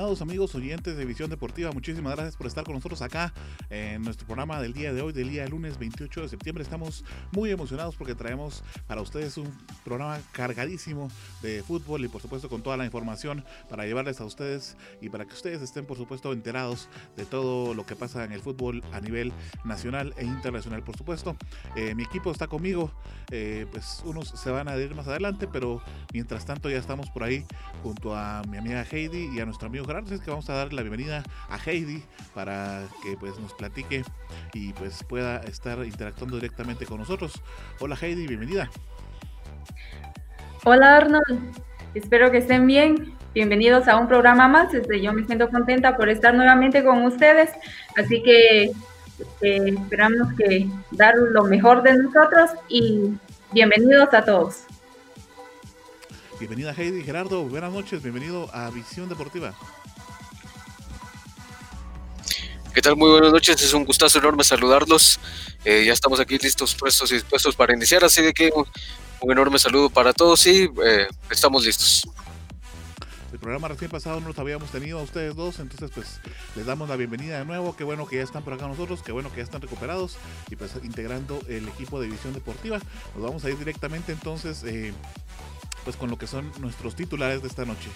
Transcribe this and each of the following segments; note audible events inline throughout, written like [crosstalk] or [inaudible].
Estimados amigos oyentes de Visión Deportiva, muchísimas gracias por estar con nosotros acá en nuestro programa del día de hoy, del día lunes 28 de septiembre. Estamos muy emocionados porque traemos para ustedes un programa cargadísimo de fútbol y por supuesto con toda la información para llevarles a ustedes y para que ustedes estén por supuesto enterados de todo lo que pasa en el fútbol a nivel nacional e internacional. Por supuesto, eh, mi equipo está conmigo, eh, pues unos se van a ir más adelante, pero mientras tanto ya estamos por ahí junto a mi amiga Heidi y a nuestro amigo Gerardo. Es que vamos a darle la bienvenida a Heidi para que pues nos platique y pues pueda estar interactuando directamente con nosotros. Hola Heidi, bienvenida. Hola Arnold, espero que estén bien. Bienvenidos a un programa más. Este, yo me siento contenta por estar nuevamente con ustedes. Así que eh, esperamos que dar lo mejor de nosotros y bienvenidos a todos. Bienvenida Heidi, Gerardo, buenas noches, bienvenido a Visión Deportiva. ¿Qué tal? Muy buenas noches, es un gustazo enorme saludarlos. Eh, ya estamos aquí listos, puestos y dispuestos para iniciar, así de que un, enorme saludo para todos y eh, estamos listos. El programa recién pasado no los habíamos tenido a ustedes dos, entonces pues les damos la bienvenida de nuevo, qué bueno que ya están por acá nosotros, qué bueno que ya están recuperados y pues integrando el equipo de Visión Deportiva. Nos vamos a ir directamente entonces eh, pues con lo que son nuestros titulares de esta noche.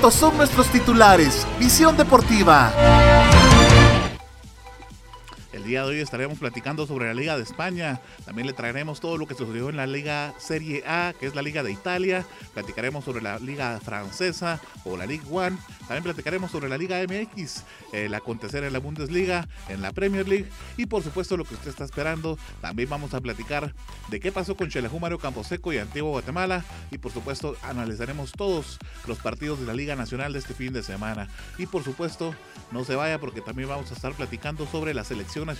Estos son nuestros titulares. Visión Deportiva. Día de hoy estaremos platicando sobre la Liga de España. También le traeremos todo lo que sucedió en la Liga Serie A, que es la Liga de Italia. Platicaremos sobre la Liga Francesa o la Ligue One. También platicaremos sobre la Liga MX, el acontecer en la Bundesliga, en la Premier League y por supuesto lo que usted está esperando. También vamos a platicar de qué pasó con Chelejú Mario Camposeco y Antiguo Guatemala y por supuesto analizaremos todos los partidos de la Liga Nacional de este fin de semana. Y por supuesto no se vaya porque también vamos a estar platicando sobre la selección nacional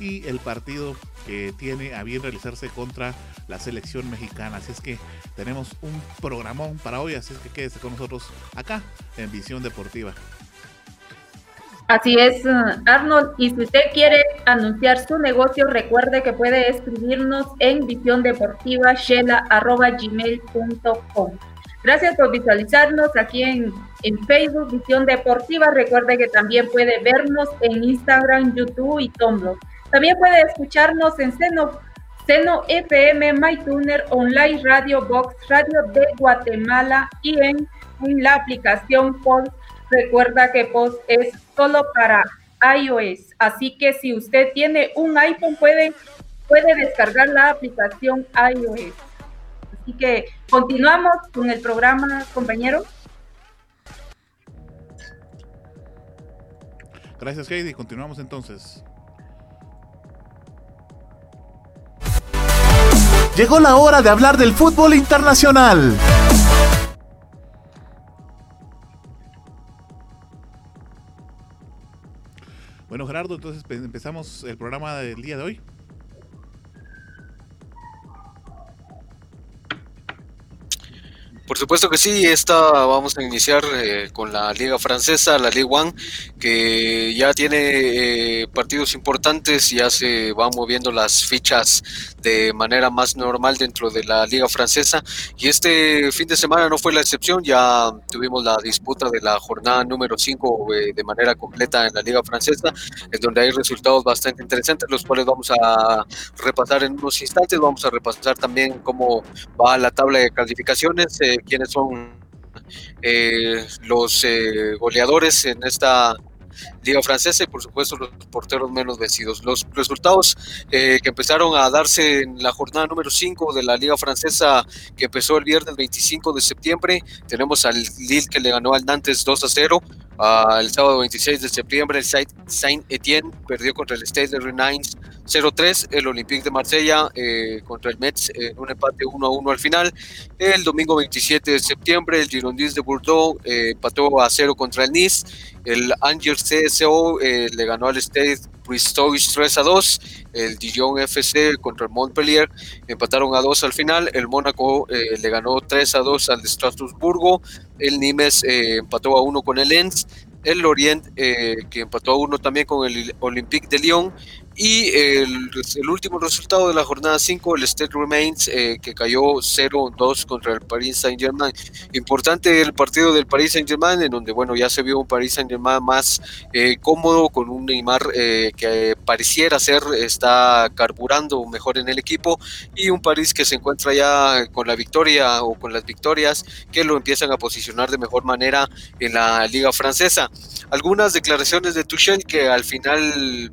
y el partido que tiene a bien realizarse contra la selección mexicana. Así es que tenemos un programón para hoy, así es que quédese con nosotros acá en Visión Deportiva. Así es, Arnold. Y si usted quiere anunciar su negocio, recuerde que puede escribirnos en visión deportiva gmail.com. Gracias por visualizarnos aquí en, en, Facebook Visión Deportiva. Recuerde que también puede vernos en Instagram, YouTube y Tumblr. También puede escucharnos en Seno, Seno FM, MyTuner, Online Radio Box, Radio de Guatemala y en, en la aplicación Post. Recuerda que Post es solo para iOS. Así que si usted tiene un iPhone, puede, puede descargar la aplicación iOS. Así que continuamos con el programa, compañero. Gracias, Heidi. Continuamos entonces. Llegó la hora de hablar del fútbol internacional. Bueno, Gerardo, entonces empezamos el programa del día de hoy. Por supuesto que sí, esta vamos a iniciar eh, con la Liga Francesa, la Ligue 1, que ya tiene eh, partidos importantes, ya se van moviendo las fichas de manera más normal dentro de la Liga Francesa. Y este fin de semana no fue la excepción, ya tuvimos la disputa de la jornada número 5 eh, de manera completa en la Liga Francesa, en donde hay resultados bastante interesantes, los cuales vamos a repasar en unos instantes, vamos a repasar también cómo va la tabla de calificaciones quiénes son eh, los eh, goleadores en esta liga francesa y por supuesto los porteros menos vencidos. Los resultados eh, que empezaron a darse en la jornada número 5 de la liga francesa que empezó el viernes 25 de septiembre, tenemos al Lille que le ganó al Nantes 2 a 0, el sábado 26 de septiembre, el Saint-Etienne perdió contra el Stade de Rennes 0-3. El Olympique de Marsella eh, contra el Metz en un empate 1-1 al final. El domingo 27 de septiembre, el Girondins de Bordeaux eh, empató a 0 contra el Nice. El Angers CSO eh, le ganó al Stade Bristol 3 a 2. El Dijon FC contra el Montpellier empataron a 2 al final. El Mónaco le ganó 3 a 2 al de Strasburgo. El Nimes empató a 1 con el Lens el Lorient, que empató a uno también con el Olympique de Lyon, y el, último resultado de la jornada 5, el State Remains, eh, que cayó 0-2 contra el Paris Saint-Germain. Importante el partido del Paris Saint-Germain, en donde bueno ya se vio un Paris Saint-Germain más eh, cómodo, con un Neymar eh, que pareciera ser está carburando mejor en el equipo, y un París que se encuentra ya con la victoria o con las victorias que lo empiezan a posicionar de mejor manera en la liga francesa. Algunas declaraciones de Tuchel que al final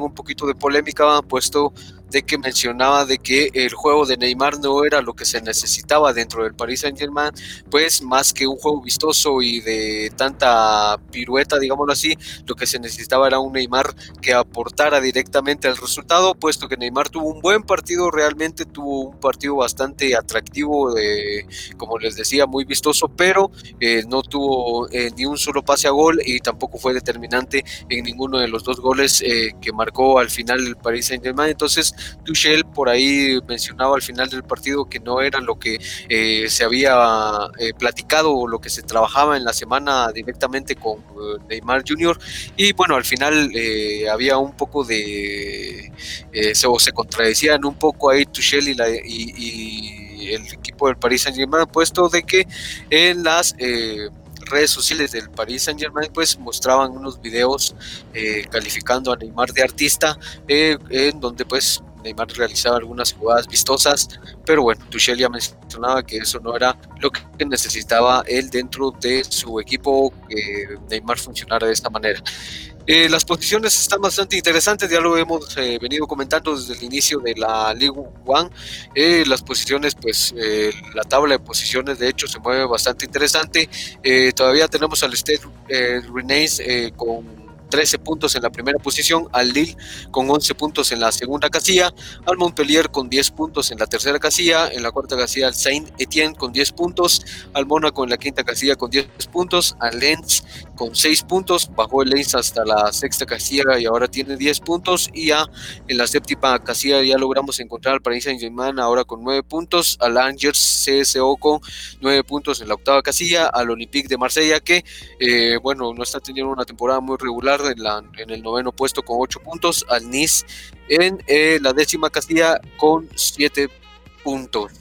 un poquito de polémica, puesto de que mencionaba de que el juego de Neymar no era lo que se necesitaba dentro del Paris Saint Germain, pues más que un juego vistoso y de tanta pirueta, digámoslo así, lo que se necesitaba era un Neymar que aportara directamente al resultado, puesto que Neymar tuvo un buen partido, realmente tuvo un partido bastante atractivo, de, como les decía, muy vistoso, pero eh, no tuvo eh, ni un solo pase a gol y tampoco fue determinante en ninguno de los dos goles eh, que marcó al final el Paris Saint Germain, entonces Tuchel por ahí mencionaba al final del partido que no era lo que eh, se había eh, platicado o lo que se trabajaba en la semana directamente con eh, Neymar Jr. Y bueno, al final había un poco de. se, o se contradecían un poco ahí Tuchel y, la, y, el equipo del Paris Saint-Germain, puesto de que en las redes sociales del Paris Saint Germain pues mostraban unos videos calificando a Neymar de artista en donde pues Neymar realizaba algunas jugadas vistosas, pero bueno, Tuchel ya mencionaba que eso no era lo que necesitaba él dentro de su equipo, que Neymar funcionara de esta manera. Eh, las posiciones están bastante interesantes, ya lo hemos eh, venido comentando desde el inicio de la League One. Eh, las posiciones, pues la tabla de posiciones de hecho se mueve bastante interesante. todavía tenemos al Stade Rennes con 13 puntos en la primera posición, al Lille con 11 puntos en la segunda casilla, al Montpellier con 10 puntos en la tercera casilla, en la cuarta casilla al Saint Etienne con 10 puntos, al Mónaco en la quinta casilla con 10 puntos, al Lens con 6 puntos, bajó el Lens hasta la sexta casilla y ahora tiene 10 puntos y ya en la séptima casilla ya logramos encontrar al Paris Saint-Germain ahora con 9 puntos, al Angers CSO con 9 puntos en la octava casilla, al Olympique de Marsella que eh, bueno, no está teniendo una temporada muy regular en, el noveno puesto con 8 puntos, al Nice en eh, la décima casilla con 7 puntos.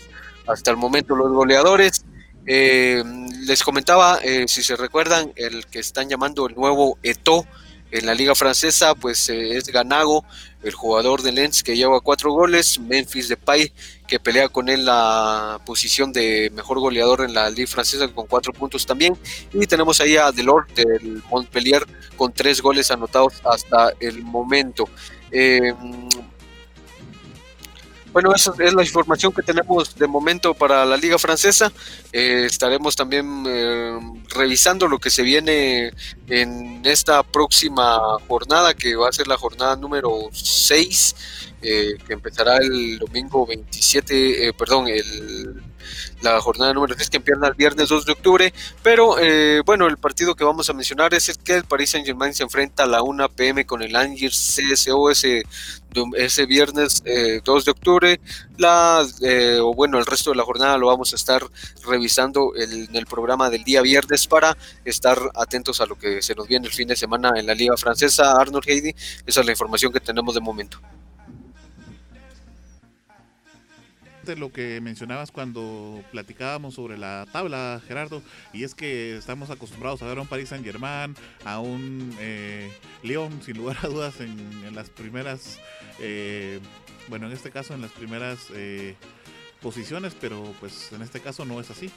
Hasta el momento los goleadores, eh, les comentaba, eh, si se recuerdan, el que están llamando el nuevo Eto en la liga francesa, pues es Ganago, el jugador de Lens que lleva cuatro goles, Memphis Depay que pelea con él la posición de mejor goleador en la liga francesa con cuatro puntos también, y tenemos ahí a Delors del Montpellier con tres goles anotados hasta el momento. Eh, bueno, esa es la información que tenemos de momento para la Liga Francesa. Eh, estaremos también eh, revisando lo que se viene en esta próxima jornada, que va a ser la jornada número 6, eh, que empezará el domingo 27, perdón, el la jornada número 10 que empieza el viernes 2 de octubre. Pero eh, bueno, el partido que vamos a mencionar es el que el Paris Saint Germain se enfrenta a la 1 pm con el Angers CSO ese, ese viernes 2 eh, de octubre. La, eh, o bueno, el resto de la jornada lo vamos a estar revisando en el programa del día viernes para estar atentos a lo que se nos viene el fin de semana en la Liga Francesa. Arnold Heidi, esa es la información que tenemos de momento. Lo que mencionabas cuando platicábamos sobre la tabla, Gerardo, y es que estamos acostumbrados a ver a un Paris Saint Germain, a un eh, León, sin lugar a dudas, en, las primeras, eh, bueno, en este caso en las primeras eh, posiciones, pero pues en este caso no es así.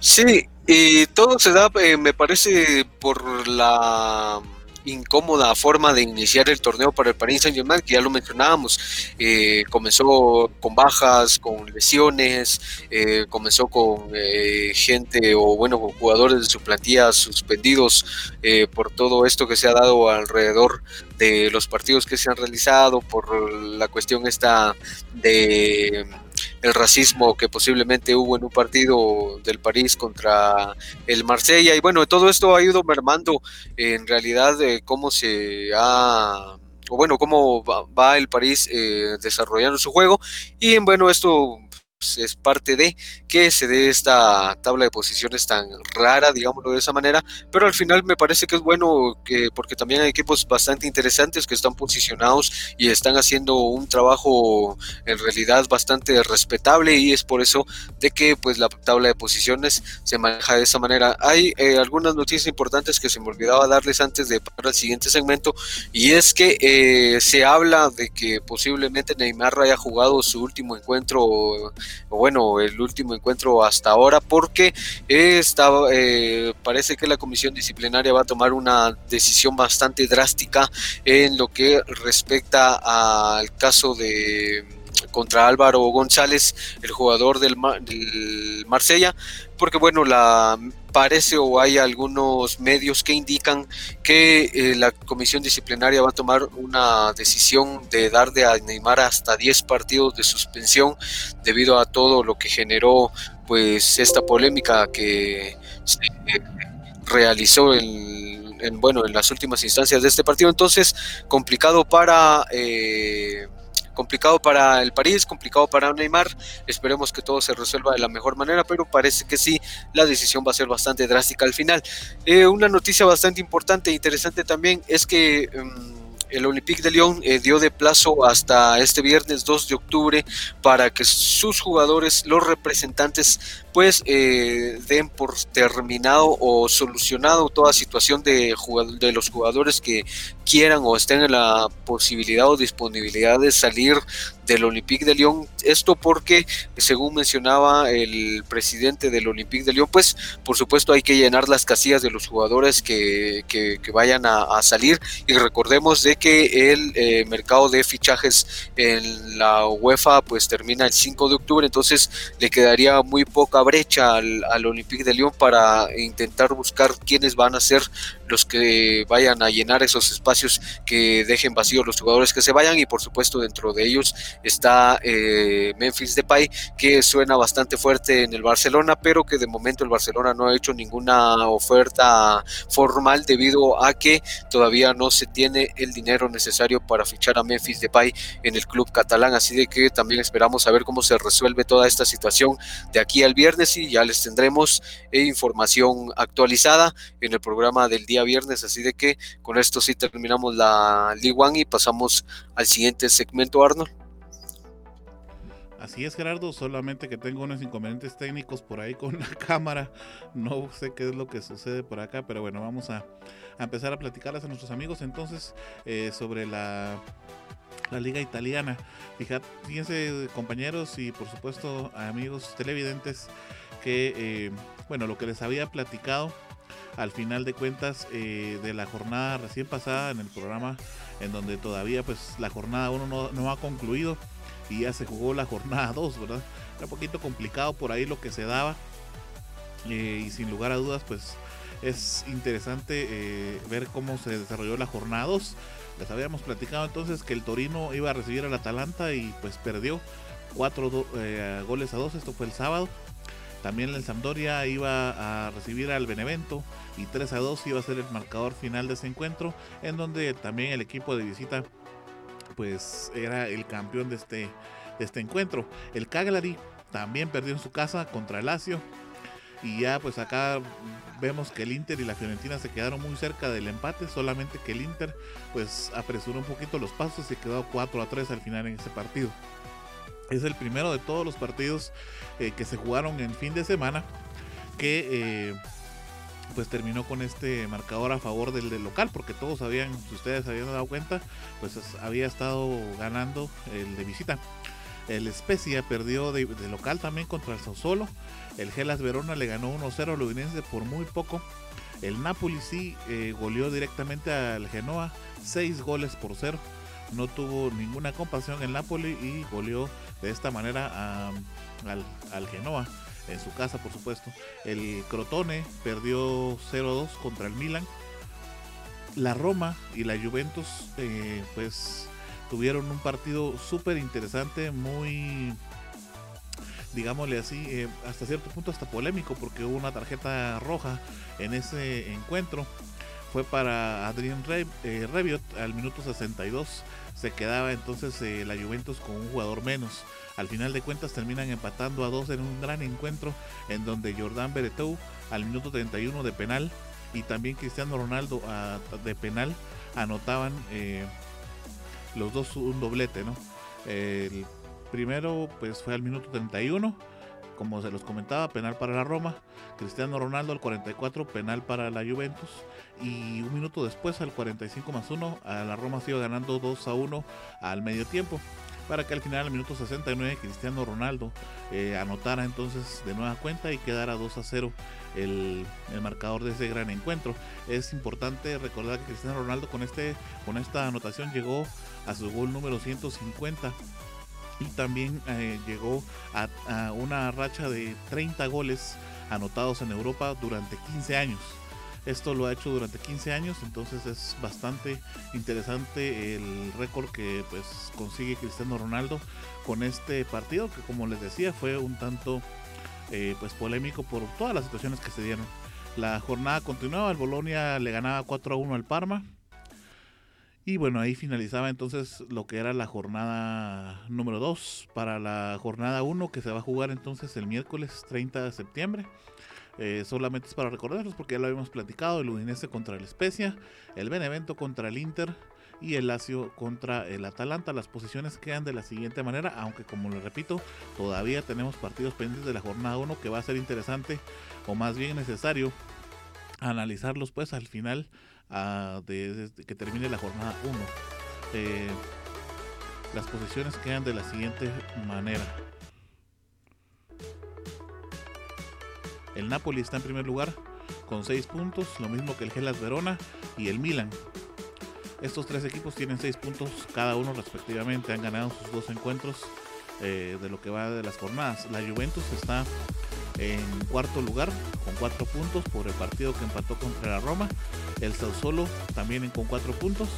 Sí, y todo se da, me parece, por la incómoda forma de iniciar el torneo para el Paris Saint Germain, que ya lo mencionábamos, eh, comenzó con bajas, con lesiones, eh, comenzó con eh, gente o bueno, con jugadores de su plantilla suspendidos por todo esto que se ha dado alrededor de los partidos que se han realizado, por la cuestión esta de el racismo que posiblemente hubo en un partido del París contra el Marsella. Y bueno, todo esto ha ido mermando en realidad cómo se ha o bueno, cómo va, el París eh, desarrollando su juego. Y bueno, esto pues, es parte de que se dé esta tabla de posiciones tan rara, digámoslo de esa manera, pero al final me parece que es bueno que, porque también hay equipos bastante interesantes que están posicionados y están haciendo un trabajo en realidad bastante respetable y es por eso de que pues la tabla de posiciones se maneja de esa manera. Hay eh, algunas noticias importantes que se me olvidaba darles antes de para el siguiente segmento y es que eh, se habla de que posiblemente Neymar haya jugado su último encuentro bueno, el último encuentro hasta ahora, porque estaba, eh, parece que la comisión disciplinaria va a tomar una decisión bastante drástica en lo que respecta al caso de contra Álvaro González, el jugador del, Marsella, porque bueno, la parece o hay algunos medios que indican que eh, la comisión disciplinaria va a tomar una decisión de dar de a Neymar hasta 10 partidos de suspensión debido a todo lo que generó pues esta polémica que se realizó en, bueno en las últimas instancias de este partido. Entonces complicado para eh, complicado para el París, complicado para Neymar. Esperemos que todo se resuelva de la mejor manera, pero parece que sí, la decisión va a ser bastante drástica al final. Eh, una noticia bastante importante e interesante también es que... Em, el Olympique de Lyon eh, dio de plazo hasta este viernes 2 de octubre para que sus jugadores, los representantes, pues eh, den por terminado o solucionado toda situación de, de los jugadores que quieran o estén en la posibilidad o disponibilidad de salir del Olympique de Lyon. Esto porque, según mencionaba el presidente del Olympique de Lyon, pues por supuesto hay que llenar las casillas de los jugadores que, que, vayan a, salir. Y recordemos de que el eh, mercado de fichajes en la UEFA pues termina el 5 de octubre, entonces le quedaría muy poca brecha al, Olympique de Lyon para intentar buscar quiénes van a ser los que vayan a llenar esos espacios que dejen vacíos los jugadores que se vayan. Y por supuesto dentro de ellos está eh, Memphis Depay que suena bastante fuerte en el Barcelona pero que de momento el Barcelona no ha hecho ninguna oferta formal debido a que todavía no se tiene el dinero necesario para fichar a Memphis Depay en el club catalán. Así de que también esperamos a ver cómo se resuelve toda esta situación de aquí al viernes y ya les tendremos información actualizada en el programa del día viernes, así de que con esto sí terminamos la League One y pasamos al siguiente segmento, Arnold. Así es, Gerardo, solamente que tengo unos inconvenientes técnicos por ahí con la [laughs] cámara. No sé qué es lo que sucede por acá, pero bueno, vamos a, empezar a platicarles a nuestros amigos entonces eh, sobre la, la liga italiana. Fíjense, compañeros y por supuesto amigos televidentes, que eh, bueno, lo que les había platicado al final de cuentas eh, de la jornada recién pasada en el programa en donde todavía pues la jornada 1 no, ha concluido y ya se jugó la jornada [laughs] 2, ¿verdad? Era un poquito complicado por ahí lo que se daba y sin lugar a dudas pues es interesante eh, ver cómo se desarrolló la jornada 2. Les habíamos platicado entonces que el Torino iba a recibir al Atalanta y pues perdió 4 eh, goles a 2, esto fue el sábado. También el Sampdoria iba a recibir al Benevento y 3 a 2 iba a ser el marcador final de ese encuentro, en donde también el equipo de visita pues era el campeón de este, de este encuentro. El Cagliari también perdió en su casa contra el Lazio y ya pues acá vemos que el Inter y la Fiorentina se quedaron muy cerca del empate, solamente que el Inter pues apresuró un poquito los pasos y quedó 4 a 3 al final en ese partido. Es el primero de todos los partidos eh, que se jugaron en fin de semana que eh, pues terminó con este marcador a favor del, local porque todos sabían, si ustedes habían dado cuenta, pues había estado ganando el de visita. El Spezia perdió de, de local también contra el Sassuolo. El Gelas Verona le ganó 1-0 al Udinese por muy poco. El Napoli sí eh, goleó directamente al Genoa 6 goles por 0 no tuvo ninguna compasión el Napoli y goleó de esta manera al, al, Genoa en su casa por supuesto. El Crotone perdió 0-2 contra el Milan. La Roma y la Juventus eh, pues tuvieron un partido súper interesante muy digámosle así, eh, hasta cierto punto hasta polémico porque hubo una tarjeta roja en ese encuentro. Fue para Adrián Re eh, Rebiot al minuto 62 se quedaba entonces eh, la Juventus con un jugador menos. Al final de cuentas terminan empatando a dos en un gran encuentro en donde Jordan Beretou al minuto 31 de penal y también Cristiano Ronaldo de penal anotaban eh, los dos un doblete, ¿no? Primero pues fue al minuto 31 como se los comentaba, penal para la Roma, Cristiano Ronaldo al 44, penal para la Juventus, y un minuto después, al 45 más 1, a la Roma sigue ganando 2 a 1 al medio tiempo, para que al final, al minuto 69, Cristiano Ronaldo eh, anotara entonces de nueva cuenta y quedara 2 a 0 el, el, marcador de ese gran encuentro. Es importante recordar que Cristiano Ronaldo con, este, con esta anotación llegó a su gol número 150 también eh, llegó a, a, una racha de 30 goles anotados en Europa durante 15 años. Esto lo ha hecho durante 15 años, entonces es bastante interesante el récord que pues consigue Cristiano Ronaldo con este partido que como les decía fue un tanto eh, pues polémico por todas las situaciones que se dieron. La jornada continuaba, el Bolonia le ganaba 4 a 1 al Parma, y bueno, ahí finalizaba entonces lo que era la jornada número 2 para la jornada 1 que se va a jugar entonces el miércoles 30 de septiembre. Eh, solamente es para recordarlos porque ya lo habíamos platicado, el Udinese contra el Especia, el Benevento contra el Inter y el Lazio contra el Atalanta. Las posiciones quedan de la siguiente manera, aunque como les repito, todavía tenemos partidos pendientes de la jornada 1 que va a ser interesante o más bien necesario analizarlos pues al final de, que termine la jornada 1. Eh, las posiciones quedan de la siguiente manera. El Napoli está en primer lugar con 6 puntos, lo mismo que el Gelas Verona y el Milan. Estos tres equipos tienen 6 puntos cada uno respectivamente, han ganado sus dos encuentros eh, de lo que va de las jornadas. La Juventus está en cuarto lugar con 4 puntos por el partido que empató contra la Roma. El Sassuolo también con 4 puntos.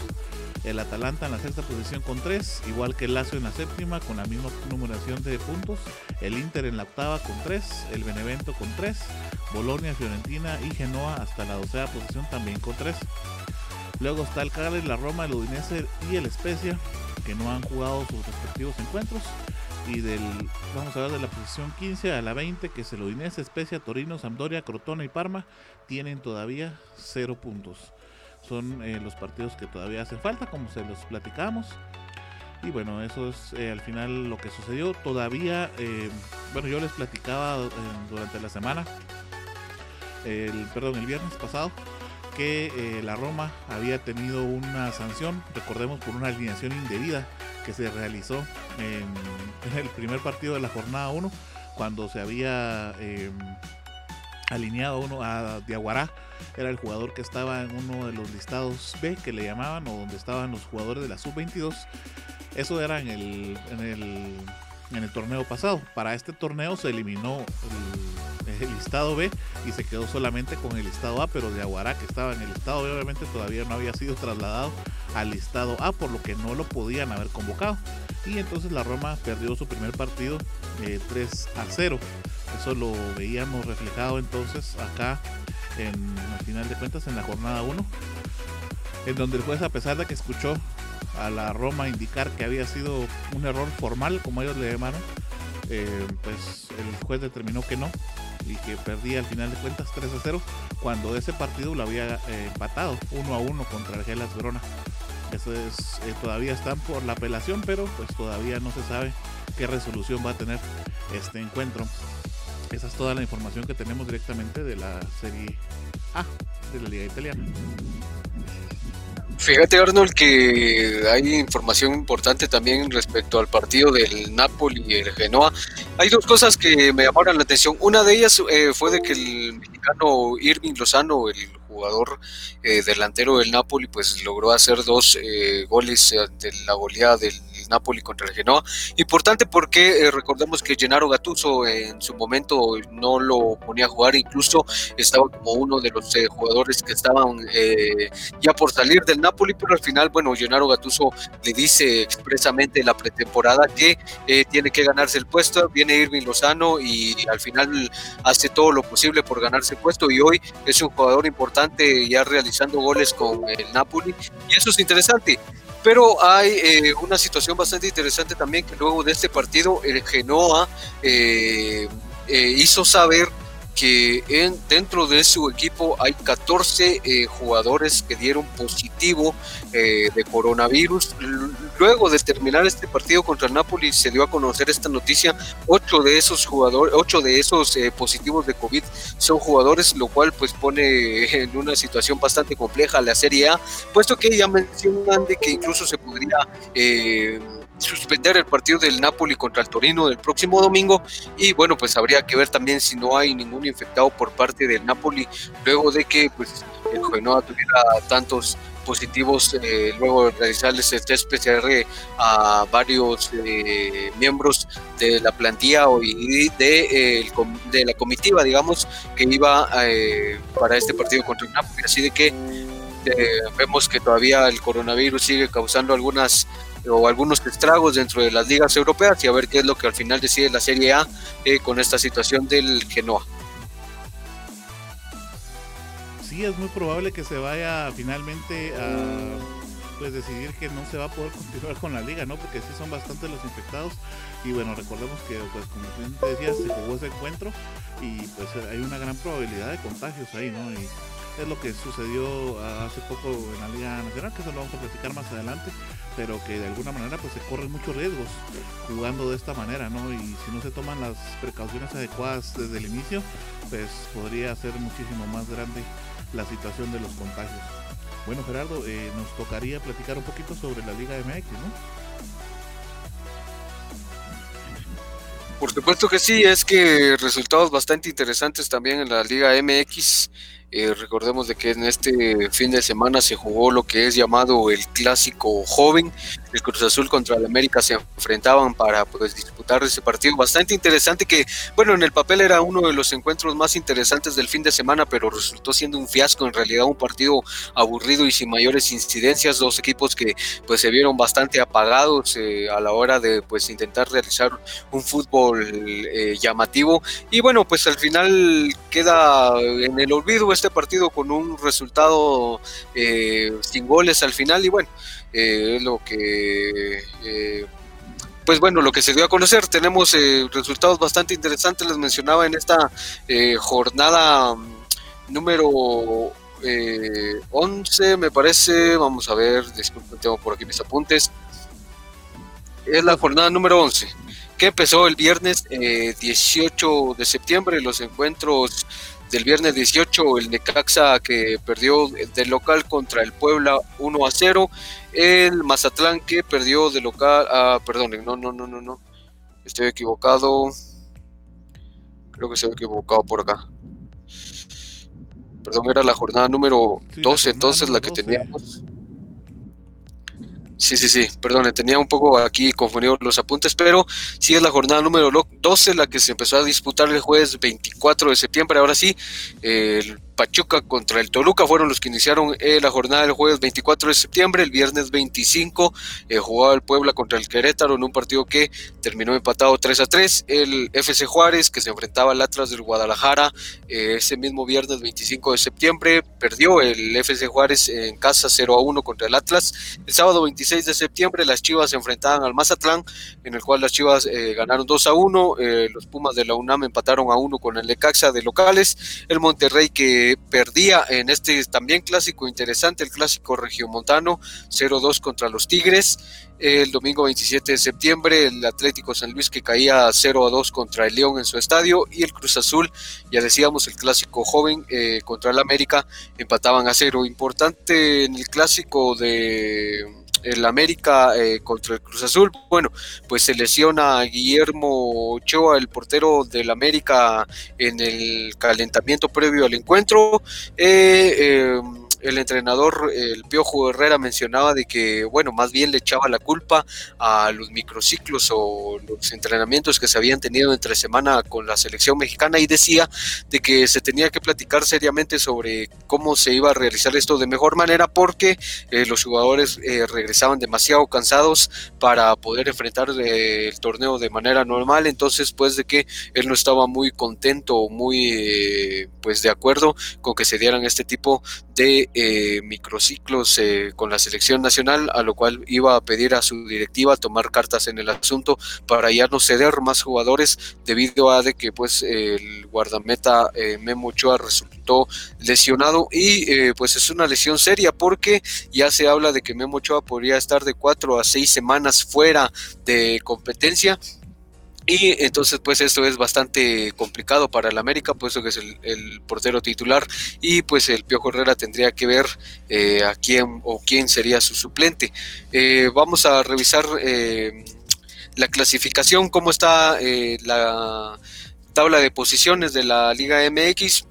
El Atalanta en la sexta posición con 3, igual que el Lazio en la séptima con la misma numeración de puntos. El Inter en la octava con 3, el Benevento con 3, Bolonia, Fiorentina y Genoa hasta la doceava posición también con 3. Luego está el Cagliari, la Roma, el Udinese y el Spezia que no han jugado sus respectivos encuentros y del vamos a ver de la posición 15 a la 20 que es el Udinese, Especia, Torino, Sampdoria, Crotona y Parma tienen todavía 0 puntos. Son eh, los partidos que todavía hacen falta, como se los platicamos. Y bueno, eso es eh, al final lo que sucedió. Todavía, eh, bueno, yo les platicaba durante la semana, el, perdón, el viernes pasado, que la Roma había tenido una sanción, recordemos, por una alineación indebida que se realizó [laughs] en, el primer partido de la jornada 1, cuando se había eh, alineado uno a Diaguará, era el jugador que estaba en uno de los listados B que le llamaban, o donde estaban los jugadores de la sub-22. Eso era en el, en el, en el torneo pasado. Para este torneo se eliminó el, el, listado B y se quedó solamente con el listado A, pero Diaguará que estaba en el listado B obviamente todavía no había sido trasladado al listado A, por lo que no lo podían haber convocado. y entonces la Roma perdió su primer partido 3 eh, a 0. Eso lo veíamos reflejado entonces acá en al final de cuentas en la jornada 1, en donde el juez a pesar de que escuchó a la Roma indicar que había sido un error formal, como ellos le llamaron, eh, pues el juez determinó que no y que perdía al final de cuentas 3 a 0 cuando ese partido lo había eh, empatado 1 a 1 contra el Gelas Verona. Eso es, eh, todavía están por la apelación, pero pues todavía no se sabe qué resolución va a tener este encuentro. Esa es toda la información que tenemos directamente de la Serie A de la Liga Italiana. Fíjate Arnold que hay información importante también respecto al partido del Napoli y el Genoa. Hay dos cosas que me llamaron la atención. Una de ellas eh, fue de que el mexicano Irving Lozano, el jugador eh, delantero del Napoli, pues logró hacer dos eh, goles de la goleada del Napoli contra el Genoa. Importante porque eh, recordemos que Gennaro Gattuso en su momento no lo ponía a jugar, incluso estaba como uno de los jugadores que estaban ya por salir del Napoli, pero al final, bueno, Gennaro Gattuso le dice expresamente en la pretemporada que tiene que ganarse el puesto, viene Irving Lozano y al final hace todo lo posible por ganarse el puesto y hoy es un jugador importante ya realizando goles con el Napoli y eso es interesante. Pero hay eh, una situación bastante interesante también que luego de este partido el Genoa eh, eh, hizo saber que en, dentro de su equipo hay 14 eh, jugadores que dieron positivo eh, de coronavirus. Luego de terminar este partido contra Napoli se dio a conocer esta noticia. Ocho de esos jugadores, ocho de esos eh, positivos de COVID son jugadores, lo cual pues pone en una situación bastante compleja la Serie A, puesto que ya mencionan de que incluso se podría suspender el partido del Napoli contra el Torino del próximo domingo. Y bueno pues habría que ver también si no hay ningún infectado por parte del Napoli luego de que pues el Genoa tuviera tantos positivos eh, luego de realizarles el test PCR a varios eh, miembros de la plantilla y de, de la comitiva digamos que iba eh, para este partido contra el Napoli. Así de que vemos que todavía el coronavirus sigue causando algunas o algunos estragos dentro de las ligas europeas y a ver qué es lo que al final decide la Serie A eh, con esta situación del Genoa. Sí, es muy probable que se vaya finalmente a pues decidir que no se va a poder [laughs] continuar con la liga, ¿no? Porque sí son bastantes los infectados y bueno, recordemos que pues como te decía, se jugó ese encuentro y pues hay una gran probabilidad de contagios ahí, ¿no? Y es lo que sucedió hace poco en la Liga Nacional, que eso lo vamos a platicar más adelante, pero que de alguna manera pues se corren muchos riesgos jugando de esta manera, ¿no? Y si no se toman las precauciones adecuadas desde el inicio, pues podría ser muchísimo más grande la situación de los contagios. Bueno, Gerardo, eh, nos tocaría platicar un poquito sobre la Liga MX, ¿no? Por supuesto que sí, es que resultados bastante interesantes también en la Liga MX. Eh, recordemos de que en este fin de semana se jugó lo que es llamado el clásico joven. El Cruz Azul contra el América se enfrentaban para pues, disputar ese partido bastante interesante que, bueno, en el papel era uno de los encuentros más interesantes del fin de semana, pero resultó siendo un fiasco, en realidad un partido aburrido y sin mayores incidencias, dos equipos que pues se vieron bastante apagados eh, a la hora de pues intentar realizar un fútbol eh, llamativo. Y bueno, pues al final queda en el olvido este partido con un resultado eh, sin goles al final y bueno, eh, lo que... Eh, pues bueno, lo que se dio a conocer, tenemos resultados bastante interesantes, les mencionaba en esta jornada mm, número 11, me parece, vamos a ver, disculpen, tengo por aquí mis apuntes, es la jornada número 11 que empezó el viernes 18 de septiembre, los encuentros del viernes 18, el Necaxa que perdió de local contra el Puebla 1 a 0, el Mazatlán que perdió de local, ah, perdón, no, no, no, no, no, estoy equivocado, creo que se ha equivocado por acá. Perdón, era la jornada número 12, entonces la que teníamos. Sí, sí, sí, perdón, tenía un poco aquí confundido los apuntes, pero sí es la jornada número 12 la que se empezó a disputar el jueves 24 de septiembre. Ahora sí, el Pachuca contra el Toluca fueron los que iniciaron eh, la jornada del jueves 24 de septiembre. El viernes 25 eh, jugaba el Puebla contra el Querétaro en un partido que terminó empatado 3 a 3. El FC Juárez, que se enfrentaba al Atlas del Guadalajara eh, ese mismo viernes 25 de septiembre, perdió el FC Juárez en casa 0 a 1 contra el Atlas. El sábado 26 de septiembre las Chivas se enfrentaban al Mazatlán, en el cual las Chivas ganaron 2 a 1. los Pumas de la UNAM empataron a 1 con el Lecaxa de locales. El Monterrey que perdía en este también clásico interesante, el clásico regiomontano 0-2 contra los Tigres. El domingo 27 de septiembre, el Atlético San Luis que caía 0-2 contra el León en su estadio y el Cruz Azul, ya decíamos, el clásico joven eh, contra el América empataban a cero. Importante en el clásico de el América eh, contra el Cruz Azul. Bueno, pues se lesiona a Guillermo Ochoa, el portero del América, en el calentamiento previo al encuentro. Eh, em, el entrenador, el Piojo Herrera, mencionaba de que, bueno, más bien le echaba la culpa a los microciclos o los entrenamientos que se habían tenido entre semana con la selección mexicana y decía de que se tenía que platicar seriamente sobre cómo se iba a realizar esto de mejor manera porque eh, los jugadores eh, regresaban demasiado cansados para poder enfrentar eh, el torneo de manera normal, entonces pues de que él no estaba muy contento, muy pues de acuerdo con que se dieran este tipo de eh, microciclos eh, con la selección nacional, a lo cual iba a pedir a su directiva tomar cartas en el asunto para ya no ceder más jugadores debido a de que pues el guardameta eh, Memo Ochoa resultó lesionado y pues es una lesión seria porque ya se habla de que Memo Ochoa podría estar de cuatro a seis semanas fuera de competencia y entonces, pues esto es bastante complicado para el América, puesto que es el, portero titular. Y pues el Piojo Herrera tendría que ver eh, a quién o quién sería su suplente. Eh, vamos a revisar eh, la clasificación, cómo está la tabla de posiciones de la Liga MX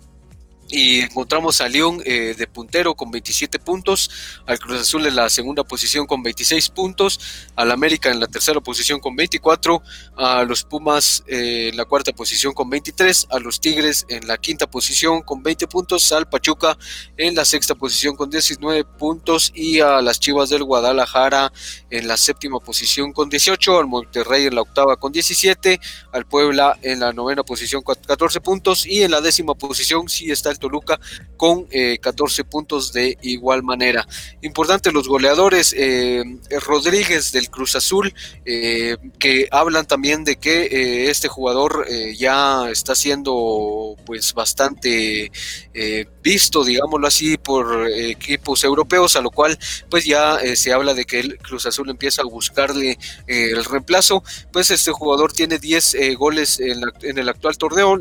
y encontramos a León eh, de puntero con 27 puntos, al Cruz Azul en la segunda posición con 26 puntos, al América en la tercera posición con 24, a los Pumas eh, en la cuarta posición con 23, a los Tigres en la quinta posición con 20 puntos, al Pachuca en la sexta posición con 19 puntos y a las Chivas del Guadalajara en la séptima posición con 18, al Monterrey en la octava con 17, al Puebla en la novena posición con 14 puntos y en la décima posición sí está el Toluca con 14 eh, puntos de igual manera. Importante los goleadores, eh, Rodríguez del Cruz Azul, eh, que hablan también de que este jugador ya está siendo pues bastante visto, digámoslo así, por equipos europeos, a lo cual pues ya se habla de que el Cruz Azul empieza a buscarle el reemplazo, pues este jugador tiene 10 goles en, el actual torneo,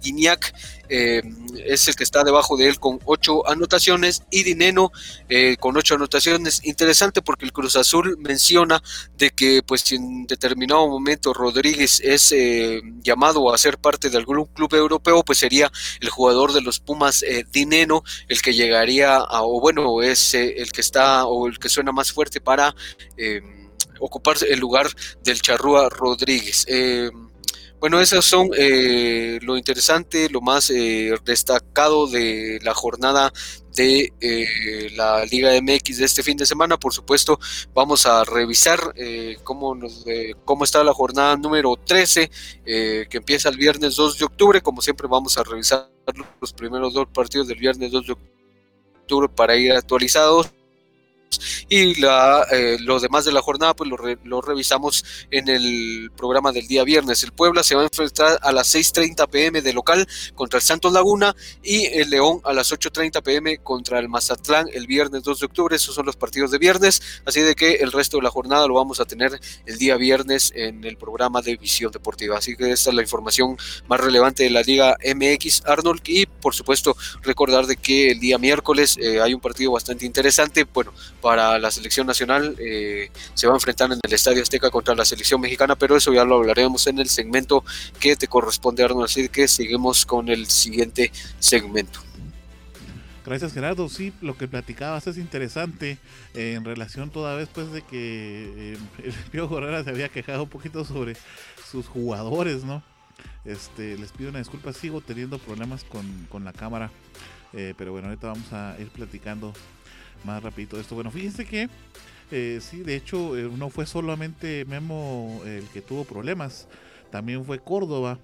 Guiñac es el que está debajo de él con ocho anotaciones y Dineno eh, con ocho anotaciones. Interesante porque el Cruz Azul menciona de que pues en determinado momento Rodríguez es eh, llamado a ser parte de algún club europeo, pues sería el jugador de los Pumas Dineno el que llegaría a, o bueno, es el que está o el que suena más fuerte para ocupar el lugar del Charrúa Rodríguez. Bueno, esas son eh, lo interesante, lo más eh, destacado de la jornada de eh, la Liga MX de este fin de semana. Por supuesto, vamos a revisar cómo, cómo está la jornada número 13, que empieza el viernes 2 de octubre. Como siempre, vamos a revisar los primeros dos partidos del viernes 2 de octubre para ir actualizados y la, eh, los demás de la jornada pues lo, revisamos en el programa del día viernes. El Puebla se va a enfrentar a las 6.30 pm de local contra el Santos Laguna y el León a las 8.30 pm contra el Mazatlán el viernes 2 de octubre. Esos son los partidos de viernes, así de que el resto de la jornada lo vamos a tener el día viernes en el programa de Visión Deportiva. Así que esta es la información más relevante de la Liga MX Arnold y por supuesto recordar de que el día miércoles eh, hay un partido bastante interesante. Bueno, para la selección nacional eh, se va a enfrentar en el Estadio Azteca contra la selección mexicana, pero eso ya lo hablaremos en el segmento que te corresponde, Arnold. Así que seguimos con el siguiente segmento. Gracias Gerardo, sí, lo que platicabas es interesante eh, en relación toda vez pues de que eh, [laughs] el Pío Herrera se había quejado un poquito sobre sus jugadores, ¿no? Este, les pido una disculpa, sigo teniendo problemas con, la cámara. Pero bueno, ahorita vamos a ir platicando más rapidito esto. Bueno, fíjense que eh, sí, de hecho, eh, no fue solamente Memo el que tuvo problemas, también fue Córdoba.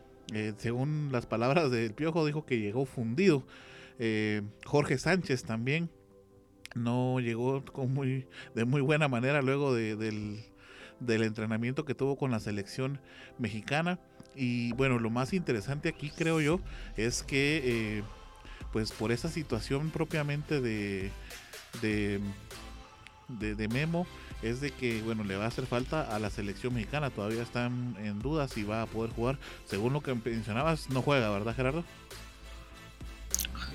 según las palabras del Piojo, dijo que llegó fundido. Jorge Sánchez también no llegó con muy, de muy buena manera luego del, del entrenamiento que tuvo con la selección mexicana. Y bueno, lo más interesante aquí creo yo es que eh, pues por esa situación propiamente de, de, de, Memo es de que bueno le va a hacer falta a la selección mexicana. Todavía están en duda si va a poder jugar. Según lo que mencionabas, no juega, ¿verdad Gerardo?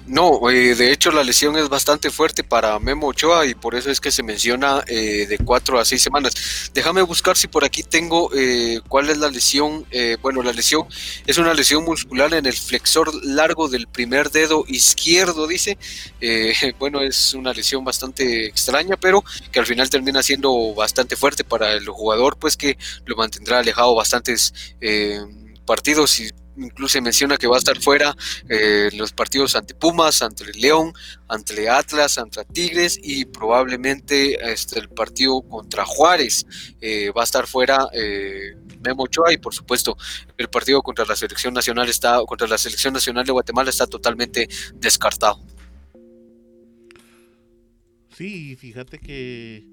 No, eh, de hecho la lesión es bastante fuerte para Memo Ochoa y por eso es que se menciona eh, de cuatro a seis semanas. Déjame buscar si por aquí tengo eh, cuál es la lesión. bueno, la lesión es una lesión muscular en el flexor largo del primer dedo izquierdo, dice. [laughs] bueno, es una lesión bastante extraña, pero que al final termina siendo bastante fuerte para el jugador, pues que lo mantendrá alejado bastantes partidos y incluso menciona que va a estar fuera eh, los partidos ante Pumas, ante León, ante Atlas, ante Tigres y probablemente este, el partido contra Juárez eh, va a estar fuera eh, Memo Ochoa y por supuesto el partido contra la selección nacional está contra la selección nacional de Guatemala está totalmente descartado. Sí, fíjate que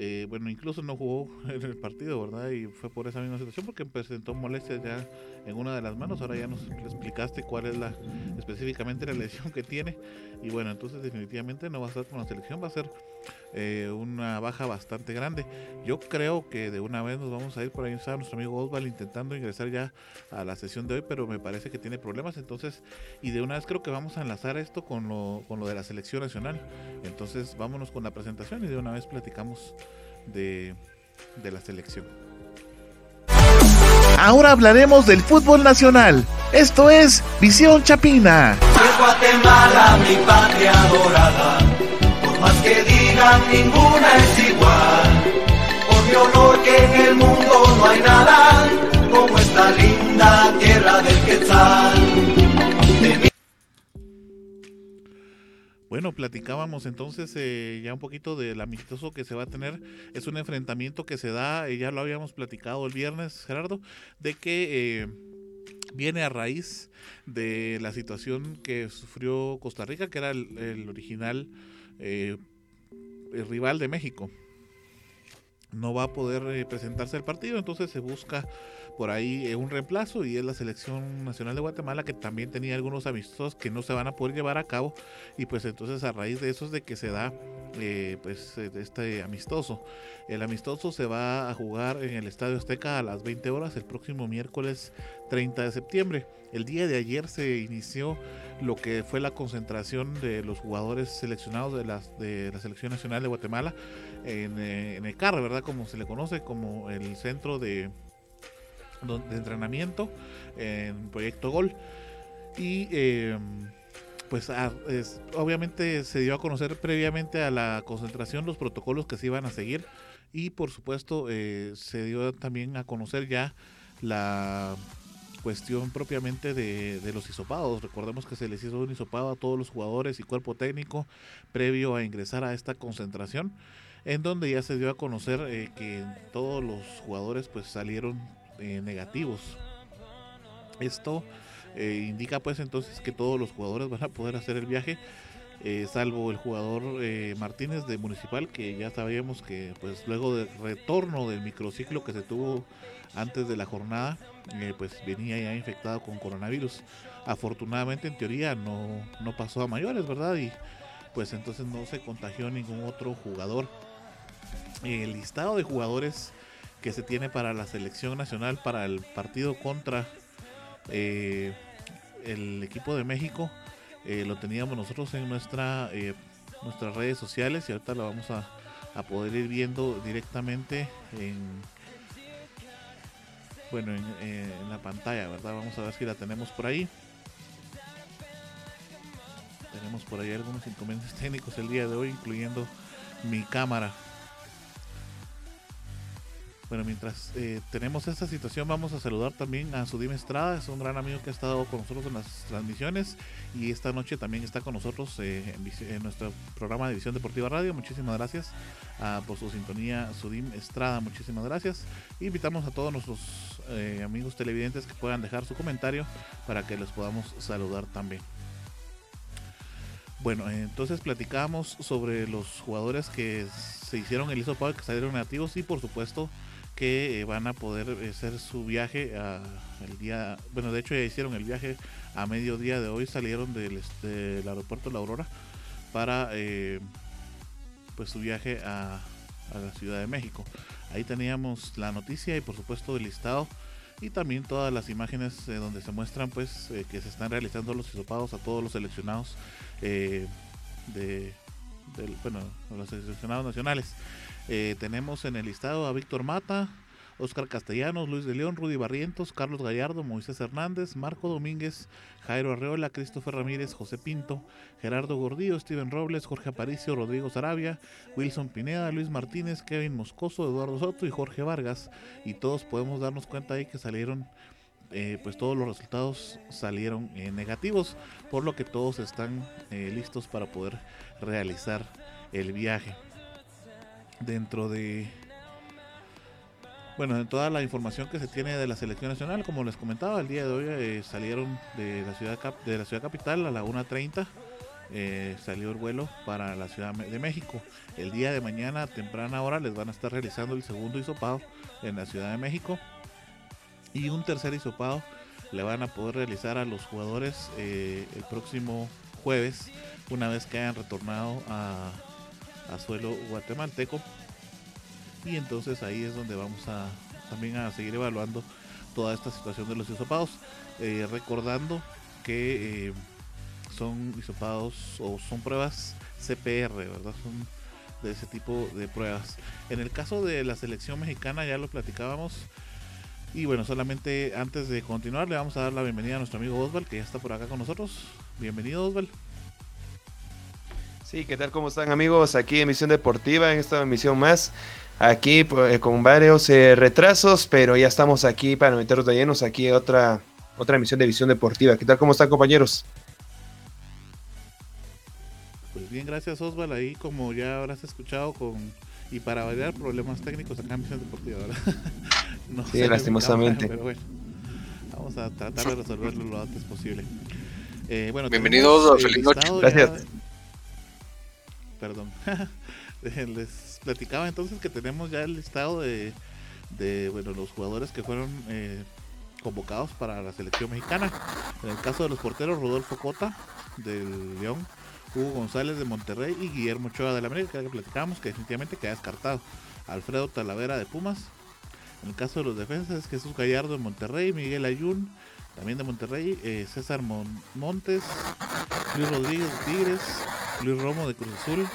eh, bueno, incluso no jugó [laughs] en el partido, ¿verdad? Y fue por esa misma situación porque presentó molestias ya en una de las manos. Ahora ya nos explicaste cuál es la específicamente la [laughs] lesión que tiene. Y bueno, entonces definitivamente no va a estar con la selección, va a ser eh, una baja bastante grande. Yo creo que de una vez nos vamos a ir por ahí. Está nuestro amigo Osval intentando ingresar ya a la sesión de hoy, pero me parece que tiene problemas. Entonces, y de una vez creo que vamos a enlazar esto con lo, con lo de la selección nacional. Entonces, vámonos con la presentación y de una vez platicamos de, de la selección. Ahora hablaremos del fútbol nacional. Esto es Visión Chapina. Guatemala, mi patria dorada más que digan, ninguna es igual. Por mi honor que en el mundo no hay nada como esta linda tierra del Quetzal. Bueno, platicábamos entonces eh, ya un poquito del amistoso que se va a tener. Es un enfrentamiento que se da, eh, ya lo habíamos platicado el viernes, Gerardo, de que eh, viene a raíz de la situación que sufrió Costa Rica, que era el original eh, rival de México no va a poder presentarse al partido, entonces se busca por ahí eh, un reemplazo y es la selección nacional de Guatemala que también tenía algunos amistosos que no se van a poder llevar a cabo y pues entonces a raíz de eso es de que se da pues este amistoso. El amistoso se va a jugar en el Estadio Azteca a las 20 horas el próximo miércoles 30 de septiembre. El día de ayer se inició lo que fue la concentración de los jugadores seleccionados de, las, de la Selección Nacional de Guatemala en, eh, en el CAR, ¿verdad? Como se le conoce, como el centro de, de entrenamiento en Proyecto Gol. Y em, pues obviamente se dio a conocer previamente a la concentración los protocolos que se iban a seguir y por supuesto eh, se dio también a conocer ya la cuestión propiamente de, los hisopados. Recordemos que se les hizo un hisopado a todos los jugadores y cuerpo técnico previo a ingresar a esta concentración, en donde ya se dio a conocer eh, que todos los jugadores pues salieron eh, negativos. Esto eh, indica pues entonces que todos los jugadores van a poder hacer el viaje. salvo el jugador Martínez de Municipal que ya sabíamos que pues luego del retorno del microciclo que se tuvo antes de la jornada, eh, pues venía ya infectado con coronavirus. Afortunadamente, en teoría, no, no pasó a mayores, ¿verdad? Y pues entonces no se contagió ningún otro jugador. El listado de jugadores que se tiene para la selección nacional para el partido contra eh, el equipo de México eh, lo teníamos nosotros en nuestra nuestras redes sociales y ahorita lo vamos a, a poder ir viendo directamente en bueno, en, la pantalla, ¿verdad? Vamos a ver si la tenemos por ahí. Tenemos por ahí algunos inconvenientes técnicos el día de hoy, incluyendo mi cámara. Bueno, mientras eh, tenemos esta situación, vamos a saludar también a Sudim Estrada, es un gran amigo que ha estado con nosotros en las transmisiones y esta noche también está con nosotros eh, en, nuestro programa de Visión Deportiva Radio. Muchísimas gracias ah, por su sintonía, Sudim Estrada, muchísimas gracias. Invitamos a todos nuestros eh, amigos televidentes que puedan dejar su comentario para que les podamos saludar también. Bueno, entonces platicamos sobre los jugadores que se hicieron el hisopado que salieron negativos y por supuesto que eh, van a poder eh, hacer su viaje a, el día, bueno, de hecho ya hicieron el viaje a mediodía de hoy, salieron del, aeropuerto La Aurora para eh, pues su viaje a, la Ciudad de México. Ahí teníamos la noticia y por supuesto el listado y también todas las imágenes donde se muestran pues que se están realizando los hisopados a todos los seleccionados de, bueno, los seleccionados nacionales. Eh, tenemos en el listado a Víctor Mata, Oscar Castellanos, Luis de León, Rudy Barrientos, Carlos Gallardo, Moisés Hernández, Marco Domínguez, Jairo Arreola, Christopher Ramírez, José Pinto, Gerardo Gordillo, Steven Robles, Jorge Aparicio, Rodrigo Sarabia, Wilson Pineda, Luis Martínez, Kevin Moscoso, Eduardo Soto y Jorge Vargas. Y todos podemos darnos cuenta ahí que salieron, eh, pues todos los resultados salieron eh, negativos, por lo que todos están listos para poder realizar el viaje dentro de bueno, en toda la información que se tiene de la selección nacional, como les comentaba, el día de hoy eh, salieron de la ciudad de la ciudad capital a la 1.30, eh, salió el vuelo para la Ciudad de México. El día de mañana temprana hora les van a estar realizando el segundo hisopado en la Ciudad de México y un tercer hisopado le van a poder realizar a los jugadores eh, el próximo jueves, una vez que hayan retornado a, a suelo guatemalteco. Y entonces ahí es donde vamos a también a seguir evaluando toda esta situación de los hisopados. Eh, recordando que eh, son hisopados o son pruebas CPR, ¿verdad? Son de ese tipo de pruebas. En el caso de la selección mexicana ya lo platicábamos. Y bueno, solamente antes de continuar le vamos a dar la bienvenida a nuestro amigo Osval que ya está por acá con nosotros. Bienvenido Osval. Sí, ¿qué tal? ¿Cómo están amigos? Aquí en Misión Deportiva, en esta emisión más. Aquí pues, con varios eh, retrasos, pero ya estamos aquí para meternos de llenos. Aquí otra, otra emisión de Visión Deportiva. ¿Qué tal? ¿Cómo están compañeros? Pues bien, gracias Osval. Ahí como ya habrás escuchado con... Y para variar problemas técnicos acá en Visión Deportiva, ¿verdad? [laughs] no sí, lastimosamente. pero bueno, vamos a tratar de resolverlo lo antes posible. Eh, bueno, Bienvenidos, feliz noche. Gracias perdón. [laughs] Les platicaba entonces que tenemos ya el listado de, bueno, los jugadores que fueron eh, convocados para la selección mexicana. En el caso de los porteros, Rodolfo Cota del León, Hugo González de Monterrey y Guillermo Ochoa de la América, que platicamos que definitivamente queda descartado. Alfredo Talavera de Pumas. En el caso de los defensas, Jesús Gallardo de Monterrey, Miguel Ayun también de Monterrey, eh, César Montes, Luis Rodríguez de Tigres, Luis Romo de Cruz Azul,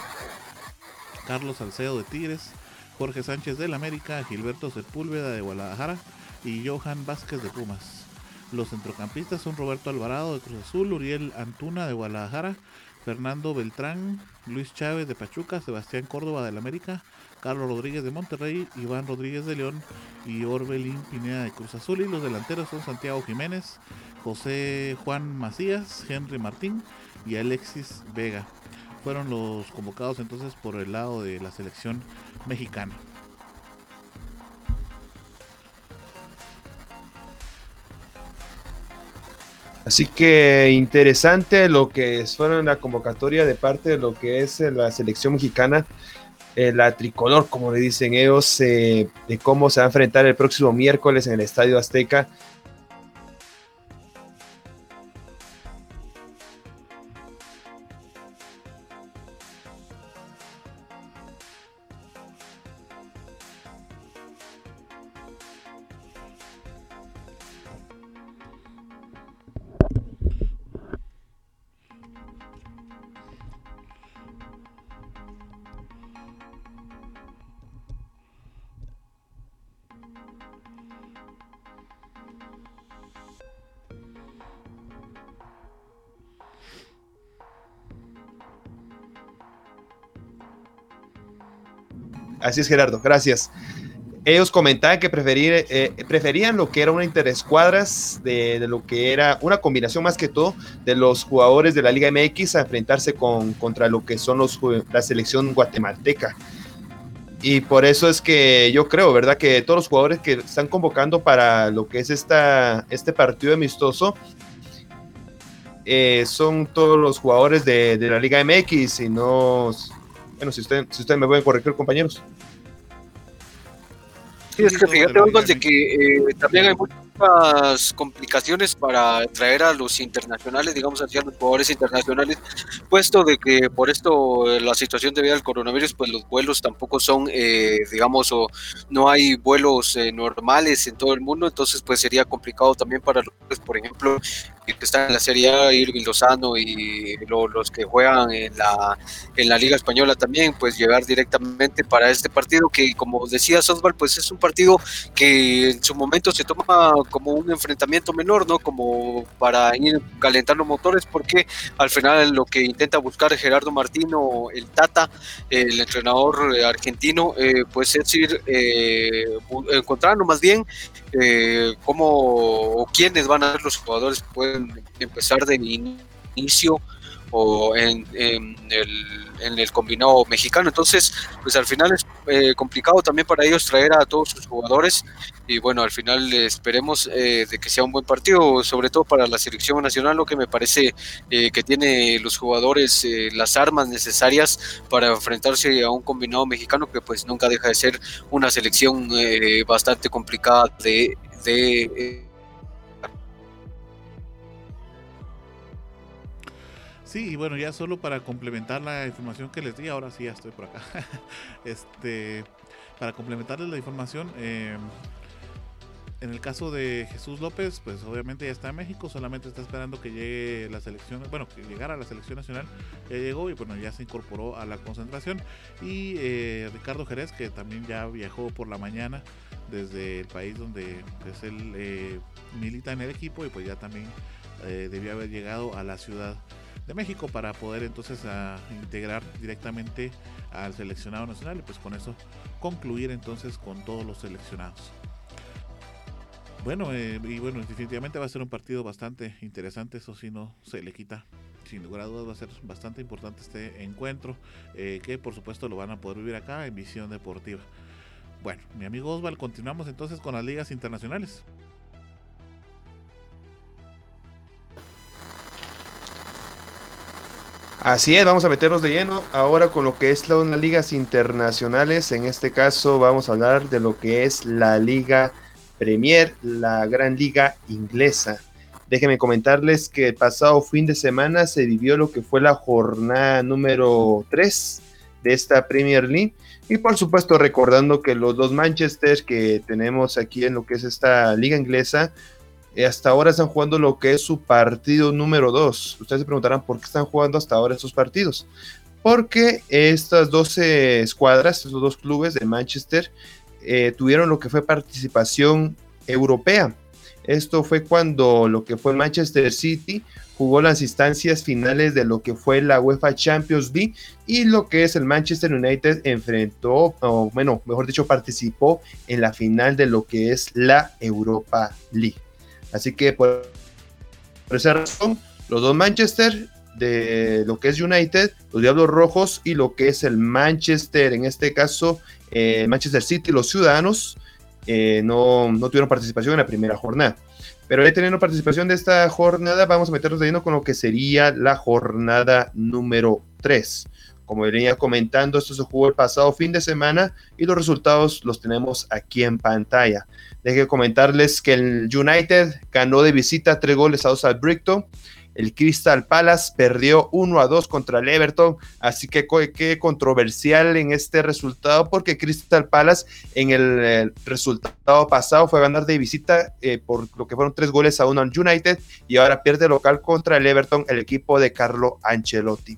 Carlos Salcedo de Tigres, Jorge Sánchez del América, Gilberto Sepúlveda de Guadalajara y Johan Vázquez de Pumas. Los centrocampistas son Roberto Alvarado de Cruz Azul, Uriel Antuna de Guadalajara, Fernando Beltrán, Luis Chávez de Pachuca, Sebastián Córdoba del América, Carlos Rodríguez de Monterrey, Iván Rodríguez de León y Orbelín Pineda de Cruz Azul. Y los delanteros son Santiago Jiménez, José Juan Macías, Henry Martín y Alexis Vega fueron los convocados entonces por el lado de la selección mexicana. Así que interesante lo que fueron la convocatoria de parte de lo que es la selección mexicana, eh, la tricolor, como le dicen ellos, eh, de cómo se va a enfrentar el próximo miércoles en el Estadio Azteca Así es, Gerardo, gracias. ellos comentaban que eh, preferían lo que era una interescuadras, de, de, lo que era una combinación más que todo de los jugadores de la Liga MX a enfrentarse con, contra lo que son los, la selección guatemalteca. Y por eso es que yo creo, ¿verdad? Que todos los jugadores que están convocando para lo que es esta, este partido amistoso eh, son todos los jugadores de, de, la Liga MX y no... Bueno, si ustedes si usted me pueden corregir, compañeros. Sí, es que fíjate, algo de que eh, también hay muchas complicaciones para traer a los internacionales, digamos así, a los jugadores internacionales, puesto de que por esto eh, la situación debido al coronavirus, pues los vuelos tampoco son, eh, digamos, o no hay vuelos eh, normales en todo el mundo, entonces pues sería complicado también para los, por ejemplo, que están en la Serie A, Irving Lozano y lo, los que juegan en la, en la Liga Española también, pues llegar directamente para este partido que, como decía Osval, pues es un partido que en su momento se toma como un enfrentamiento menor, ¿no? Como para ir calentando motores, porque al final lo que intenta buscar Gerardo Martino, el Tata, el entrenador argentino, eh, pues es ir eh, encontrando más bien eh, cómo o quiénes van a ser los jugadores que pueden empezar de inicio o en, en, el, en, el, combinado mexicano. Entonces, pues al final es eh, complicado también para ellos traer a todos sus jugadores y bueno, al final esperemos eh, de que sea un buen partido, sobre todo para la selección nacional, lo que me parece eh, que tiene los jugadores eh, las armas necesarias para enfrentarse a un combinado mexicano que pues nunca deja de ser una selección eh, bastante complicada de... de Sí, y bueno, ya solo para complementar la información que les di, ahora sí ya estoy por acá. [laughs] este, para complementarles la información, eh, en el caso de Jesús López, pues obviamente ya está en México, solamente está esperando que llegue la selección, bueno, que llegara a la selección nacional, ya llegó y bueno, ya se incorporó a la concentración. Y eh, Ricardo Jerez, que también ya viajó por la mañana desde el país donde pues, él eh, milita en el equipo y pues ya también eh, debió haber llegado a la ciudad de México para poder entonces a integrar directamente al seleccionado nacional y pues con eso concluir entonces con todos los seleccionados. Bueno, eh, y bueno, definitivamente va a ser un partido bastante interesante, eso sí no se le quita. Sin lugar a dudas va a ser bastante importante este encuentro, eh, que por supuesto lo van a poder vivir acá en Visión Deportiva. Bueno, mi amigo Osval, continuamos entonces con las ligas internacionales. Así es, vamos a meternos de lleno ahora con lo que es las ligas internacionales. En este caso vamos a hablar de lo que es la Liga Premier, la gran liga inglesa. Déjenme comentarles que el pasado fin de semana se vivió lo que fue la jornada número 3 de esta Premier League. Y por supuesto recordando que los dos Manchester que tenemos aquí en lo que es esta liga inglesa, hasta ahora están jugando lo que es su partido número 2. Ustedes se preguntarán por qué están jugando hasta ahora estos partidos. Porque estas 12 escuadras, estos dos clubes de Manchester, eh, tuvieron lo que fue participación europea. Esto fue cuando lo que fue Manchester City jugó las instancias finales de lo que fue la UEFA Champions League y lo que es el Manchester United enfrentó, o bueno, mejor dicho, participó en la final de lo que es la Europa League. Así que por, esa razón, los dos Manchester de lo que es United, los Diablos Rojos y lo que es el Manchester, en este caso eh, Manchester City, los Ciudadanos, eh, no, no, tuvieron participación en la primera jornada. Pero ya teniendo participación de esta jornada, vamos a meternos de lleno con lo que sería la jornada número 3. Como venía comentando, esto se jugó el pasado fin de semana y los resultados los tenemos aquí en pantalla. Deje comentarles que el United ganó de visita tres goles a dos al Brighton. El Crystal Palace perdió 1 a 2 contra el Everton, así que qué controversial en este resultado porque Crystal Palace en el, el resultado pasado fue a ganar de visita eh, por lo que fueron tres goles a uno al United y ahora pierde local contra el Everton, el equipo de Carlo Ancelotti.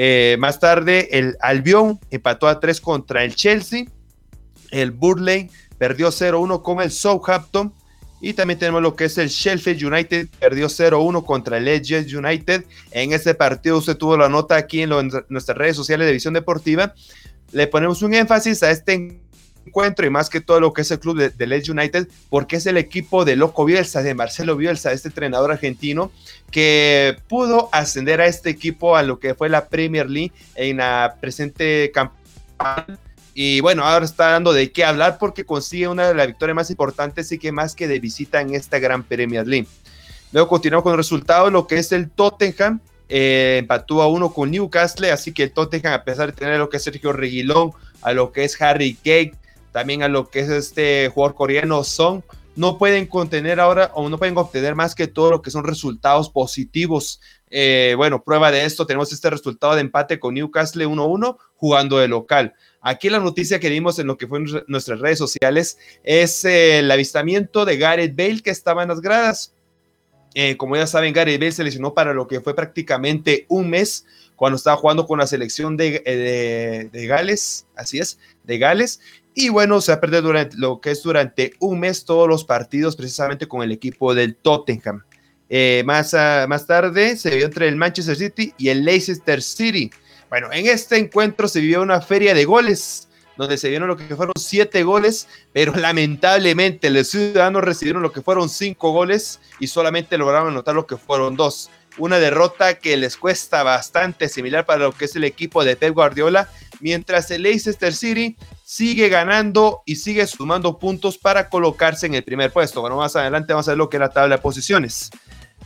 Eh, más tarde el Albion empató a 3 contra el Chelsea, el Burley perdió 0-1 con el Southampton y también tenemos lo que es el Sheffield United, perdió 0-1 contra el Edges United. En este partido usted tuvo la nota aquí en, lo, en, nuestras redes sociales de Visión Deportiva. Le ponemos un énfasis a este encuentro y más que todo lo que es el club de, Leeds United, porque es el equipo de Loco Bielsa, de Marcelo Bielsa, este entrenador argentino, que pudo ascender a este equipo a lo que fue la Premier League en la presente campaña. Y bueno, ahora está dando de qué hablar porque consigue una de las victorias más importantes y que más que de visita en esta gran Premier League. Luego continuamos con el resultado, lo que es el Tottenham, eh, empató a uno con Newcastle, así que el Tottenham, a pesar de tener lo que es Sergio Reguilón, a lo que es Harry Kane, también a lo que es este jugador coreano Son, no pueden contener ahora o no pueden obtener más que todo lo que son resultados positivos. Eh, bueno, prueba de esto, tenemos este resultado de empate con Newcastle 1-1 jugando de local. Aquí la noticia que dimos en lo que fue nuestras redes sociales es eh, el avistamiento de Gareth Bale que estaba en las gradas. Eh, como ya saben, Gareth Bale se lesionó para lo que fue prácticamente un mes cuando estaba jugando con la selección de, eh, de, Gales, así es, de Gales. Y bueno, se ha perdido durante lo que es durante un mes todos los partidos precisamente con el equipo del Tottenham. más, más tarde se vio entre el Manchester City y el Leicester City. Bueno, en este encuentro se vivió una feria de goles, donde se vieron lo que fueron siete goles, pero [laughs] lamentablemente los ciudadanos recibieron lo que fueron cinco goles y solamente lograron anotar lo que fueron dos. Una derrota que les cuesta bastante, similar para lo que es el equipo de Pep Guardiola, mientras el Leicester City sigue ganando y sigue sumando puntos para colocarse en el primer puesto. Bueno, más adelante vamos a ver lo que es la tabla de posiciones.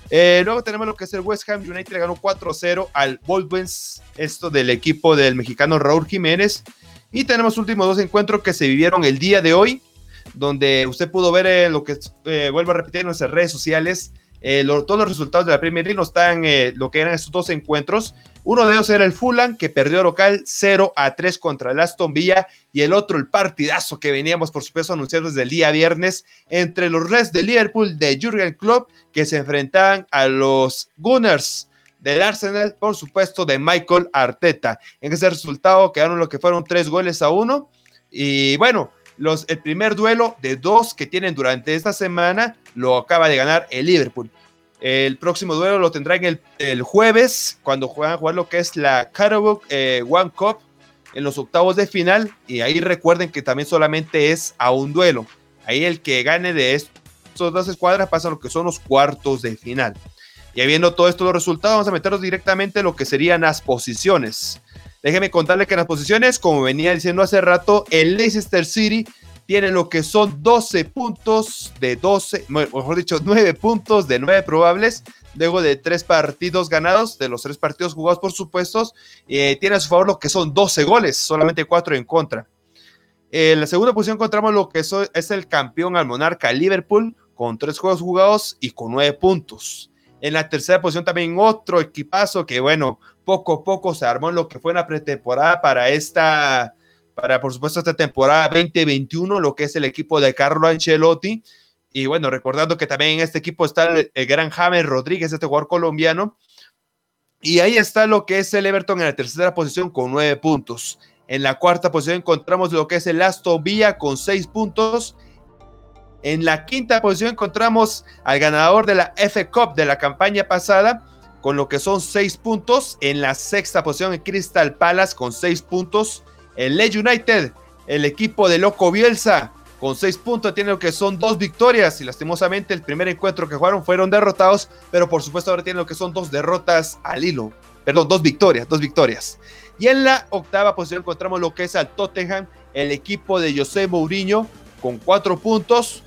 Eh, luego tenemos lo que es el West Ham United, ganó 4-0 al Wolves, esto del equipo del mexicano Raúl Jiménez. Y tenemos últimos dos encuentros que se vivieron el día de hoy, donde usted pudo ver eh, lo que eh, vuelvo a repetir en nuestras redes sociales, eh, todos los resultados de la Premier League no están eh, lo que eran estos dos encuentros. Uno de ellos era el Fulham, que perdió local 0 a 3 contra el Aston Villa, y el otro, el partidazo que veníamos, por supuesto, anunciando desde el día viernes, entre los Reds de Liverpool de Jurgen Klopp, que se enfrentaban a los Gunners del Arsenal, por supuesto, de Michael Arteta. En ese resultado quedaron lo que fueron tres goles a uno. Y bueno, los, el primer duelo de dos que tienen durante esta semana lo acaba de ganar el Liverpool. El próximo duelo lo tendrá en el, jueves, cuando juegan a jugar lo que es la Carabao eh, One Cup en los octavos de final. Y ahí recuerden que también solamente es a un duelo. Ahí el que gane de estos dos escuadras pasa lo que son los cuartos de final. Y habiendo todo esto los resultados, vamos a meternos directamente en lo que serían las posiciones. Déjeme contarle que en las posiciones, como venía diciendo hace rato, el Leicester City tiene lo que son 12 puntos de 12, mejor dicho, 9 puntos de 9 probables, luego de 3 partidos ganados, de los 3 partidos jugados por supuestos, eh, tiene a su favor lo que son 12 goles, solamente 4 en contra. En la segunda posición encontramos lo que es el campeón al monarca Liverpool, con 3 juegos jugados y con 9 puntos. En la tercera posición también otro equipazo que, bueno, poco a poco se armó en lo que fue una pretemporada para esta para por supuesto esta temporada 2021, lo que es el equipo de Carlo Ancelotti. Y bueno, recordando que también en este equipo está el, gran James Rodríguez, este jugador colombiano. Y ahí está lo que es el Everton en la tercera posición con nueve puntos. En la cuarta posición encontramos lo que es el Aston Villa con seis puntos. En la quinta posición encontramos al ganador de la F Cup de la campaña pasada con lo que son seis puntos. En la sexta posición el Crystal Palace con seis puntos. El Leeds United, el equipo de Loco Bielsa, con seis puntos, tiene lo que son dos victorias. Y lastimosamente, el primer encuentro que jugaron fueron derrotados, pero por supuesto ahora tiene lo que son dos derrotas al hilo. Perdón, dos victorias, dos victorias. Y en la octava posición encontramos lo que es al Tottenham, el equipo de José Mourinho, con cuatro puntos.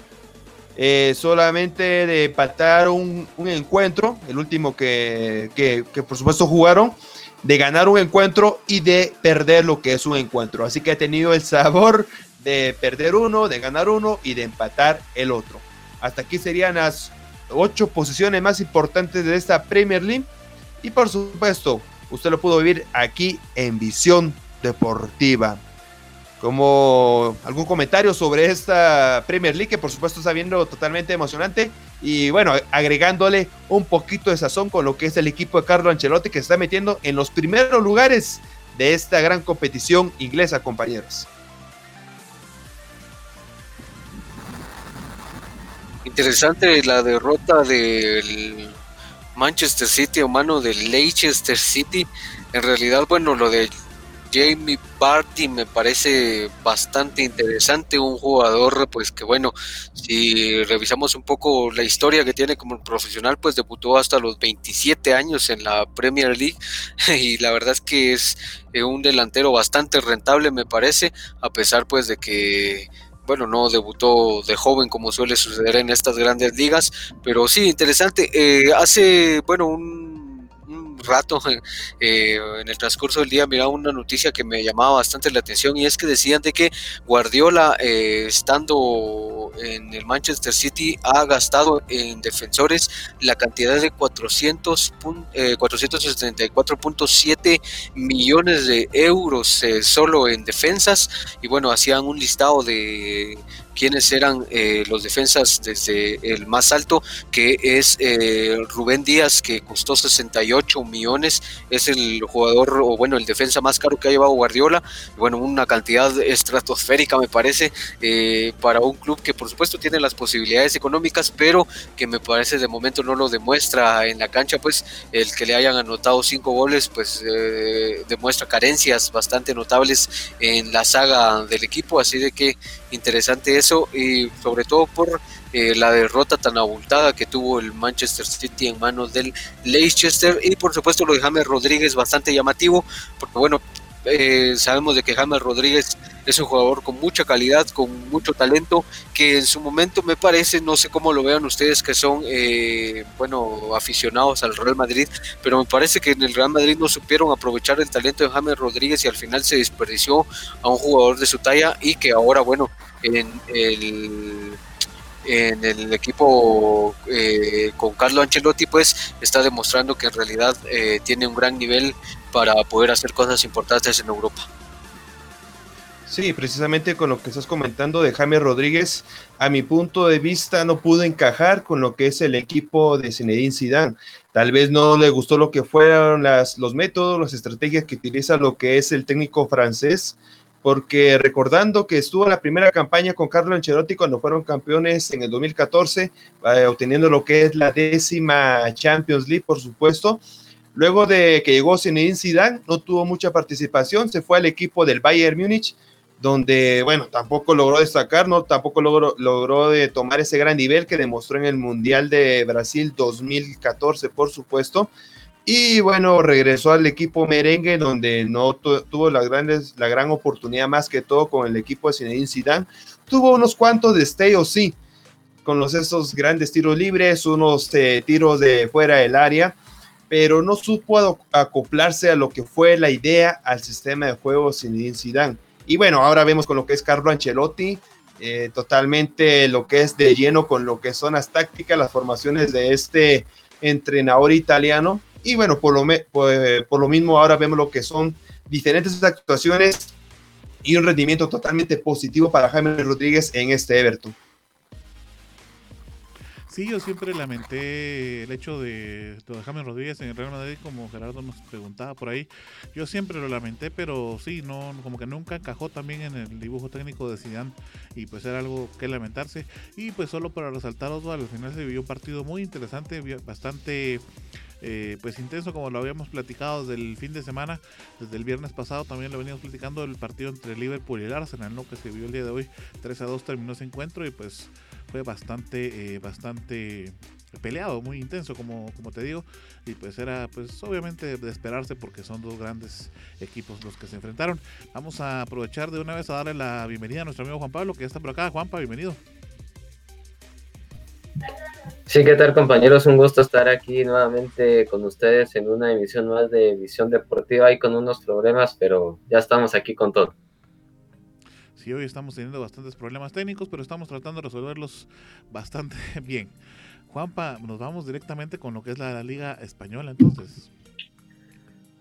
Eh, solamente de empatar un, encuentro, el último que, que, que por supuesto jugaron de ganar un encuentro y de perder lo que es un encuentro. Así que ha tenido el sabor de perder uno, de ganar uno y de empatar el otro. Hasta aquí serían las ocho posiciones más importantes de esta Premier League. Y por supuesto, usted lo pudo vivir aquí en Visión Deportiva como algún comentario sobre esta Premier League, que por supuesto está viendo totalmente emocionante. Y bueno, agregándole un poquito de sazón con lo que es el equipo de Carlo Ancelotti, que se está metiendo en los primeros lugares de esta gran competición inglesa, compañeros. Interesante la derrota del Manchester City o mano del Leicester City. En realidad, bueno, lo de Jamie Barty me parece bastante interesante, un jugador pues que bueno, si revisamos un poco la historia que tiene como profesional, pues debutó hasta los 27 años en la Premier League [laughs] y la verdad es que es eh, un delantero bastante rentable me parece, a pesar pues de que bueno, no debutó de joven como suele suceder en estas grandes ligas, pero sí, interesante. Eh, hace, bueno, un rato [laughs] eh, en el transcurso del día miraba una noticia que me llamaba bastante la atención y es que decían de que Guardiola eh, estando en el Manchester City ha gastado en defensores la cantidad de 400 474.7 eh, millones de euros solo en defensas. Y bueno hacían un listado de quiénes eran eh, los defensas desde el más alto, que es eh, Rubén Díaz, que costó 68 millones, es el jugador, o bueno, el defensa más caro que ha llevado Guardiola, bueno, una cantidad estratosférica me parece, eh, para un club que por supuesto tiene las posibilidades económicas, pero que me parece de momento no lo demuestra en la cancha, pues el que le hayan anotado cinco goles, pues demuestra carencias bastante notables en la saga del equipo, así de que interesante eso y sobre todo por eh, la derrota tan abultada que tuvo el Manchester City en manos del Leicester y por supuesto lo de James Rodríguez bastante llamativo porque bueno eh, sabemos de que James Rodríguez es un jugador con mucha calidad, con mucho talento, que en su momento me parece, no sé cómo lo vean ustedes que son, eh, bueno, aficionados al Real Madrid, pero me parece que en el Real Madrid no supieron aprovechar el talento de James Rodríguez y al final se desperdició a un jugador de su talla y que ahora, bueno, en el en el equipo eh, con Carlo Ancelotti pues está demostrando que en realidad eh, tiene un gran nivel para poder hacer cosas importantes en Europa. Sí, precisamente con lo que estás comentando de Jaime Rodríguez, a mi punto de vista no pudo encajar con lo que es el equipo de Zinedine Zidane. Tal vez no le gustó lo que fueron las, los métodos, las estrategias que utiliza lo que es el técnico francés, porque recordando que estuvo en la primera campaña con Carlo Ancelotti cuando fueron campeones en el 2014, eh, obteniendo lo que es la décima Champions League, por supuesto. Luego de que llegó Zinedine Zidane, no tuvo mucha participación, se fue al equipo del Bayern Múnich donde, bueno, tampoco logró destacar, no, tampoco logró, logró de tomar ese gran nivel que demostró en el Mundial de Brasil 2014, por supuesto. Y bueno, regresó al equipo merengue, donde no tuvo la, grandes, la gran oportunidad más que todo con el equipo de Zinedine Zidane. Tuvo unos cuantos destellos, sí, con los esos grandes tiros libres, unos eh, tiros de fuera del área, pero no supo acoplarse a lo que fue la idea al sistema de juego Zinedine Zidane y bueno, ahora vemos con lo que es Carlo Ancelotti, eh, totalmente lo que es de lleno con lo que son las tácticas, las formaciones de este entrenador italiano. Y bueno, por lo, por lo mismo ahora vemos lo que son diferentes actuaciones y un rendimiento totalmente positivo para Jaime Rodríguez en este Everton. Sí, yo siempre lamenté el hecho de, de James Rodríguez en el Real Madrid, como Gerardo nos preguntaba por ahí. Yo siempre lo lamenté, pero sí, no, como que nunca encajó también en el dibujo técnico de Zidane y pues era algo que lamentarse. Y pues solo para resaltar, Osvaldo, al final se vivió un partido muy interesante, bastante eh, pues intenso como lo habíamos platicado desde el fin de semana, desde el viernes pasado también lo veníamos platicando el partido entre Liverpool y el Arsenal, ¿no? que se vio el día de hoy, 3 a 2 terminó ese encuentro y pues fue bastante, eh, bastante peleado, muy intenso, como, te digo. Y pues era, pues obviamente de esperarse porque son dos grandes equipos los que se enfrentaron. Vamos a aprovechar de una vez a darle la bienvenida a nuestro amigo Juan Pablo, que está por acá. Juanpa, bienvenido. Sí, ¿qué tal compañeros? Un gusto estar aquí nuevamente con ustedes en una emisión más de Visión Deportiva y con unos problemas, pero ya estamos aquí con todo. Sí, hoy estamos teniendo bastantes problemas técnicos, pero estamos tratando de resolverlos bastante [laughs] bien. Juanpa, nos vamos directamente con lo que es la, Liga Española entonces.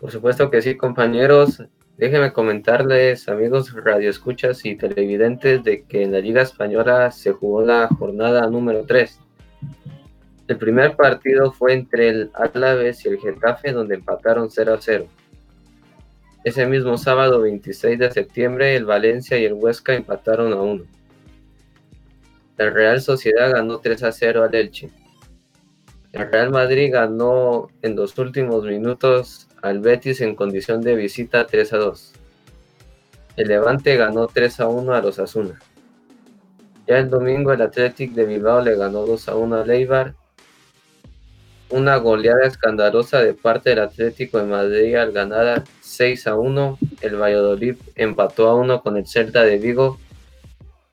Por supuesto que sí, compañeros. Déjenme comentarles, amigos radioescuchas y televidentes, de que en la Liga Española se jugó la jornada número 3. El primer partido fue entre el Alavés y el Getafe, donde empataron 0 a 0. Ese mismo sábado 26 de septiembre, el Valencia y el Huesca empataron a 1. El Real Sociedad ganó 3 a 0 al Elche. El Real Madrid ganó en los últimos minutos al Betis en condición de visita 3 a 2. El Levante ganó 3 a 1 a los Asuna. Ya el domingo el Athletic de Bilbao le ganó 2 a 1 a Leibar. Una goleada escandalosa de parte del Atlético de Madrid al ganar 6 a 1. El Valladolid empató a 1 con el Celta de Vigo.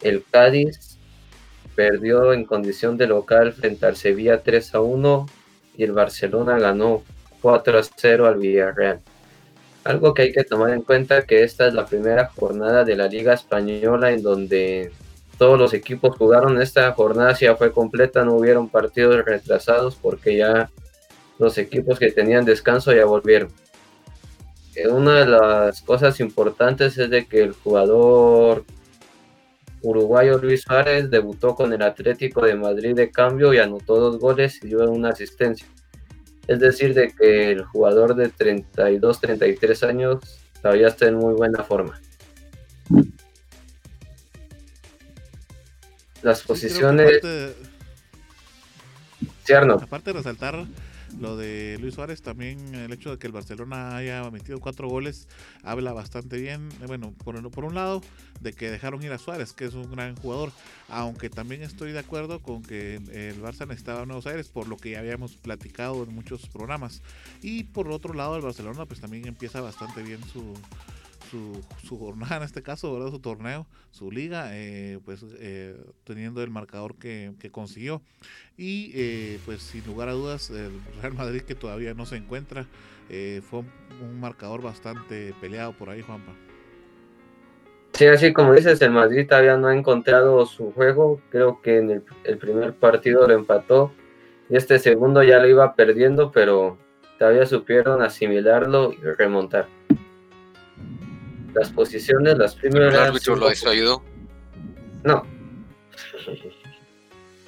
El Cádiz perdió en condición de local frente al Sevilla 3 a 1 y el Barcelona ganó 4 a 0 al Villarreal. Algo que hay que tomar en cuenta que esta es la primera jornada de la Liga Española en donde todos los equipos jugaron. Esta jornada ya fue completa, no hubieron partidos retrasados porque ya los equipos que tenían descanso ya volvieron. Eh, una de las cosas importantes es de que el jugador uruguayo Luis Suárez debutó con el Atlético de Madrid de cambio y anotó dos goles y dio una asistencia. Es decir, de que el jugador de 32-33 años todavía está en muy buena forma. Las posiciones... Aparte de resaltar lo de Luis Suárez, también el hecho de que el Barcelona haya metido cuatro goles habla bastante bien. Eh, bueno, por, por un lado, de que dejaron ir a Suárez, que es un gran jugador, aunque también estoy de acuerdo con que el Barça necesitaba Nuevos Aires, por lo que ya habíamos platicado en muchos programas. Y por otro lado, el Barcelona pues también empieza bastante bien su, su, jornada en este caso, ¿verdad? su torneo, su liga, eh, pues eh, teniendo el marcador que, consiguió. Y eh, pues sin lugar a dudas, el Real Madrid que todavía no se encuentra, fue un, marcador bastante peleado por ahí, Juanpa. Sí, así como dices, el Madrid todavía no ha encontrado su juego. Creo que en el, el primer partido lo empató y este segundo ya lo iba perdiendo, pero todavía supieron asimilarlo y remontar. Las posiciones, las primeras. ¿El árbitro lo ha ayudó? No.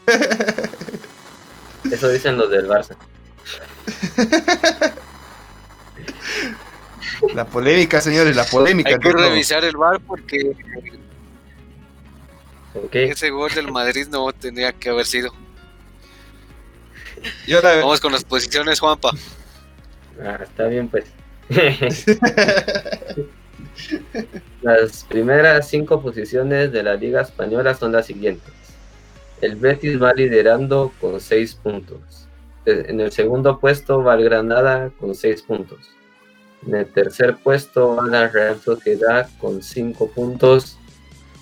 [laughs] Eso dicen los del Barça. La polémica, señores, la polémica. Hay que revisar el bar porque ese gol del Madrid no tenía que haber sido. Vamos con las posiciones, Juanpa. Ah, está bien, pues. [laughs] Las primeras cinco posiciones de la Liga Española son las siguientes. El Betis va liderando con seis puntos. En el segundo puesto va el Granada con seis puntos. En el tercer puesto va la Real Sociedad con cinco puntos.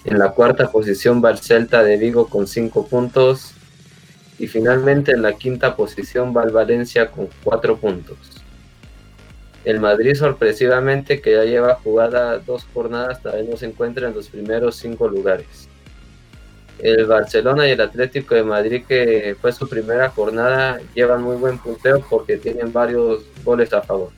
En la cuarta posición va el Celta de Vigo con cinco puntos. Y finalmente en la quinta posición va el Valencia con cuatro puntos. El Madrid sorpresivamente, que ya lleva jugada dos jornadas, todavía no se encuentra en los primeros cinco lugares. El Barcelona y el Atlético de Madrid, que fue su primera jornada, llevan muy buen punteo porque tienen varios goles a favor.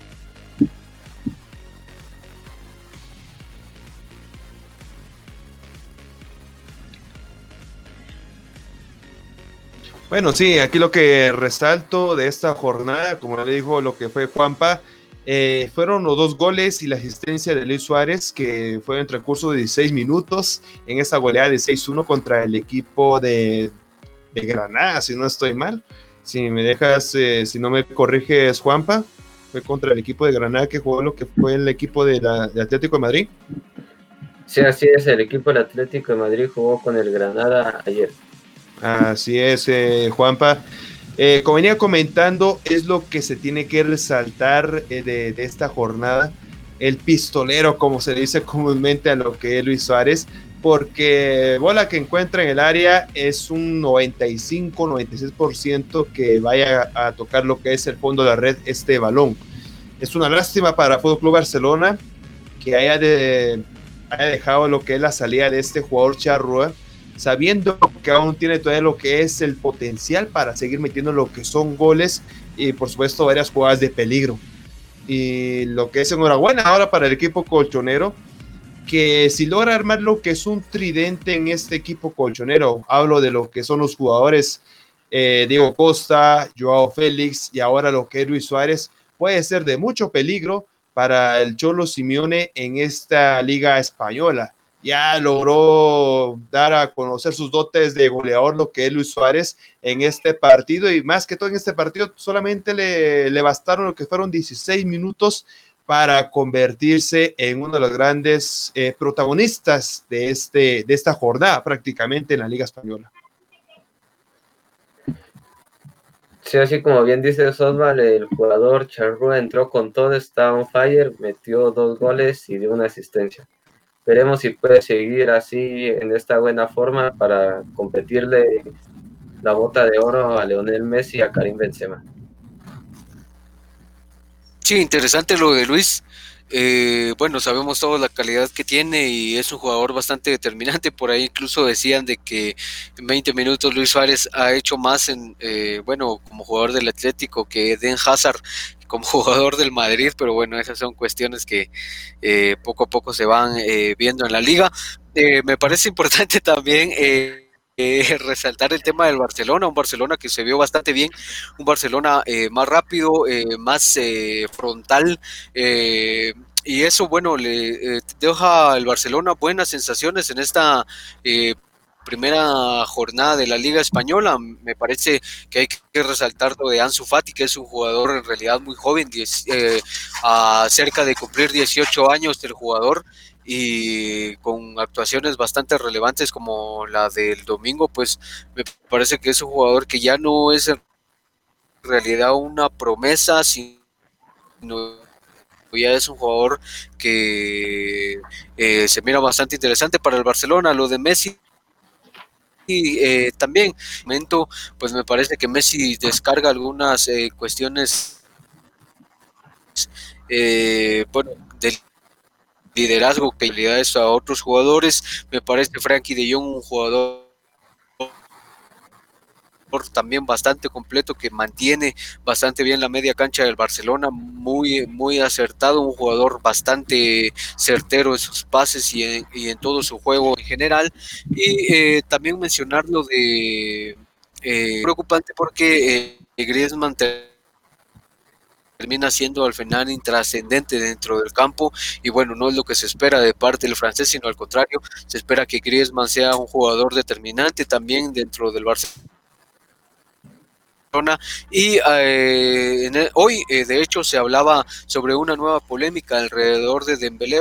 Bueno, sí, aquí lo que resalto de esta jornada, como le dijo lo que fue Juanpa, eh, fueron los dos goles y la asistencia de Luis Suárez, que fue en transcurso de 16 minutos en esa goleada de 6-1 contra el equipo de, Granada, si no estoy mal. Si me dejas, eh, si no me corriges, Juanpa, fue contra el equipo de Granada que jugó lo que fue el equipo de, Atlético de Madrid. Sí, así es, el equipo del Atlético de Madrid jugó con el Granada ayer. Así es, eh, Juanpa. Eh, como venía comentando, es lo que se tiene que resaltar eh, de, esta jornada. El pistolero, como se dice comúnmente a lo que es Luis Suárez, porque bola que encuentra en el área es un 95-96% que vaya a tocar lo que es el fondo de la red este balón. Es una lástima para Fútbol Club Barcelona que haya, haya dejado lo que es la salida de este jugador Charrua sabiendo que aún tiene todavía lo que es el potencial para seguir metiendo lo que son goles y por supuesto varias jugadas de peligro. Y lo que es enhorabuena ahora para el equipo colchonero, que si logra armar lo que es un tridente en este equipo colchonero, hablo de lo que son los jugadores eh, Diego Costa, Joao Félix y ahora lo que es Luis Suárez, puede ser de mucho peligro para el Cholo Simeone en esta liga española ya logró dar a conocer sus dotes de goleador, lo que es Luis Suárez en este partido y más que todo en este partido solamente le, le bastaron lo que fueron 16 minutos para convertirse en uno de los grandes eh, protagonistas de, este, de esta jornada prácticamente en la Liga Española. Sí, así como bien dice Osval, el jugador Charrúa entró con todo, está on fire, metió dos goles y dio una asistencia. Veremos si puede seguir así en esta buena forma para competirle la bota de oro a Leonel Messi y a Karim Benzema. Sí, interesante lo de Luis. Eh, bueno, sabemos toda la calidad que tiene y es un jugador bastante determinante. Por ahí incluso decían de que en 20 minutos Luis Suárez ha hecho más en, eh, bueno, como jugador del Atlético que Den Hazard como [laughs] jugador del Madrid, pero bueno, esas son cuestiones que eh, poco a poco se van viendo en la liga. me parece [laughs] importante también eh, resaltar el tema del Barcelona, un Barcelona que se vio bastante bien, un Barcelona eh, más rápido, eh, más frontal. y eso, bueno, le deja al Barcelona buenas sensaciones en esta primera jornada de la Liga Española. Me parece que hay que resaltar lo de Ansu Fati, que es un jugador en realidad muy joven, a cerca de cumplir 18 años del jugador y con actuaciones bastante relevantes como la del domingo, pues me parece que es un jugador que ya no es en realidad una promesa, sino ya es un jugador que eh, se mira bastante interesante para el Barcelona. Lo de Messi eh, también momento pues me parece que Messi descarga algunas eh, cuestiones bueno del liderazgo que habilidades a otros jugadores. Me parece Frankie de Jong un jugador también bastante completo que mantiene bastante bien la media cancha del Barcelona, muy muy acertado, un jugador bastante certero en sus pases y en, todo su juego en general. Y eh, también mencionar lo de eh, preocupante porque eh, Griezmann termina siendo al final intrascendente dentro del campo y bueno, no es lo que se espera de parte del francés, sino al contrario, se espera que Griezmann sea un jugador determinante también dentro del Barcelona y eh, hoy eh, de hecho se hablaba sobre una nueva polémica alrededor de Dembélé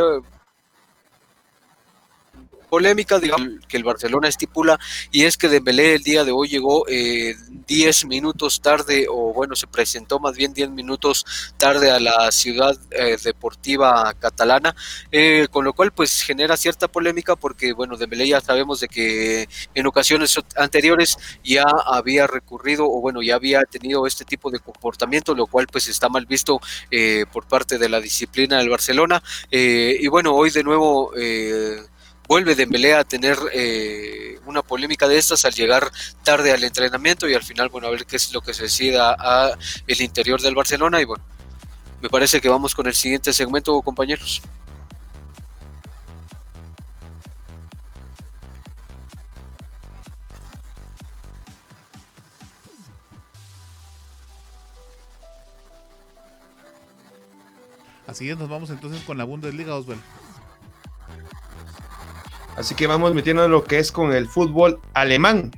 polémica que el Barcelona estipula y es que Dembélé el día de hoy llegó 10 eh, minutos tarde o bueno se presentó más bien 10 minutos tarde a la ciudad eh, deportiva catalana eh, con lo cual pues genera cierta polémica porque bueno Dembélé ya sabemos de que en ocasiones anteriores ya había recurrido o bueno ya había tenido este tipo de comportamiento lo cual pues está mal visto por parte de la disciplina del Barcelona y bueno hoy de nuevo vuelve Dembélé a tener eh, una polémica de estas al llegar tarde al entrenamiento y al final, bueno, a ver qué es lo que se decida a el interior del Barcelona y bueno, me parece que vamos con el siguiente segmento, compañeros. Así es, nos vamos entonces con la Bundesliga, Oswald. Así que vamos metiendo lo que es con el fútbol alemán.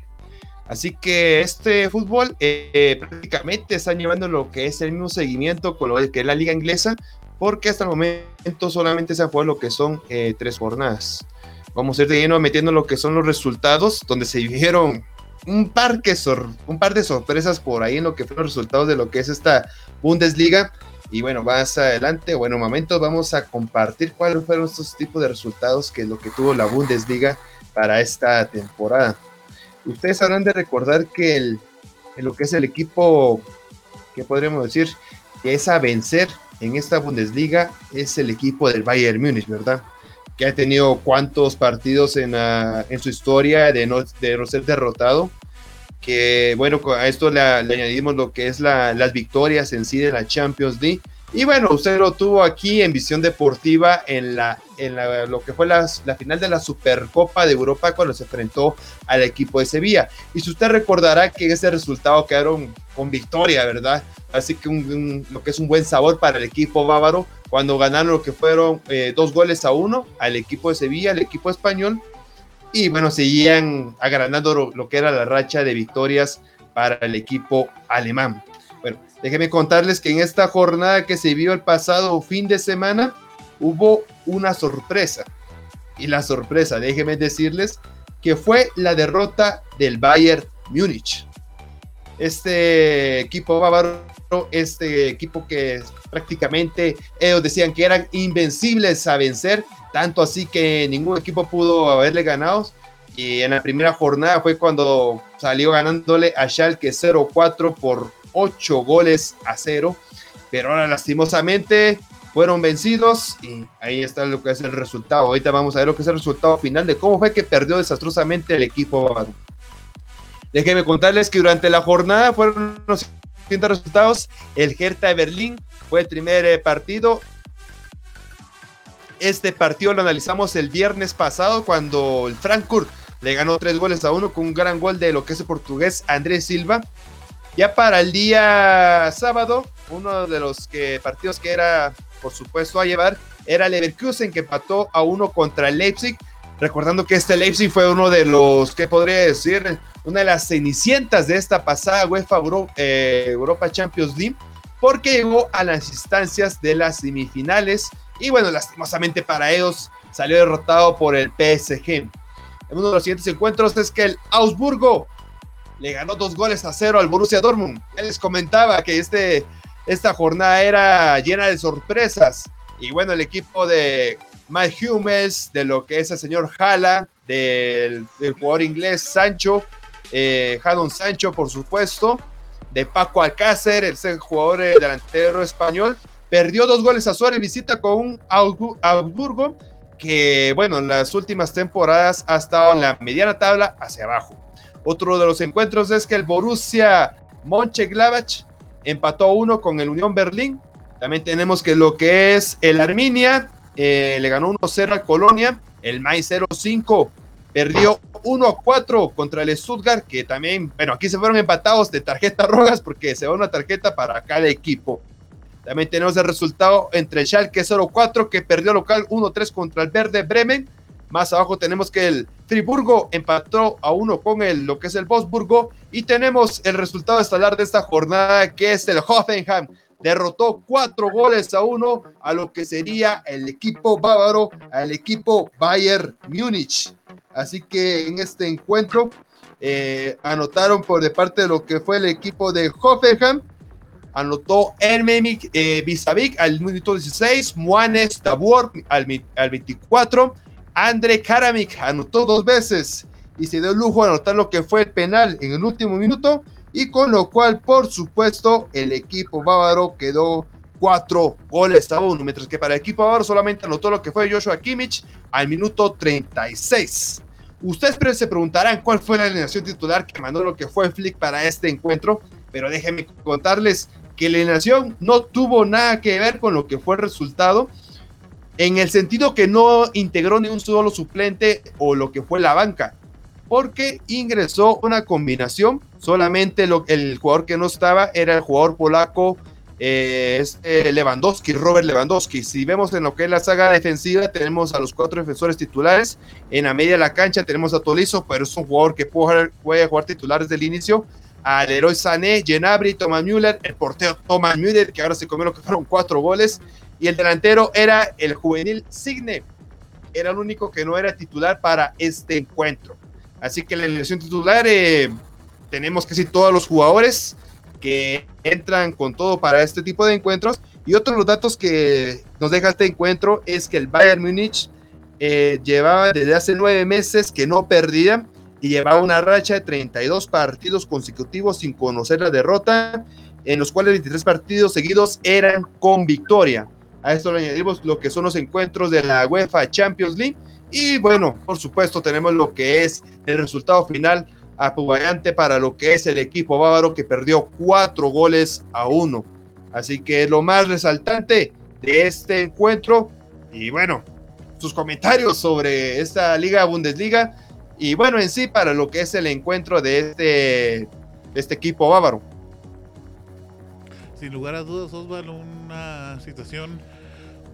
Así que este fútbol eh, prácticamente están llevando lo que es el mismo seguimiento con lo que es la liga inglesa, porque hasta el momento solamente se han jugado lo que son eh, tres jornadas. Vamos a ir de lleno metiendo lo que son los resultados, donde se vieron un par, que un par de sorpresas por ahí en lo que fueron los resultados de lo que es esta Bundesliga. Y bueno, más adelante, bueno, momentos vamos a compartir cuáles fueron estos tipos de resultados que lo que tuvo la Bundesliga para esta temporada. Ustedes habrán de recordar que el, lo que es el equipo, que podríamos decir, que es a vencer en esta Bundesliga es el equipo del Bayern Múnich, ¿verdad? Que ha tenido cuántos partidos en, en su historia de no, de no ser derrotado que bueno, a esto le, añadimos lo que es las victorias en sí de la Champions League. Y bueno, usted lo tuvo aquí en Visión Deportiva en, la, en lo que fue la, final de la Supercopa de Europa cuando se enfrentó al equipo de Sevilla. Y si usted recordará que ese resultado quedaron con victoria, ¿verdad? Así que lo que es un buen sabor para el equipo bávaro cuando ganaron lo que fueron eh, dos goles a uno al equipo de Sevilla, al equipo español y bueno, seguían agrandando lo, que era la racha de victorias para el equipo alemán. Bueno, Déjenme contarles que en esta jornada que se vio el pasado fin de semana hubo una sorpresa. Y la sorpresa, déjenme decirles, que fue la derrota del Bayern Múnich. Este equipo bávaro, este equipo que prácticamente ellos decían que eran invencibles a vencer, tanto así que ningún equipo pudo haberle ganado. Y en la primera jornada fue cuando salió ganándole a Schalke 0-4 por 8 goles a 0. Pero ahora lastimosamente fueron vencidos y ahí está lo que es el resultado. Ahorita vamos a ver lo que es el resultado final de cómo fue que perdió desastrosamente el equipo. Déjenme contarles que durante la jornada fueron los siguientes resultados. El Hertha de Berlín fue el primer eh, partido. Este partido lo analizamos el viernes pasado cuando el Frankfurt le ganó tres goles a uno con un gran gol de lo que es el portugués Andrés Silva. Ya para el día sábado, uno de los partidos que era por supuesto, a llevar era Leverkusen que empató a uno contra Leipzig. Recordando que este Leipzig fue uno de los, ¿qué podría decir? Una de las cenicientas de esta pasada UEFA eh, Europa Champions League, porque llegó a las instancias de las semifinales. Y bueno, lastimosamente para ellos salió derrotado por el PSG. En uno de los siguientes encuentros es que el Augsburgo le ganó dos goles a cero al Borussia Dortmund. Él les comentaba que este esta jornada era llena de sorpresas. Y bueno, el equipo de Mike Hummels, de lo que es el señor Jala, del, jugador inglés Sancho, eh, Jadon Sancho, por supuesto, de Paco Alcácer, el jugador eh, delantero español, perdió dos goles a Suárez, visita con un Augsburgo que, bueno, en las últimas temporadas ha estado en la mediana tabla hacia abajo. Otro de los encuentros es que el Borussia Mönchengladbach empató uno con el Unión Berlín. También tenemos que lo que es el Arminia, eh, le ganó 1-0 al Colonia. El May 0-5 perdió 1-4 contra el Stuttgart, que también, bueno, aquí se fueron empatados de tarjetas [laughs] rojas porque se va una tarjeta para cada equipo. También tenemos el resultado entre el Schalke 0-4 que perdió local 1-3 contra el Verde Bremen. Más abajo tenemos que el Friburgo empató a uno con el, lo que es el Bosburgo. Y tenemos el resultado estelar de esta jornada, que es el Hoffenheim. Derrotó cuatro goles a uno a lo que sería el equipo bávaro, al equipo Bayern Múnich. Así que en este encuentro eh, anotaron por de parte de lo que fue el equipo de Hoffenheim. Anotó Ermemik eh, al minuto 16, Juanes Tabor al, al 24, André Karamik anotó dos veces y se dio lujo de anotar lo que fue el penal en el último minuto y con lo cual, por supuesto, el equipo bávaro quedó cuatro goles a uno, mientras que para el equipo bávaro solamente anotó lo que fue Joshua Kimmich al minuto 36. Ustedes se preguntarán cuál fue la alineación titular que mandó lo que fue Flick para este encuentro, pero déjenme contarles que la alineación no tuvo nada que ver con lo que fue el resultado, en el sentido que no integró ni un solo suplente o lo que fue la banca, porque ingresó una combinación, solamente el jugador que no estaba era el jugador polaco eh, este Lewandowski, Robert Lewandowski. Si vemos en lo que es la saga defensiva, tenemos a los cuatro defensores titulares. En la media de la cancha tenemos a Tolizo, pero es un jugador que puede jugar, titular desde el inicio. Al héroe Sané, Genabri, Thomas Müller, el portero Thomas Müller, que ahora se comió lo que fueron cuatro goles y el delantero era el juvenil Signe. Era el único que no era titular para este encuentro. Así que la elección titular eh, tenemos decir todos los jugadores que entran con todo para este tipo de encuentros. Y otro de los datos que nos deja este encuentro es que el Bayern Múnich eh, llevaba desde hace nueve meses que no perdía y llevaba una racha de 32 partidos consecutivos sin conocer la derrota, en los cuales 23 partidos seguidos eran con victoria. A esto le añadimos lo que son los encuentros de la UEFA Champions League. Y bueno, por supuesto, tenemos lo que es el resultado final apuballante para lo que es el equipo bávaro que perdió cuatro goles a uno. Así que lo más resaltante de este encuentro. Y bueno, sus comentarios sobre esta Liga Bundesliga. Y bueno, en sí, para lo que es el encuentro de este, este equipo bávaro. Sin lugar a dudas, Osvaldo, una situación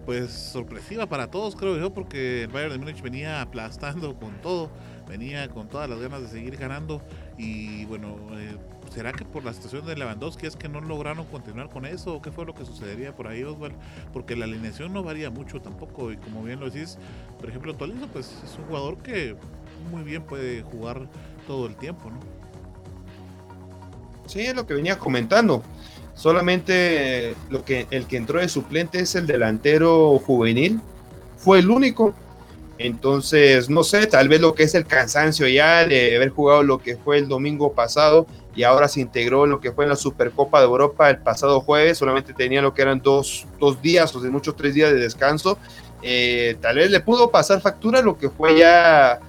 pues sorpresiva para todos, creo yo, porque el Bayern de Múnich venía aplastando con todo, venía con todas las ganas de seguir ganando y bueno, eh, ¿Será que por la situación de Lewandowski es que no lograron continuar con eso? ¿O qué fue lo que sucedería por ahí, Oswald? Porque la alineación no varía mucho tampoco. Y como bien lo decís, por ejemplo, Tolizo pues es un jugador que muy bien puede jugar todo el tiempo, ¿no? Sí, es lo que venía comentando. Solamente lo que, el que entró de suplente es el delantero juvenil. Fue el único. Entonces, no sé, tal vez lo que es el cansancio ya de haber jugado lo que fue el domingo pasado y ahora se integró lo que fue en la Supercopa de Europa el pasado jueves, solamente tenía lo que eran dos, dos días o de muchos tres días de descanso. Eh, tal vez le pudo pasar factura lo que fue ya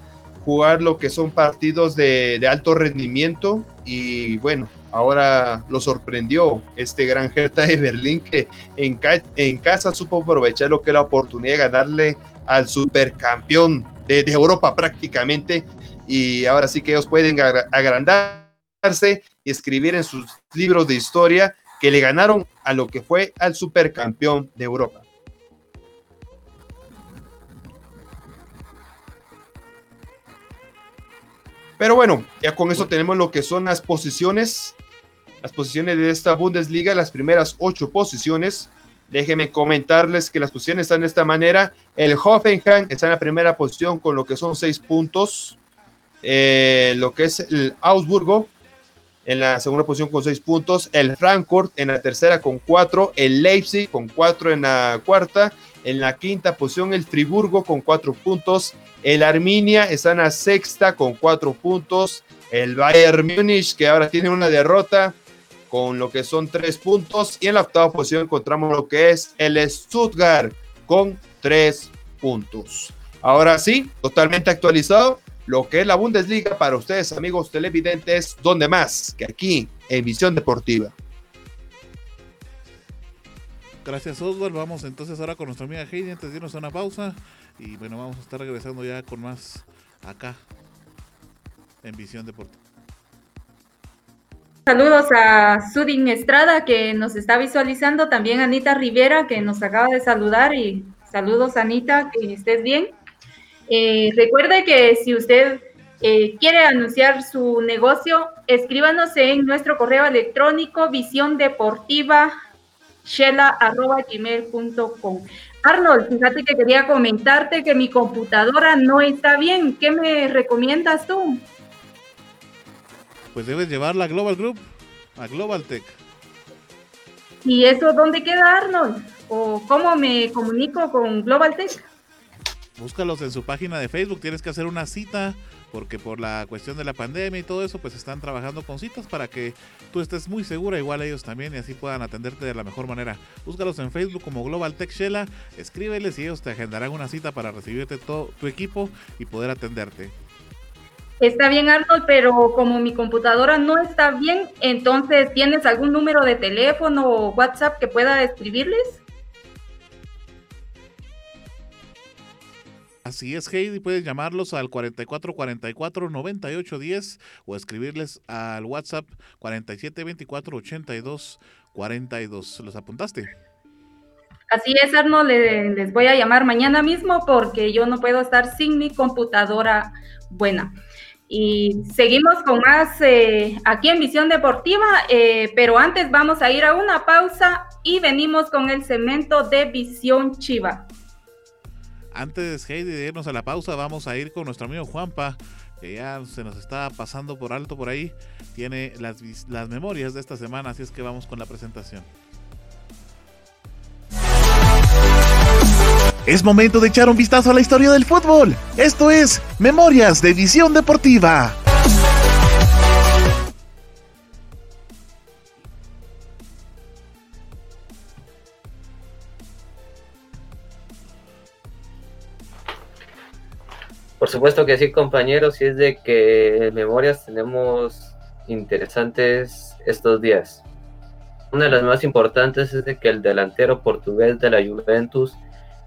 jugar lo que son partidos de alto rendimiento y bueno, ahora lo sorprendió este gran Hertha de Berlín que en, casa supo aprovechar lo que era la oportunidad de ganarle al supercampeón de, de Europa prácticamente y ahora sí que ellos pueden agrandar y escribir en sus libros de historia que le ganaron a lo que fue al supercampeón de Europa. Pero bueno, ya con eso tenemos lo que son las posiciones, las posiciones de esta Bundesliga, las primeras ocho posiciones. Déjenme comentarles que las posiciones están de esta manera. El Hoffenheim está en la primera posición con lo que son seis puntos. Eh, lo que es el Augsburgo en la segunda posición con seis puntos, el Frankfurt en la tercera con cuatro, el Leipzig con cuatro en la cuarta, en la quinta posición el Friburgo con cuatro puntos, el Arminia está en la sexta con cuatro puntos, el Bayern Múnich que ahora tiene una derrota con lo que son tres puntos y en la octava posición encontramos lo que es el Stuttgart con tres puntos. Ahora sí, totalmente actualizado, lo que es la Bundesliga para ustedes, amigos televidentes, donde más que aquí en Visión Deportiva. Gracias, Oswald. Vamos entonces ahora con nuestra amiga Heidi antes de irnos a una pausa. Y bueno, vamos a estar regresando ya con más acá en Visión Deportiva. Saludos a Sudin Estrada que nos está visualizando, también Anita Rivera que nos acaba de saludar y saludos Anita, que estés bien. Eh, recuerde que si usted eh, quiere anunciar su negocio, escríbanos en nuestro correo electrónico visión deportiva Arnold, fíjate que quería comentarte que mi computadora no está bien. ¿Qué me recomiendas tú? Pues debes llevarla a Global Group, a Global Tech. ¿Y eso dónde queda Arnold? ¿O cómo me comunico con Global Tech? búscalos en su página de Facebook, tienes que hacer una cita porque por la cuestión de la pandemia y todo eso, pues están trabajando con citas para que tú estés muy segura, igual ellos también, y así puedan atenderte de la mejor manera. Búscalos en Facebook como Global Tech Shella, escríbeles y ellos te agendarán una cita para recibirte todo tu equipo y poder atenderte. Está bien, Arnold, pero como mi computadora no está bien, entonces, ¿tienes algún número de teléfono o WhatsApp que pueda escribirles? Así es, Heidi, puedes llamarlos al 4444 9810 o escribirles al WhatsApp 4724 82 42. ¿Los apuntaste? Así es, Arno, les voy a llamar mañana mismo porque yo no puedo estar sin mi computadora buena. Y seguimos con más eh, aquí en Visión Deportiva, eh, pero antes vamos a ir a una pausa y venimos con el cemento de Visión Chiva. Antes, Heidi, de irnos a la pausa, vamos a ir con nuestro amigo Juanpa, que ya se nos está pasando por alto por ahí. Tiene las, las memorias de esta semana, así es que vamos con la presentación. Es momento de echar un vistazo a la historia del fútbol. Esto es Memorias de Visión Deportiva. Por supuesto que sí, compañeros, y es de que en memorias tenemos interesantes estos días. Una de las más importantes es de que el delantero portugués de la Juventus,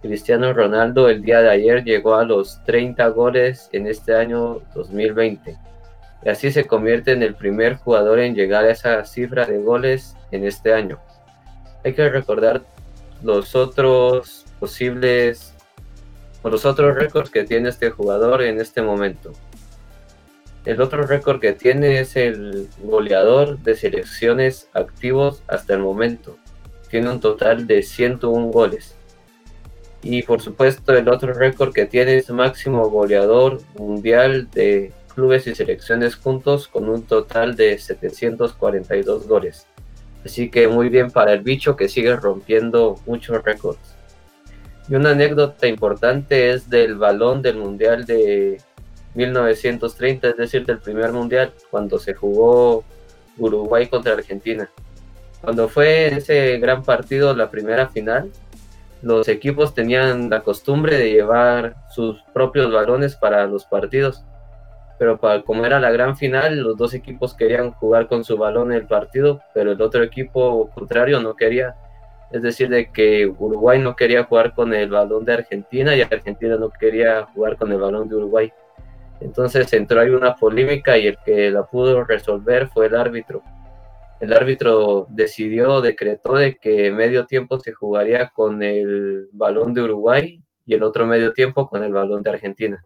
Cristiano Ronaldo, el día de ayer llegó a los 30 goles en este año 2020. Y así se convierte en el primer jugador en llegar a esa cifra de goles en este año. Hay que recordar los otros posibles los otros récords que tiene este jugador en este momento. El otro récord que tiene es el goleador de selecciones activos hasta el momento. Tiene un total de 101 goles. Y por supuesto el otro récord que tiene es máximo goleador mundial de clubes y selecciones juntos con un total de 742 goles. Así que muy bien para el bicho que sigue rompiendo muchos récords. Y una anécdota importante es del balón del Mundial de 1930, es decir, del primer mundial, cuando se jugó Uruguay contra Argentina. Cuando fue ese gran partido, la primera final, los equipos tenían la costumbre de llevar sus propios balones para los partidos. Pero para, como era la gran final, los dos equipos querían jugar con su balón el partido, pero el otro equipo contrario no quería. Es decir, de que Uruguay no quería jugar con el balón de Argentina y Argentina no quería jugar con el balón de Uruguay. Entonces entró ahí una polémica y el que la pudo resolver fue el árbitro. El árbitro decidió, decretó de que medio tiempo se jugaría con el balón de Uruguay y el otro medio tiempo con el balón de Argentina.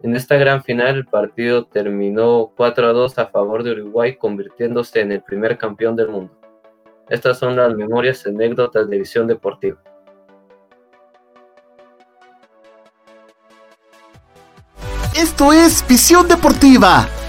En esta gran final el partido terminó 4 a 2 a favor de Uruguay, convirtiéndose en el primer campeón del mundo. Estas son las memorias y anécdotas de visión deportiva. Esto es Visión Deportiva,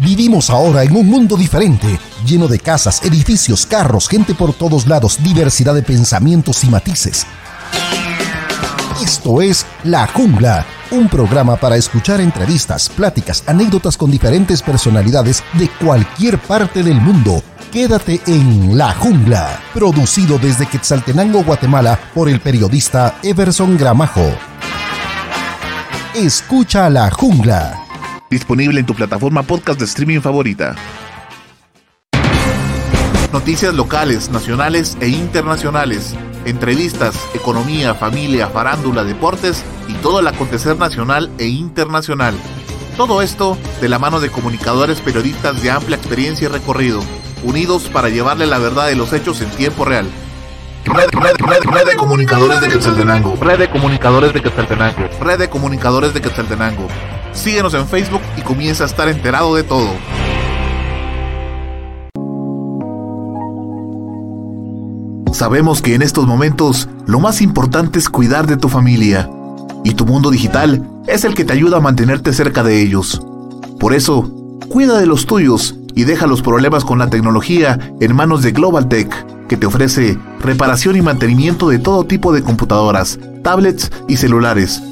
Vivimos ahora en un mundo diferente, lleno de casas, edificios, carros, gente por todos lados, diversidad de pensamientos y matices. Esto es La Jungla, un programa para escuchar entrevistas, pláticas, anécdotas con diferentes personalidades de cualquier parte del mundo. Quédate en La Jungla, producido desde Quetzaltenango, Guatemala, por el periodista Everson Gramajo. Escucha La Jungla Disponible en tu plataforma podcast de streaming favorita. Noticias locales, nacionales e internacionales. Entrevistas, economía, familia, farándula, deportes y todo el acontecer nacional e internacional. Todo esto de la mano de comunicadores periodistas de amplia experiencia y recorrido, unidos para llevarle la verdad de los hechos en tiempo real. Red, red, de comunicadores de Quetzaltenango. Red de comunicadores de Quetzaltenango. Red de comunicadores de Quetzaltenango. Síguenos en Facebook y comienza a estar enterado de todo. Sabemos que en estos momentos lo más importante es cuidar de tu familia y tu mundo digital es el que te ayuda a mantenerte cerca de ellos. Por eso, cuida de los tuyos y deja los problemas con la tecnología en manos de Global Tech, que te ofrece reparación y mantenimiento de todo tipo de computadoras, tablets y celulares,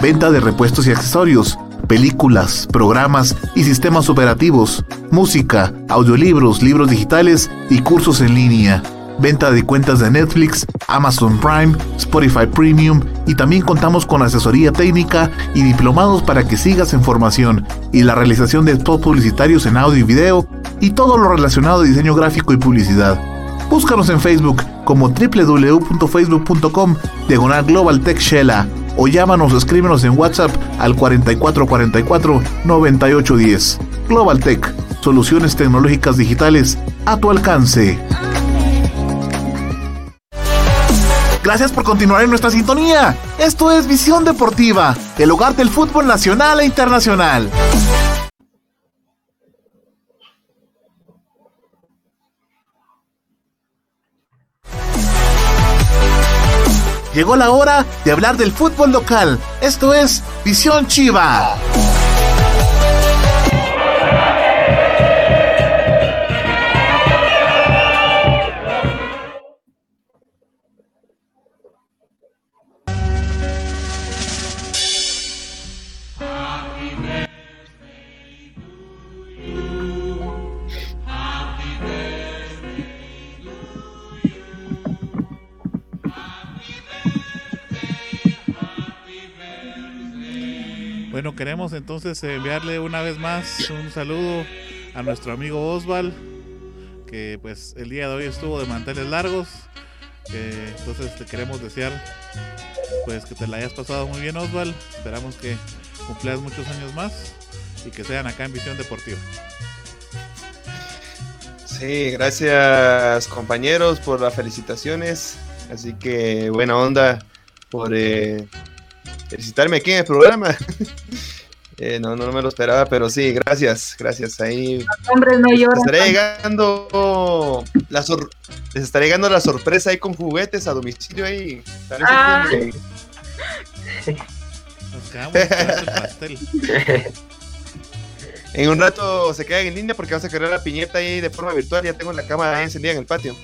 venta de repuestos y accesorios, películas, programas y sistemas operativos, música, audiolibros, libros digitales y cursos en línea. Venta de cuentas de Netflix, Amazon Prime, Spotify Premium y también contamos con asesoría técnica y diplomados para que sigas en formación y la realización de spots publicitarios en audio y video y todo lo relacionado a diseño gráfico y publicidad. Búscanos en Facebook como www.facebook.com diagonal Global Tech Shella o llámanos o escríbenos en WhatsApp al 4444 9810. Global Tech, soluciones tecnológicas digitales a tu alcance. Gracias por continuar en nuestra sintonía. Esto es Visión Deportiva, el hogar del fútbol nacional e internacional. Llegó la hora de hablar del fútbol local. Esto es Visión Chiva. Bueno, queremos entonces enviarle una vez más un saludo a nuestro amigo Osval, que pues el día de hoy estuvo de manteles largos. entonces te queremos desear pues que te la hayas pasado muy bien Osval. Esperamos que cumplas muchos años más y que sean acá en Visión Deportiva. Sí, gracias compañeros por las felicitaciones. Así que buena onda por eh, felicitarme aquí en el programa. [laughs] Eh, no, no me lo esperaba, pero sí, gracias, gracias. Ahí Hombre, no lloran. estaré llegando la sor- les estaré llegando la sorpresa ahí con juguetes a domicilio ahí. Ah. Nos quedamos pastel. En un rato se quedan en línea porque vamos a crear la piñeta ahí de forma virtual. Ya tengo la cámara ahí encendida en el patio.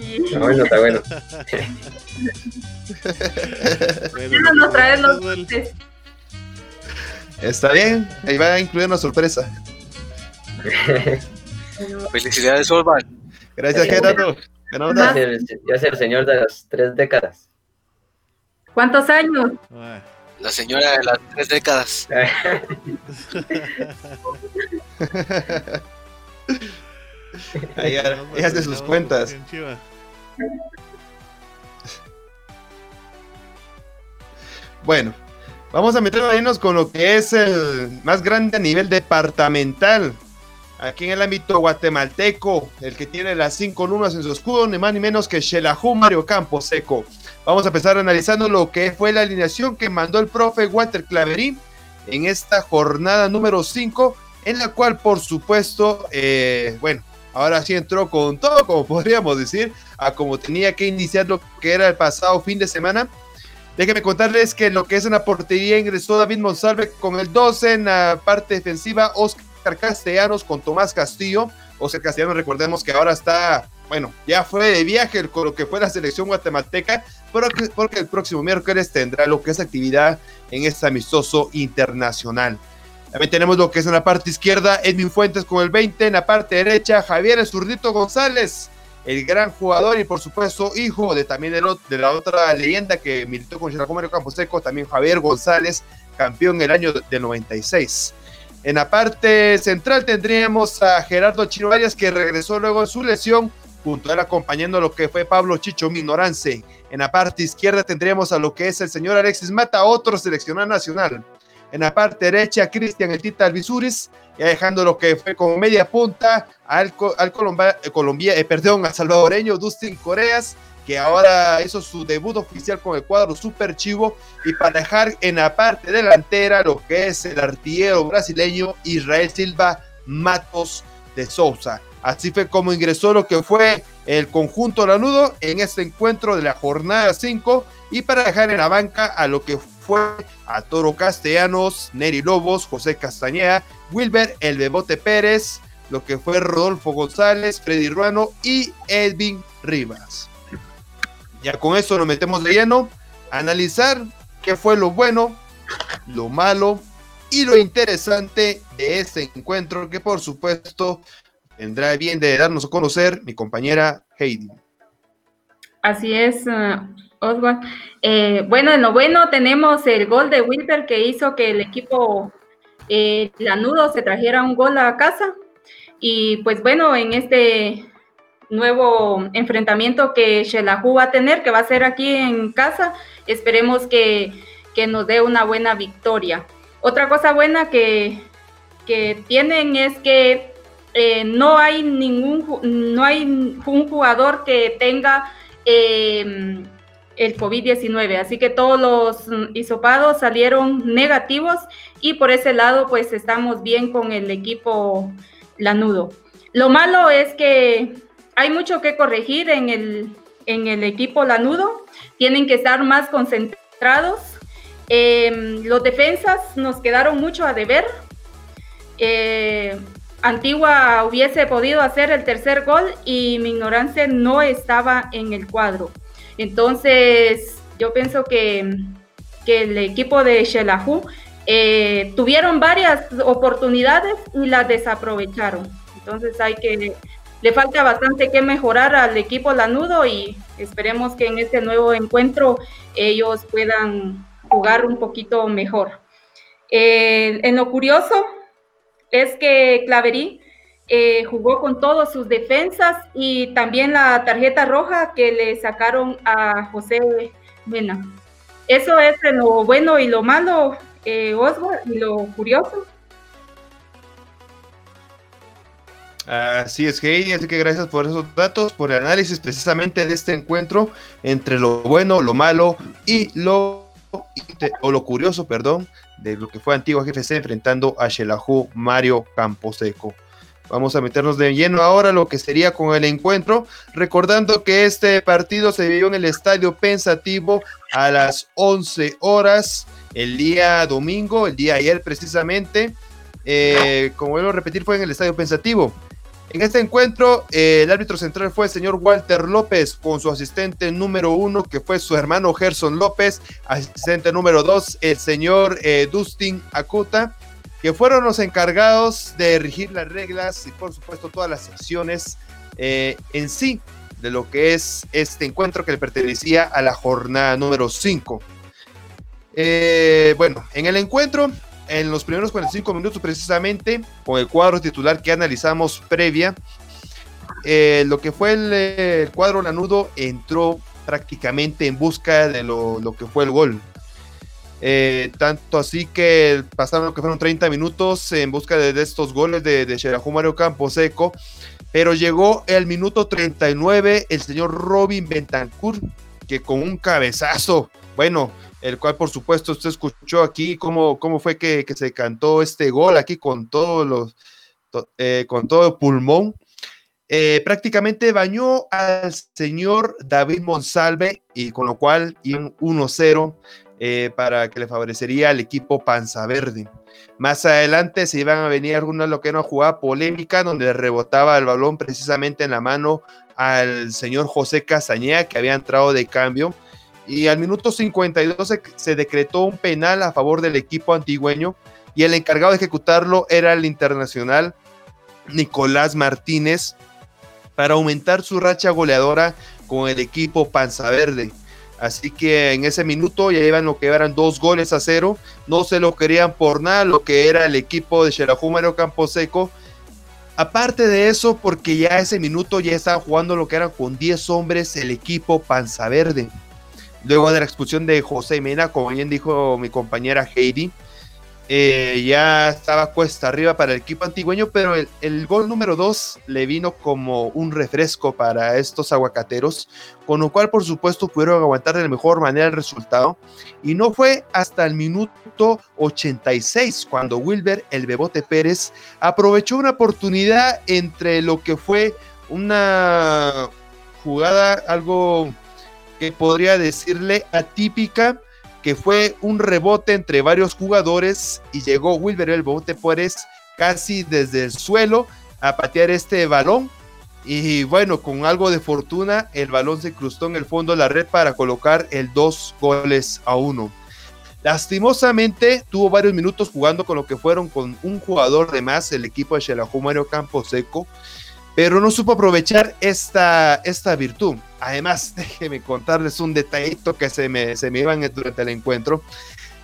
Está bueno, está bueno. Bueno, nos traen los dulces. Está bien, ahí va a incluir una sorpresa. Felicidades, Osval. Gracias, Gerardo. Ya es el, ya es el señor de las tres décadas. ¿Cuántos años? Ay, La señora de las tres décadas. [laughs] [laughs] [laughs] Ahí ya hace sus cuentas. Bueno, vamos a meternos con lo que es el más grande a nivel departamental. Aquí en el ámbito guatemalteco, el que tiene las cinco lunas en su escudo, ni más ni menos que Shelahu Mario Campos Seco. Vamos a empezar analizando lo que fue la alineación que mandó el profe Walter Claverí en esta jornada número 5, en la cual, por supuesto, eh, bueno, ahora sí entró con todo, como [laughs] podríamos decir, a como tenía que iniciar lo que era el pasado fin de semana. Déjenme contarles que en lo que es en la portería ingresó David Monsalve con el 12 en la parte defensiva, Oscar Castellanos con Tomás Castillo. Oscar Castellanos, recordemos que ahora está, bueno, ya fue de viaje con lo que fue la selección guatemalteca, pero que- porque el próximo miércoles tendrá lo que es actividad en este amistoso internacional. También tenemos lo que es en la parte izquierda, Edwin Fuentes con el 20, en la parte derecha, Javier Zurdito González, el gran jugador y por supuesto hijo de también de, la otra leyenda que militó con Mario Camposeco, también Javier González, campeón el año del 96. En la parte central tendríamos a Gerardo Chino Arias que regresó luego de su lesión, junto a él acompañando lo que fue Pablo Chicho Minorance. En la parte izquierda tendríamos a lo que es el señor Alexis Mata, otro seleccionado nacional. En la parte derecha, Cristian El Tita Alvisuris, ya dejando lo que fue como media punta al, al eh, Colombia, eh, perdón, al salvadoreño Dustin Coreas, que ahora hizo su debut oficial con el cuadro Super Chivo, y para dejar en la parte delantera lo que es el artillero brasileño Israel Silva Matos de Souza. Así fue como ingresó lo que fue el conjunto lanudo en este encuentro de la jornada 5 y para dejar en la banca a lo que fue a Toro Castellanos, Neri Lobos, José Castañeda, Wilber El Bebote Pérez, lo que fue Rodolfo González, Freddy Ruano y Edwin Rivas. Ya con eso nos metemos de lleno a analizar qué fue lo bueno, lo malo y lo interesante de este encuentro que por supuesto tendrá bien de darnos a conocer mi compañera Heidi. Así es, Oswald. Eh, bueno, en lo bueno tenemos el gol de Wilber que hizo que el equipo eh, Lanudo se trajera un gol a casa. Y pues bueno, en este nuevo enfrentamiento que Shelahu va a tener, que va a ser aquí en casa, esperemos que, que nos dé una buena victoria. Otra cosa buena que, que tienen es que eh, no hay ningún, no hay un jugador que tenga eh, el COVID-19. Así que todos los mm, hisopados salieron negativos y por ese lado pues estamos bien con el equipo lanudo. Lo malo es que hay mucho que corregir en el, en el equipo lanudo. Tienen que estar más concentrados. Eh, los defensas nos quedaron mucho a deber. Eh, Antigua hubiese podido hacer el tercer gol y mi ignorancia no estaba en el cuadro. Entonces, yo pienso que, que el equipo de Shelahu eh, tuvieron varias oportunidades y las desaprovecharon. Entonces, hay que, le falta bastante que mejorar al equipo Lanudo y esperemos que en este nuevo encuentro ellos puedan jugar un poquito mejor. Eh, en lo curioso, es que Claverí eh, jugó con todas sus defensas y también la tarjeta roja que le sacaron a José Mena. Eso es lo bueno y lo malo, eh, Oswald, y lo curioso. Así es, Heidi, así que gracias por esos datos, por el análisis precisamente de este encuentro entre lo bueno, lo malo y lo, o lo curioso, perdón, de lo que fue Antigua GFC enfrentando a Shelahu Mario Camposeco. Vamos a meternos de lleno ahora lo que sería con el encuentro, recordando que este partido se vivió en el Estadio Pensativo a las 11 horas el día domingo, el día ayer precisamente. Eh, como vuelvo a repetir, fue en el Estadio Pensativo. En este encuentro, eh, el árbitro central fue el señor Walter López con su asistente número uno, que fue su hermano Gerson López, asistente número dos, el señor eh, Dustin Acuta, que fueron los encargados de regir las reglas y por supuesto todas las secciones eh, en sí de lo que es este encuentro que le pertenecía a la jornada número 5. bueno, en el encuentro en los primeros 45 minutos precisamente, con el cuadro titular que analizamos previa, eh, lo que fue el, cuadro lanudo entró prácticamente en busca de lo, que fue el gol. Eh, tanto así que pasaron que fueron 30 minutos en busca de, estos goles de, de Mario Camposeco, pero llegó el minuto 39 el señor Robin Bentancur, que con un cabezazo, bueno, el cual por supuesto usted escuchó aquí cómo, cómo fue que, se cantó este gol aquí con todos los eh, con todo pulmón. Eh, prácticamente bañó al señor David Monsalve y con lo cual iban 1-0 eh, para que le favorecería al equipo Panza Verde. Más adelante se iban a venir algunas lo que una jugada polémica donde rebotaba el balón precisamente en la mano al señor José Casañea que había entrado de cambio y al minuto 52 se, decretó un penal a favor del equipo antigüeño y el encargado de ejecutarlo era el internacional Nicolás Martínez para aumentar su racha goleadora con el equipo Panza Verde. Así que en ese minuto ya iban lo que eran dos goles a cero. No se lo querían por nada lo que era el equipo de Xerajú Mario Camposeco. Aparte de eso, porque ya ese minuto ya estaban jugando lo que eran con 10 hombres el equipo Panza Verde. Luego de la expulsión de José Mena, como bien dijo mi compañera Heidi, eh, ya estaba cuesta arriba para el equipo antigüeño, pero el, gol número 2 le vino como un refresco para estos aguacateros, con lo cual por supuesto pudieron aguantar de la mejor manera el resultado. Y no fue hasta el minuto 86 cuando Wilber, el Bebote Pérez, aprovechó una oportunidad entre lo que fue una jugada algo que podría decirle atípica, que fue un rebote entre varios jugadores y llegó Wilber el Bote Pérez casi desde el suelo a patear este balón. Y bueno, con algo de fortuna, el balón se cruzó en el fondo de la red para colocar el dos goles a uno. Lastimosamente, tuvo varios minutos jugando con lo que fueron con un jugador de más, el equipo de Xelajú Mario Camposeco, pero no supo aprovechar esta, esta virtud. Además, [laughs] déjeme contarles un detallito que se me, se me iban durante el encuentro.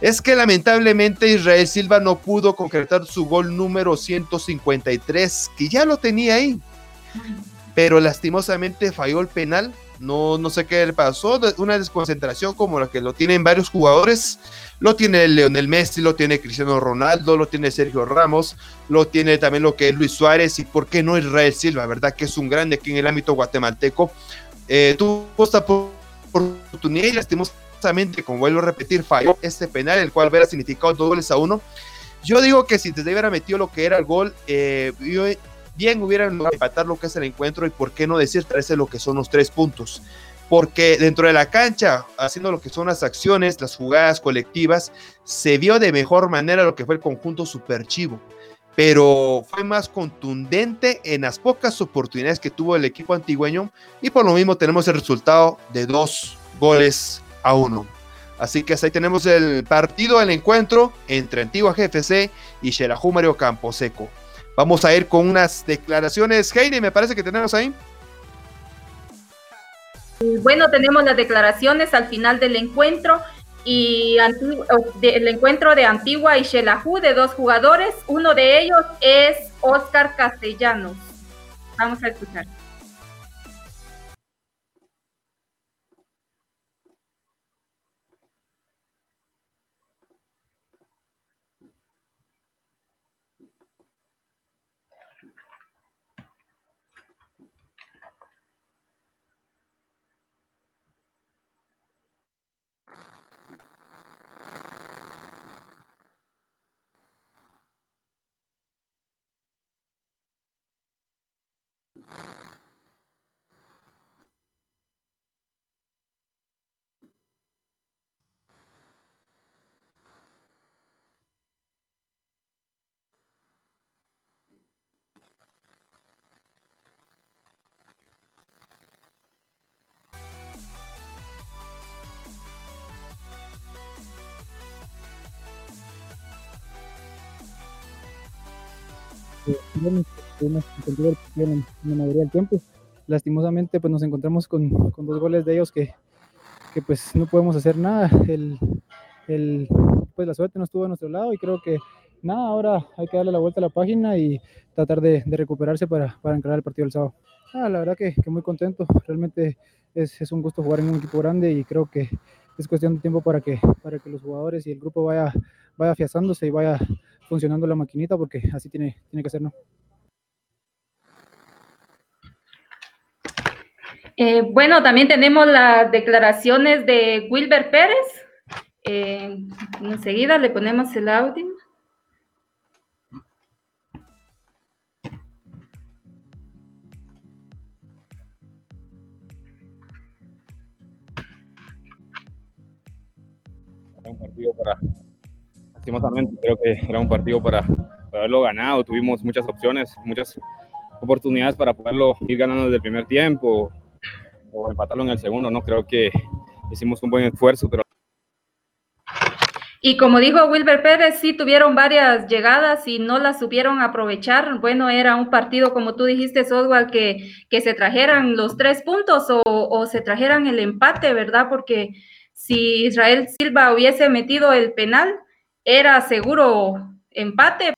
Es que lamentablemente Israel Silva no pudo concretar su gol número 153, que ya lo tenía ahí. Pero lastimosamente falló el penal. No, no sé qué le pasó. Una desconcentración como la que lo tienen varios jugadores. Lo tiene Leonel Messi, lo tiene Cristiano Ronaldo, lo tiene Sergio Ramos, lo tiene también lo que es Luis Suárez y por qué no Israel Silva, ¿verdad? Que es un grande aquí en el ámbito guatemalteco. Eh, tuvo esta oportunidad y lastimosamente, como vuelvo a repetir, falló este penal, el cual hubiera significado dos goles a uno. Yo digo que si desde hubiera metido lo que era el gol, eh, bien hubieran empatar lo que es el encuentro y por qué no decir traerse lo que son los tres puntos porque dentro de la cancha, haciendo lo que son las acciones, las jugadas colectivas, se vio de mejor manera lo que fue el conjunto superchivo, pero fue más contundente en las pocas oportunidades que tuvo el equipo antigüeño y por lo mismo tenemos el resultado de dos goles a uno. Así que ahí tenemos el partido, el encuentro entre Antigua GFC y Xerajú Mario Camposeco. Vamos a ir con unas declaraciones. Heidi, me parece que tenemos ahí. Bueno, tenemos las declaraciones al final del encuentro y el encuentro de Antigua y Xelajú de dos jugadores. Uno de ellos es Oscar Castellanos. Vamos a escuchar. Pudimos encontrar en la mayoría del tiempo. Lastimosamente, pues nos encontramos con, con dos goles de ellos que, que, pues no podemos hacer nada. El, el, pues la suerte no estuvo a nuestro lado y creo que nada, ahora hay que darle la vuelta a la página y tratar de, de recuperarse para, para encarar el partido del sábado. Ah, la verdad que, que, muy contento, realmente es, es, un gusto jugar en un equipo grande y creo que es cuestión de tiempo para que, para que los jugadores y el grupo vaya, vaya afiazándose y vaya funcionando la maquinita porque así tiene, tiene que ser. Eh, bueno, también tenemos las declaraciones de Wilber Pérez. Eh, enseguida le ponemos el audio. Partido para, lastimosamente, creo que era un partido para, para haberlo ganado. Tuvimos muchas opciones, muchas oportunidades para poderlo ir ganando desde el primer tiempo, o empatarlo en el segundo, ¿no? Creo que hicimos un buen esfuerzo, pero... Y como dijo Wilber Pérez, sí tuvieron varias llegadas y no las supieron aprovechar. Bueno, era un partido, como tú dijiste, Oswald, que, que se trajeran los tres puntos o, o se trajeran el empate, ¿verdad? Porque si Israel Silva hubiese metido el penal, era seguro empate,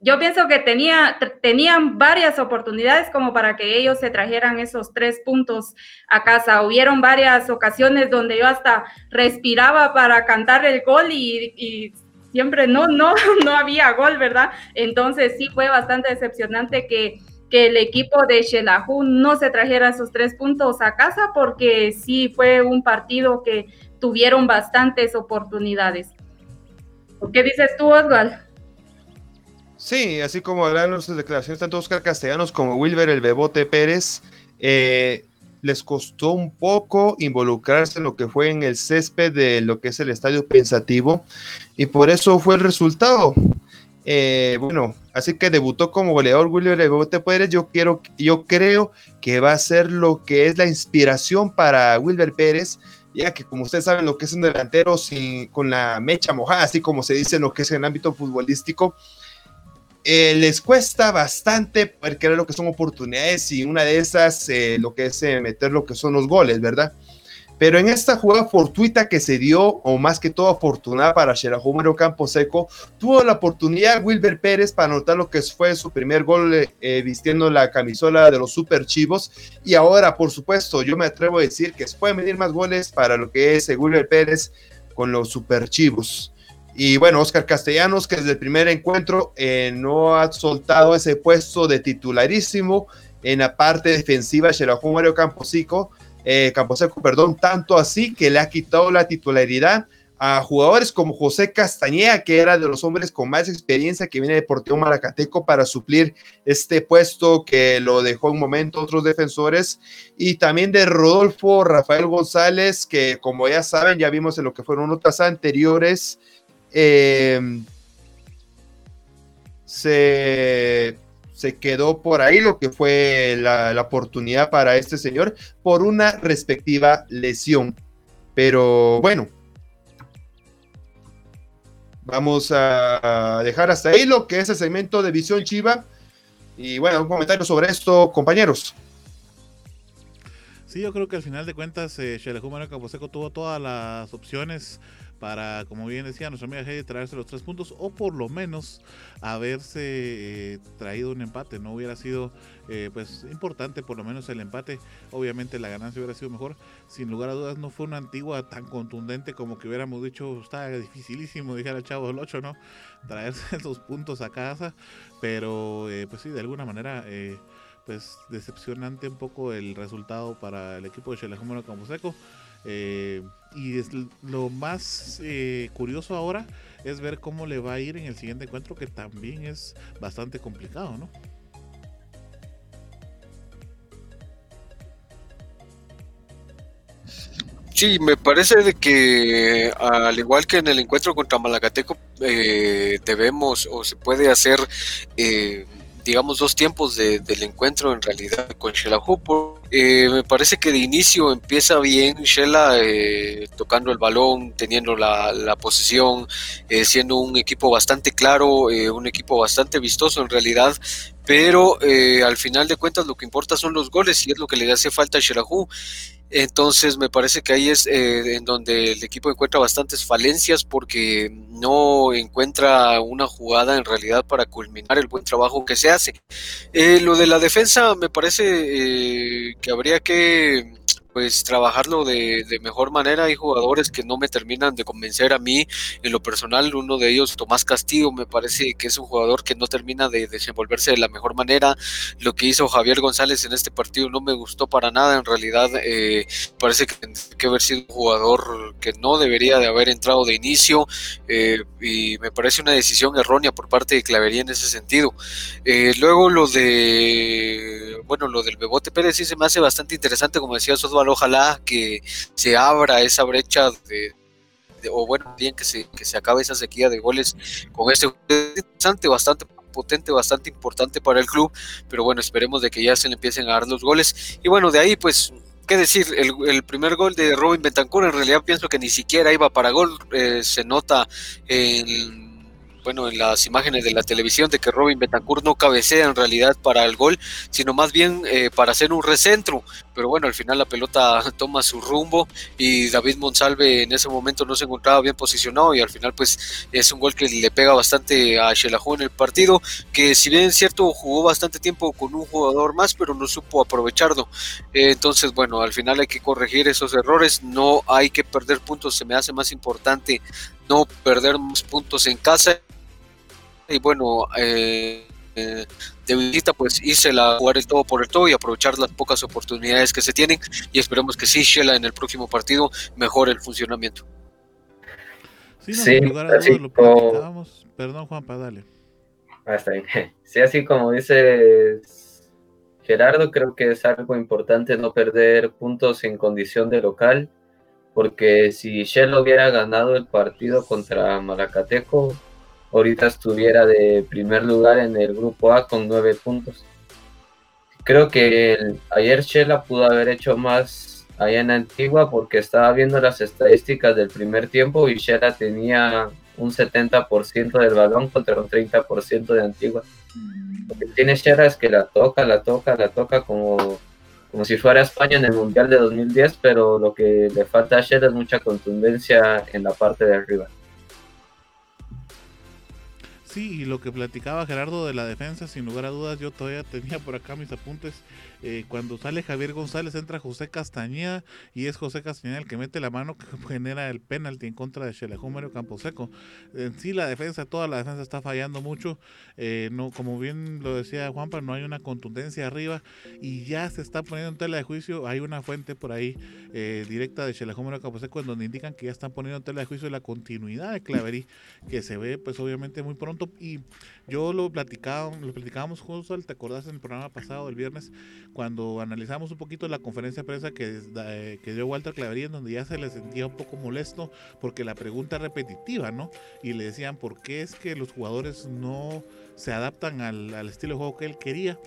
yo pienso que tenía, tenían varias oportunidades como para que ellos se trajeran esos tres puntos a casa. Hubieron varias ocasiones donde yo hasta respiraba para cantar el gol y, siempre no, no, [laughs] no había gol, ¿verdad? Entonces sí fue bastante decepcionante que, que el equipo de Shelahu no se trajera esos tres puntos a casa porque sí fue un partido que tuvieron bastantes oportunidades. ¿Qué dices tú, Oswald? Sí, así como hablan nuestras declaraciones, tanto Oscar Castellanos como Wilber el Bebote Pérez, eh, les costó un poco involucrarse en lo que fue en el césped de lo que es el estadio pensativo y por eso fue el resultado. Eh, bueno, así que debutó como goleador el Bebote Pérez. Yo, quiero, yo creo que va a ser lo que es la inspiración para Wilber Pérez ya que como ustedes saben lo que es un delantero sin, con la mecha mojada, así como se dice en lo que es en el ámbito futbolístico, eh, les cuesta bastante porque lo que son oportunidades y una de esas eh, lo que es eh, meter lo que son los goles, ¿verdad? Pero en esta jugada fortuita que se dio, o más que todo afortunada para Campo Camposeco, tuvo la oportunidad Wilber Pérez para anotar lo que fue su primer gol vistiendo la camisola de los Super Chivos. Y ahora, por supuesto, yo me atrevo a decir que se pueden medir más goles para lo que es Wilber Pérez con los Super Chivos. Y bueno, Oscar Castellanos, que desde el primer encuentro eh, no ha soltado ese puesto de titularísimo en la parte defensiva de Mario Camposico, eh, Camposeco, perdón, tanto así que le ha quitado la titularidad a jugadores como José Castañeda, que era de los hombres con más experiencia que viene de Deportivo Maracateco para suplir este puesto que lo dejó un momento otros defensores, y también de Rodolfo Rafael González, que como ya saben, ya vimos en lo que fueron otras anteriores, eh, se, quedó por ahí lo que fue la, oportunidad para este señor por una respectiva lesión. Pero bueno, vamos a dejar hasta ahí lo que es el segmento de Visión Chiva. Y bueno, un comentario sobre esto, compañeros. Sí, yo creo que al final de cuentas eh, Campo Camposeco tuvo todas las opciones para, como bien decía nuestra amiga Heidi, traerse los tres puntos o por lo menos haberse eh, traído un empate. No hubiera sido eh, pues importante por lo menos el empate. Obviamente la ganancia hubiera sido mejor. Sin lugar a dudas no fue una antigua tan contundente como que hubiéramos dicho, está dificilísimo, dijera el chavo del 8, ¿no? Traerse [laughs] esos puntos a casa. Pero eh, pues sí, de alguna manera pues decepcionante un poco el resultado para el equipo de Chelajumano Camposeco. Eh, y lo más eh, curioso ahora es ver cómo le va a ir en el siguiente encuentro, que también es bastante complicado, ¿no? Sí, me parece de que al igual que en el encuentro contra Malacateco eh, debemos o se puede hacer eh, digamos, dos tiempos del encuentro en realidad con Shela Hooper. Eh, me parece que de inicio empieza bien Shela eh, tocando el balón, teniendo la, la posesión, eh, siendo un equipo bastante claro, un equipo bastante vistoso en realidad, pero al final de cuentas lo que importa son los goles y es lo que le hace falta a Shelahu. Entonces me parece que ahí es eh, en donde el equipo encuentra bastantes falencias porque no encuentra una jugada en realidad para culminar el buen trabajo que se hace. Eh, lo de la defensa me parece eh, que habría que pues trabajarlo de, mejor manera. Hay jugadores que no me terminan de convencer a mí en lo personal. Uno de ellos, Tomás Castillo, me parece que es un jugador que no termina de desenvolverse de la mejor manera. Lo que hizo Javier González en este partido no me gustó para nada. En realidad, eh, parece que tendría que haber sido un jugador que no debería de haber entrado de inicio. Eh, y me parece una decisión errónea por parte de Clavería en ese sentido. Eh, luego lo de, bueno, lo del Bebote Pérez sí se me hace bastante interesante, como decía Ojalá que se abra esa brecha de, o bueno, bien que se, que se acabe esa sequía de goles con este bastante, bastante potente, bastante importante para el club, pero bueno, esperemos de que ya se le empiecen a dar los goles. Y bueno, de ahí pues qué decir, el, primer gol de Robin Bentancur en realidad pienso que ni siquiera iba para gol, eh, se nota en bueno, en las imágenes de la televisión de que Robin Betancourt no cabecea en realidad para el gol, sino más bien eh, para hacer un recentro. Pero bueno, al final la pelota [laughs] toma su rumbo y David Monsalve en ese momento no se encontraba bien posicionado y al final pues es un gol que le pega bastante a Shelahu en el partido, que si bien es cierto jugó bastante tiempo con un jugador más, pero no supo aprovecharlo. entonces bueno, al final hay que corregir esos errores, no hay que perder puntos, se me hace más importante no perder más puntos en casa y bueno, eh, eh, de visita pues hice la jugar el todo por el todo y aprovechar las pocas oportunidades que se tienen y esperemos que sí Shela en el próximo partido mejore el funcionamiento. Sí, sí así como... Perdón Juanpa, dale. Ah, [laughs] Sí, así como dice Gerardo, creo que es algo importante no perder puntos en condición de local, porque si Shell hubiera ganado el partido contra Malacateco, ahorita estuviera de primer lugar en el grupo A con nueve puntos. Creo que ayer Shela pudo haber hecho más allá en Antigua porque estaba viendo las estadísticas del primer tiempo y Shela tenía un 70% del balón contra un 30% de Antigua. Lo que tiene Shela es que la toca, la toca, la toca como, como si fuera España en el Mundial de 2010, pero lo que le falta a Shela es mucha contundencia en la parte de arriba. Sí, y lo que platicaba Gerardo de la defensa, sin lugar a dudas, yo todavía tenía por acá mis apuntes. Eh, cuando sale Javier González, entra José Castañeda y es José Castañeda el que mete la mano que [laughs] genera el penalti en contra de Chelejón Mario Camposeco. En sí, la defensa, toda la defensa está fallando mucho. Eh, no, como bien lo decía Juanpa, no hay una contundencia arriba y ya se está poniendo en tela de juicio. Hay una fuente por ahí eh, directa de Chelejón Mario Camposeco en donde indican que ya están poniendo en tela de juicio la continuidad de Claverí, que se ve, pues obviamente, muy pronto y yo lo platicaba, lo platicábamos justo, ¿te acordás en el programa pasado del viernes cuando analizamos un poquito la conferencia de prensa que, eh, que dio Walter Clavería en donde ya se le sentía un poco molesto porque la pregunta repetitiva, ¿no? Y le decían por qué es que los jugadores no se adaptan al, al estilo de juego que él quería.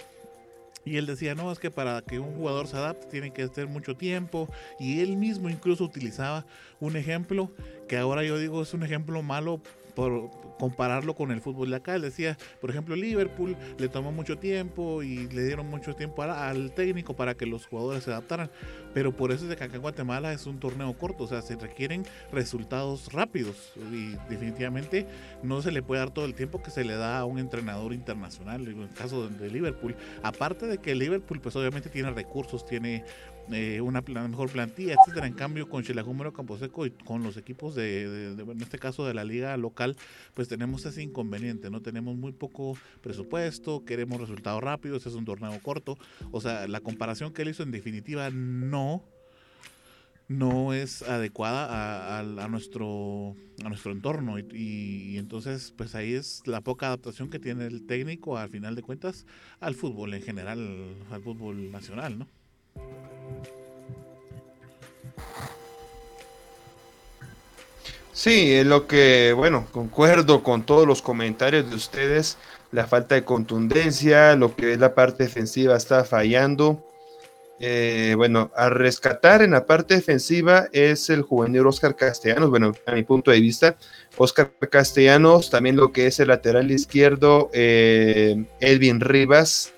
Y él decía, no, es que para que un jugador se adapte tiene que estar mucho tiempo. Y él mismo incluso utilizaba un ejemplo que ahora yo digo es un ejemplo malo por compararlo con el fútbol de acá. Él decía, por ejemplo, Liverpool le tomó mucho tiempo y le dieron mucho tiempo al técnico para que los jugadores se adaptaran. Pero por eso es de que acá en Guatemala es un torneo corto, o sea, se requieren resultados rápidos y definitivamente no se le puede dar todo el tiempo que se le da a un entrenador internacional, en el caso de Liverpool. Aparte de que Liverpool pues obviamente tiene recursos, tiene eh, una mejor plantilla, etcétera. En cambio, con Campo Camposeco y con los equipos de, en este caso de la liga local, pues tenemos ese inconveniente, ¿no? Tenemos muy poco presupuesto, queremos resultados rápidos, es un torneo corto. O sea, la comparación que él hizo en definitiva no no es adecuada a, nuestro a nuestro entorno. Y, y, entonces pues ahí es la poca adaptación que tiene el técnico al final de cuentas al fútbol en general al fútbol nacional no Sí, es lo que, bueno, concuerdo con todos los comentarios de ustedes, la falta de contundencia, lo que es la parte defensiva está fallando. Eh, bueno, a rescatar en la parte defensiva es el juvenil Oscar Castellanos, bueno, a mi punto de vista, Oscar Castellanos, también lo que es el lateral izquierdo, eh, Edwin Rivas,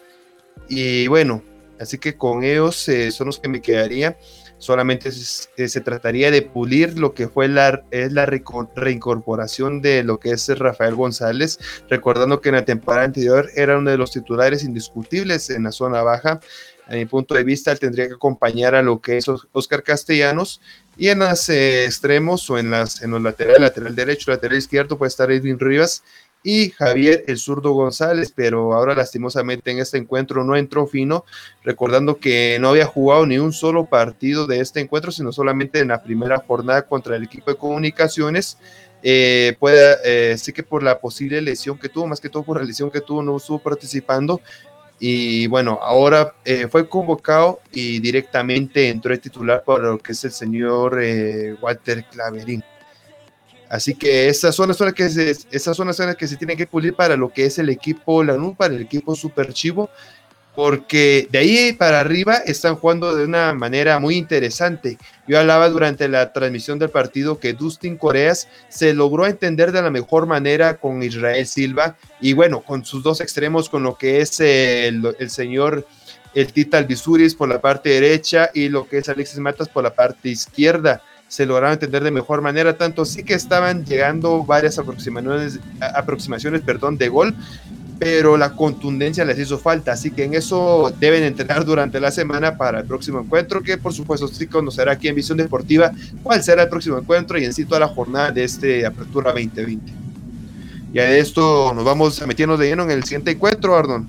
y bueno, así que con ellos eh, son los que me quedaría. Solamente se, trataría de pulir lo que fue la, es la reincorporación de lo que es Rafael González, recordando que en la temporada anterior era uno de los titulares indiscutibles en la zona baja. A mi punto de vista, él tendría que acompañar a lo que es Oscar Castellanos y en los eh, extremos o en, las, en los laterales, lateral derecho, lateral izquierdo puede estar Edwin Rivas y Javier el zurdo González, pero ahora lastimosamente en este encuentro no entró fino, recordando que no había jugado ni un solo partido de este encuentro, sino solamente en la primera jornada contra el equipo de comunicaciones. Eh, puede, eh, sí que por la posible lesión que tuvo, más que todo por la lesión que tuvo, no estuvo participando. Y bueno, ahora eh, fue convocado y directamente entró el titular para lo que es el señor Walter Claverín. Así que esas son las zonas que se, esas son las zonas que se tienen que pulir para lo que es el equipo Lanús, para el equipo Super Chivo, porque de ahí para arriba están jugando de una manera muy interesante. Yo hablaba durante la transmisión del partido que Dustin Coreas se logró entender de la mejor manera con Israel Silva y bueno, con sus dos extremos, con lo que es el, señor el Tita Albisuris por la parte derecha y lo que es Alexis Matas por la parte izquierda se lograron entender de mejor manera, tanto sí que estaban llegando varias aproximaciones, aproximaciones perdón, de gol, pero la contundencia les hizo falta, así que en eso deben entrenar durante la semana para el próximo encuentro, que por supuesto sí conocerá aquí en Visión Deportiva cuál será el próximo encuentro y en sí toda la jornada de este Apertura 2020. Y a esto nos vamos a meternos de lleno en el siguiente encuentro, Ardon.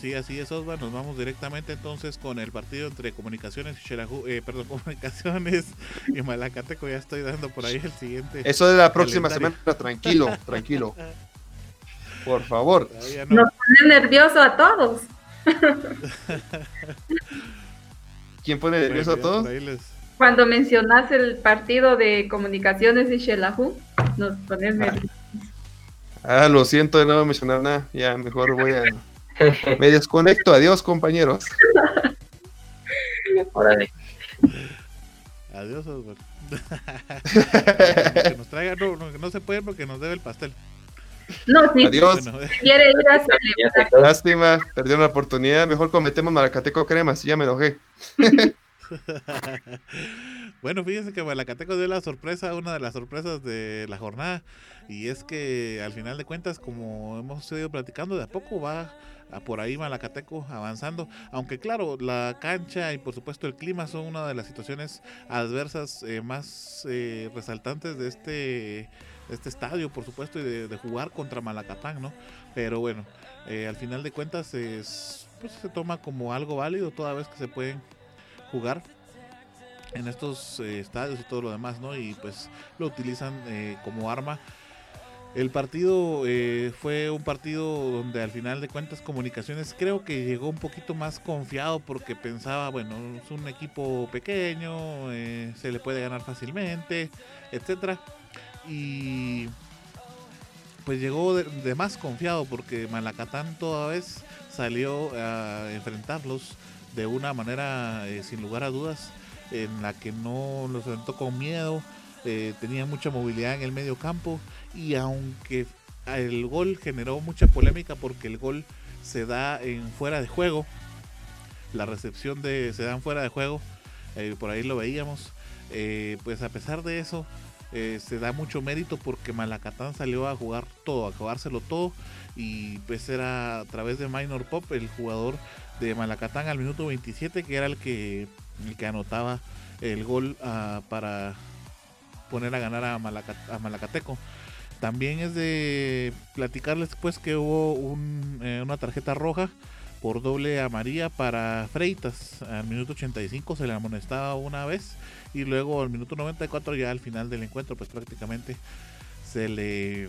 Sí, así es, Osvaldo. Nos vamos directamente entonces con el partido entre Comunicaciones y eh, perdón, [laughs] Comunicaciones y Malacateco. Ya estoy dando por ahí el siguiente. Eso de la próxima semana, tranquilo, tranquilo. [laughs] Por favor. Nos pone nervioso a todos. [laughs] ¿Quién pone nervioso a todos? Cuando mencionas el partido de Comunicaciones y Shelahu, nos pones ah. nerviosos. Ah, lo siento de no mencionar nada. Ya, mejor voy a Me desconecto. Adiós, compañeros. [laughs] Adiós, [laughs] que nos traiga, no, no, se puede porque nos debe el pastel. No, sí. Adiós. quiere ir a Lástima, perdieron la oportunidad. Mejor cometemos Malacateco crema, si ya me enojé. [laughs] bueno, fíjense que Malacateco dio la sorpresa, una de las sorpresas de la jornada. Y es que al final de cuentas, como hemos ido platicando, de a poco va por ahí Malacateco avanzando. Aunque claro, la cancha y por supuesto el clima son una de las situaciones adversas eh, más eh, resaltantes de este, este estadio, por supuesto, y de, jugar contra Malacatán, ¿no? Pero bueno, eh, al final de cuentas es, pues, se toma como algo válido toda vez que se pueden jugar en estos estadios y todo lo demás, ¿no? Y pues lo utilizan como arma el partido eh, fue un partido donde al final de cuentas comunicaciones creo que llegó un poquito más confiado porque pensaba, bueno, es un equipo pequeño, eh, se le puede ganar fácilmente, etcétera. Y pues llegó de, más confiado porque Malacatán toda vez salió a enfrentarlos de una manera eh, sin lugar a dudas en la que no los enfrentó con miedo, eh, tenía mucha movilidad en el medio campo y aunque el gol generó mucha polémica porque el gol se da en fuera de juego, la recepción de se dan fuera de juego, eh, por ahí lo veíamos, pues a pesar de eso se da mucho mérito porque Malacatán salió a jugar todo, a jugárselo todo y pues era a través de Minor Pop el jugador de Malacatán al minuto 27 que era el que, el que anotaba el gol ah, para poner a ganar a, Malacateco. También es de platicarles pues que hubo eh, una tarjeta roja por doble amarilla para Freitas. Al minuto 85 se le amonestaba una vez y luego al minuto 94 ya al final del encuentro pues prácticamente se le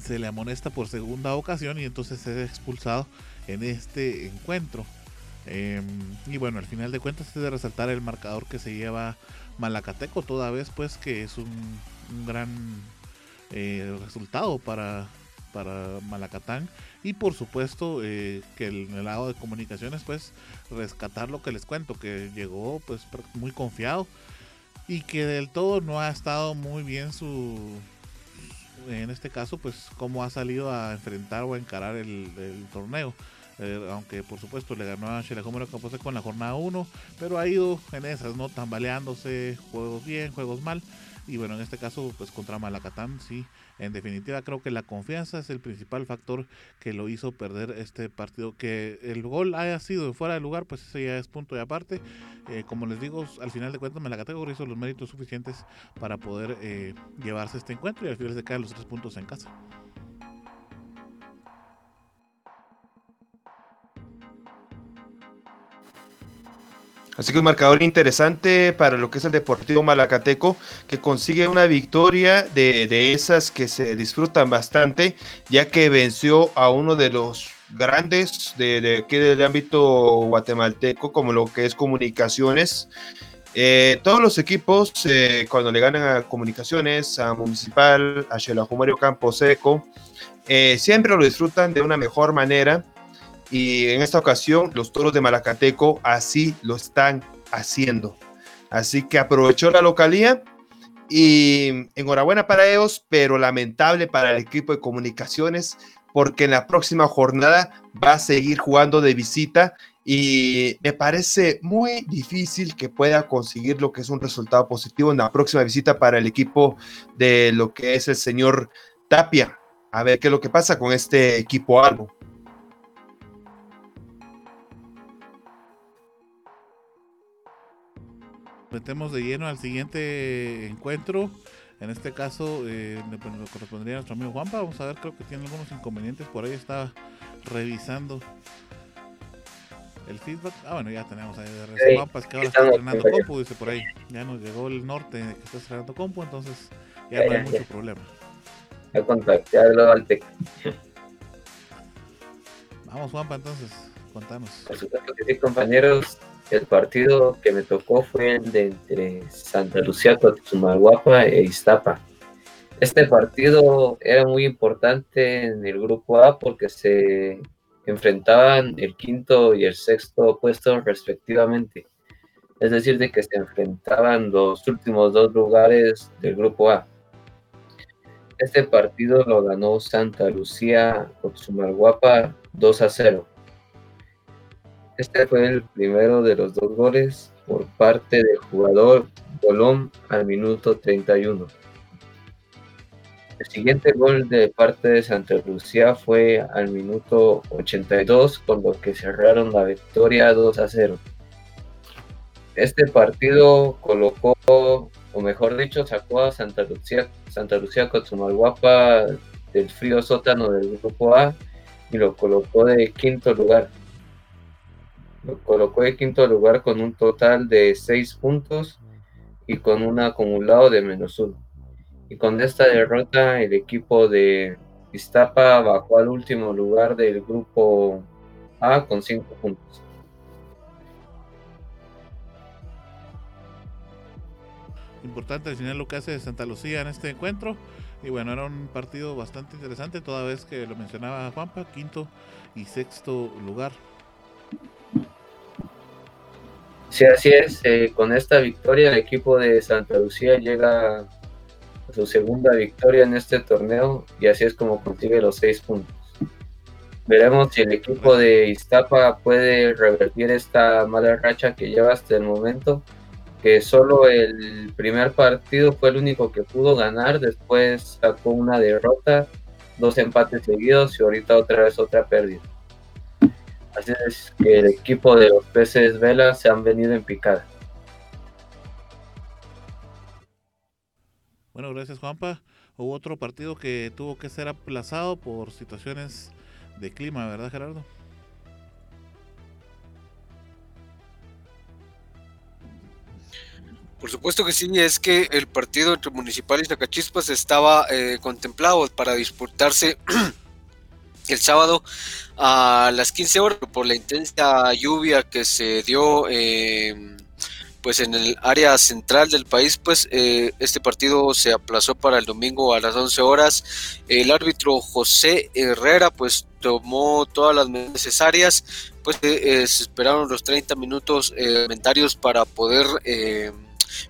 se le amonesta por segunda ocasión y entonces es expulsado en este encuentro. Em, y bueno, al final de cuentas es de resaltar el marcador que se lleva Malacateco, toda vez pues que es un, gran eh, resultado para, para Malacatán y por supuesto eh, que el, el, lado de comunicaciones pues rescatar lo que les cuento que llegó pues muy confiado y que del todo no ha estado muy bien su en este caso pues cómo ha salido a enfrentar o a encarar el, el torneo eh, aunque por supuesto le ganó a Xelajómero Camposeco en la jornada 1, pero ha ido en esas, ¿no? Tambaleándose, juegos bien, juegos mal. Y bueno, en este caso, pues contra Malacatán, sí, en definitiva creo que la confianza es el principal factor que lo hizo perder este partido. Que el gol haya sido fuera de lugar, pues ese ya es punto de aparte. Eh, como les digo, al final de cuentas Malacateco hizo los méritos suficientes para poder eh, llevarse este encuentro y al final se caen los tres puntos en casa. Así que un marcador interesante para lo que es el Deportivo Malacateco, que consigue una victoria de, esas que se disfrutan bastante, ya que venció a uno de los grandes de, aquí del ámbito guatemalteco, como lo que es comunicaciones. Eh, todos los equipos, eh, cuando le ganan a comunicaciones, a Municipal, a Xelajumario Campo Seco, eh, siempre lo disfrutan de una mejor manera y en esta ocasión los toros de Malacateco así lo están haciendo. Así que aprovechó la localía y enhorabuena para ellos, pero lamentable para el equipo de comunicaciones porque en la próxima jornada va a seguir jugando de visita y me parece muy difícil que pueda conseguir lo que es un resultado positivo en la próxima visita para el equipo de lo que es el señor Tapia. A ver qué es lo que pasa con este equipo algo. Metemos de lleno al siguiente encuentro. En este caso, eh, le correspondría a nuestro amigo Juanpa. Vamos a ver, creo que tiene algunos inconvenientes. Por ahí está revisando el feedback. Ah, bueno, ya tenemos ahí de Juanpa, es que ahora está estrenando compu, dice por ahí. Ya nos llegó el norte que está estrenando compu, entonces ya, no hay mucho problema. Ya contactarlo al TEC. Vamos, Juanpa, entonces, contanos. Por supuesto que sí, compañeros. El partido que me tocó fue el de entre Santa Lucía, Cotumaguapa e Iztapa. Este partido era muy importante en el grupo A porque se enfrentaban el quinto y el sexto puesto respectivamente. Es decir, de que se enfrentaban los últimos dos lugares del grupo A. Este partido lo ganó Santa Lucía Cotumaguapa 2 a 0. Este fue el primero de los dos goles por parte del jugador Colón al minuto 31. El siguiente gol de parte de Santa Lucía fue al minuto 82, con lo que cerraron la victoria 2 a 0. Este partido colocó, o mejor dicho, sacó a Santa Lucía, Santa Lucía Cotumalguapa del frío sótano del grupo A y lo colocó de quinto lugar. Lo colocó de quinto lugar con un total de 6 puntos y con un acumulado de menos 1. Y con esta derrota el equipo de Iztapa bajó al último lugar del grupo A con 5 puntos. Importante al final lo que hace Santa Lucía en este encuentro. Y bueno, era un partido bastante interesante, toda vez que lo mencionaba Juanpa, quinto y sexto lugar Sí, así es. Eh, con esta victoria el equipo de Santa Lucía llega a su segunda victoria en este torneo y así es como consigue los seis puntos. Veremos si el equipo de Iztapa puede revertir esta mala racha que lleva hasta el momento, que solo el primer partido fue el único que pudo ganar, después sacó una derrota, dos empates seguidos y ahorita otra vez otra pérdida. Así es que el equipo de los peces Vela se han venido en picada. Bueno, gracias Juanpa. Hubo otro partido que tuvo que ser aplazado por situaciones de clima, ¿verdad Gerardo? Por supuesto que sí, es que el partido entre Municipal y Zacachispas estaba eh, contemplado para disputarse [clears throat] el sábado a las 15 horas por la intensa lluvia que se dio eh, pues en el área central del país, pues eh, este partido se aplazó para el domingo a las 11 horas. El árbitro José Herrera pues tomó todas las medidas necesarias, pues eh, se esperaron los 30 minutos elementarios para poder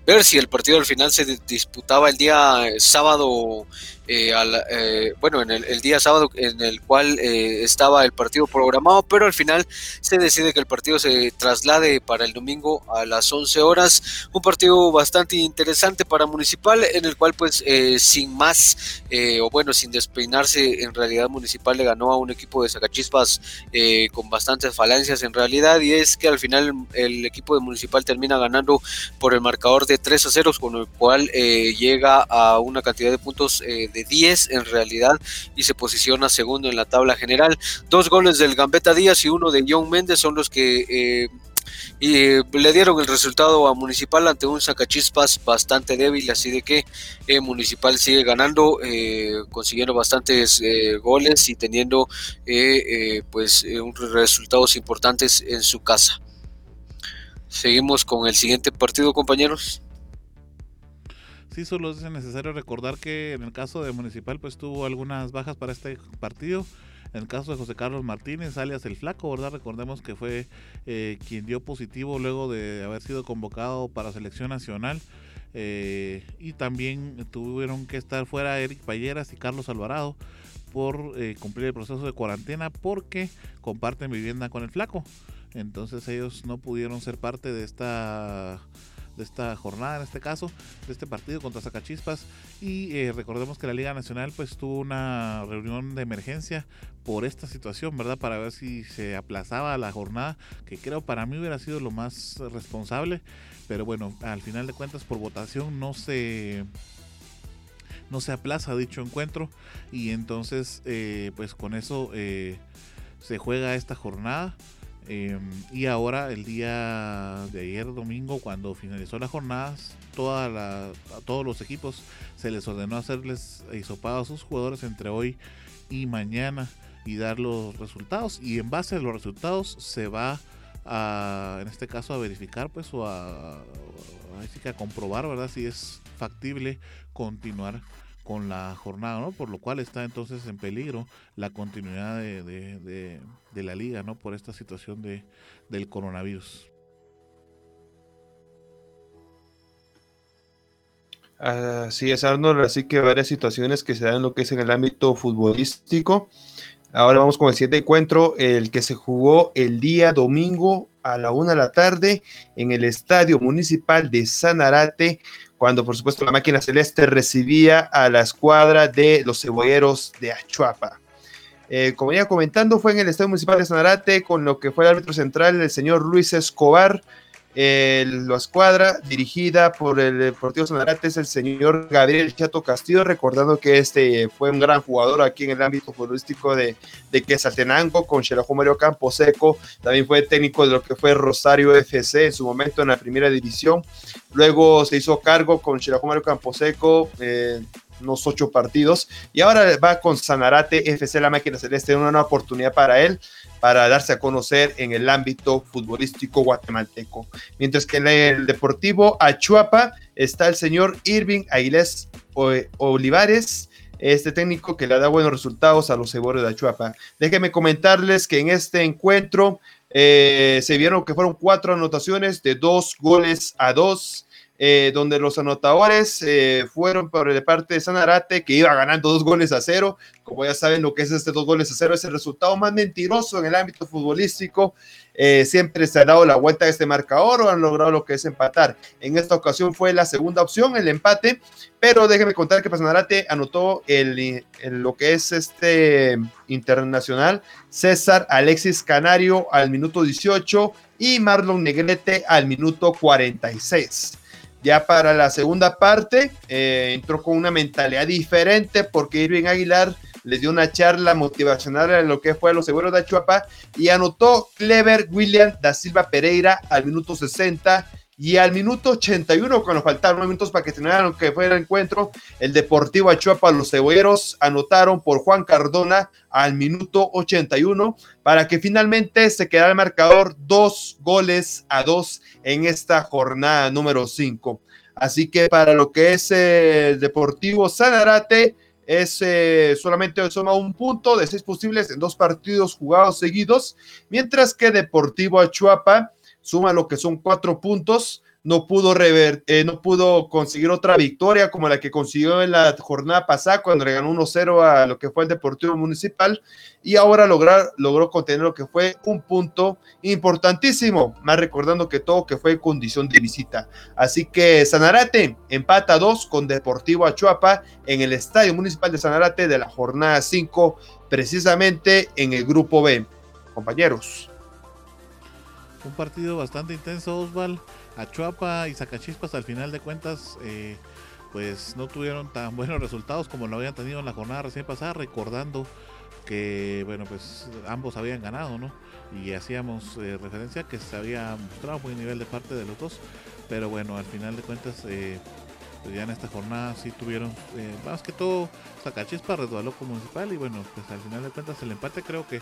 ver si el partido al final se disputaba el día sábado eh, eh, bueno, en el, día sábado en el cual eh, estaba el partido programado, pero al final se decide que el partido se traslade para el domingo a las 11 horas. Un partido bastante interesante para Municipal, en el cual pues sin más, o bueno, sin despeinarse, en realidad Municipal le ganó a un equipo de Zacachispas con bastantes falencias en realidad, y es que al final el equipo de Municipal termina ganando por el marcador de 3 a 0, con el cual llega a una cantidad de puntos de 10 en realidad y se posiciona segundo en la tabla general. Dos goles del Gambetta Díaz y uno de John Méndez son los que eh, y le dieron el resultado a Municipal ante un Sacachispas bastante débil, así de que eh, Municipal sigue ganando, eh, consiguiendo bastantes goles y teniendo pues resultados importantes en su casa. Seguimos con el siguiente partido, compañeros sí solo es necesario recordar que en el caso de Municipal pues tuvo algunas bajas para este partido. En el caso de José Carlos Martínez, alias el Flaco, ¿verdad? Recordemos que fue eh, quien dio positivo luego de haber sido convocado para selección nacional. Eh, y también tuvieron que estar fuera Eric Payeras y Carlos Alvarado por eh, cumplir el proceso de cuarentena porque comparten vivienda con el Flaco. Entonces ellos no pudieron ser parte de esta de esta jornada, en este caso, de este partido contra Zacachispas. Y eh, recordemos que la Liga Nacional pues tuvo una reunión de emergencia por esta situación, ¿verdad? Para ver si se aplazaba la jornada, que creo para mí hubiera sido lo más responsable. Pero bueno, al final de cuentas por votación no se no se aplaza dicho encuentro y entonces eh, pues con eso eh, se juega esta jornada Em, y ahora, el día de ayer, domingo, cuando finalizó las jornadas, toda la, a todos los equipos se les ordenó hacerles hisopado a sus jugadores entre hoy y mañana y dar los resultados. Y en base a los resultados se va a, en este caso, a verificar, pues, o a, a, a comprobar, ¿verdad? Si es factible continuar con la jornada, ¿no? Por lo cual está entonces en peligro la continuidad de, la liga, ¿no? Por esta situación de, del coronavirus. Así es, Arnold. Así que varias situaciones que se dan en lo que es en el ámbito futbolístico. Ahora vamos con el siguiente encuentro, el que se jugó el día domingo a la una de la tarde en el Estadio Municipal de Sanarate cuando por supuesto la máquina celeste recibía a la escuadra de los cebolleros de Achuapa. Eh, como ya comentando, fue en el Estadio Municipal de Sanarate con lo que fue el árbitro central, el señor Luis Escobar, la escuadra dirigida por el Deportivo Sanarate es el señor Gabriel Chato Castillo, recordando que este fue un gran jugador aquí en el ámbito futbolístico de, de Quesaltenango con Xelajo Mario Camposeco, también fue técnico de lo que fue Rosario FC en su momento en la primera división, luego se hizo cargo con Xelajo Mario Camposeco, eh, unos ocho partidos y ahora va con Sanarate FC la máquina celeste una, una oportunidad para él para darse a conocer en el ámbito futbolístico guatemalteco. Mientras que en el Deportivo Achuapa está el señor Irving Aguilés Olivares, este técnico que le da buenos resultados a los cebollos de Achuapa. Déjenme comentarles que en este encuentro Eh, se vieron que fueron cuatro anotaciones de dos goles a dos. Eh, donde los anotadores eh, fueron por de parte de Sanarate, que iba ganando dos goles a cero. Como ya saben, lo que es este dos goles a cero es el resultado más mentiroso en el ámbito futbolístico. Eh, siempre se ha dado la vuelta a este marcador o han logrado lo que es empatar. En esta ocasión fue la segunda opción, el empate, pero déjenme contar que Sanarate anotó el, lo que es este internacional César Alexis Canario al minuto 18 y Marlon Negrete al minuto 46. Ya para la segunda parte eh, entró con una mentalidad diferente porque Irving Aguilar les dio una charla motivacional en lo que fue los seguros de Achuapa y anotó Clever William da Silva Pereira al minuto 60 y al minuto 81, cuando faltaron minutos para que terminaran que fue el encuentro, el Deportivo Achuapa, los cebolleros anotaron por Juan Cardona al minuto 81 para que finalmente se quedara el marcador dos goles a dos en esta jornada número 5. Así que para lo que es el Deportivo Sanarate, es eh, solamente suma un punto de seis posibles en dos partidos jugados seguidos, mientras que Deportivo Achuapa suma lo que son cuatro puntos, no pudo, rever, eh, no pudo conseguir otra victoria como la que consiguió en la jornada pasada cuando le ganó 1-0 a lo que fue el Deportivo Municipal y ahora lograr, logró contener lo que fue un punto importantísimo, más recordando que todo que fue condición de visita. Así que Sanarate empata 2 con Deportivo Achuapa en el Estadio Municipal de Sanarate de la jornada 5, precisamente en el grupo B. Compañeros un partido bastante intenso, Osval. Achuapa y Zacachispas al final de cuentas eh, pues no tuvieron tan [laughs] buenos resultados como lo habían tenido en la jornada recién pasada, recordando que bueno pues ambos habían ganado, ¿no? Y hacíamos eh, referencia que se había mostrado buen nivel de parte de los dos, pero bueno, al final de cuentas eh, pues ya en esta jornada sí tuvieron más que todo Zacachispas resbaló con Municipal y bueno pues al final de cuentas el empate creo que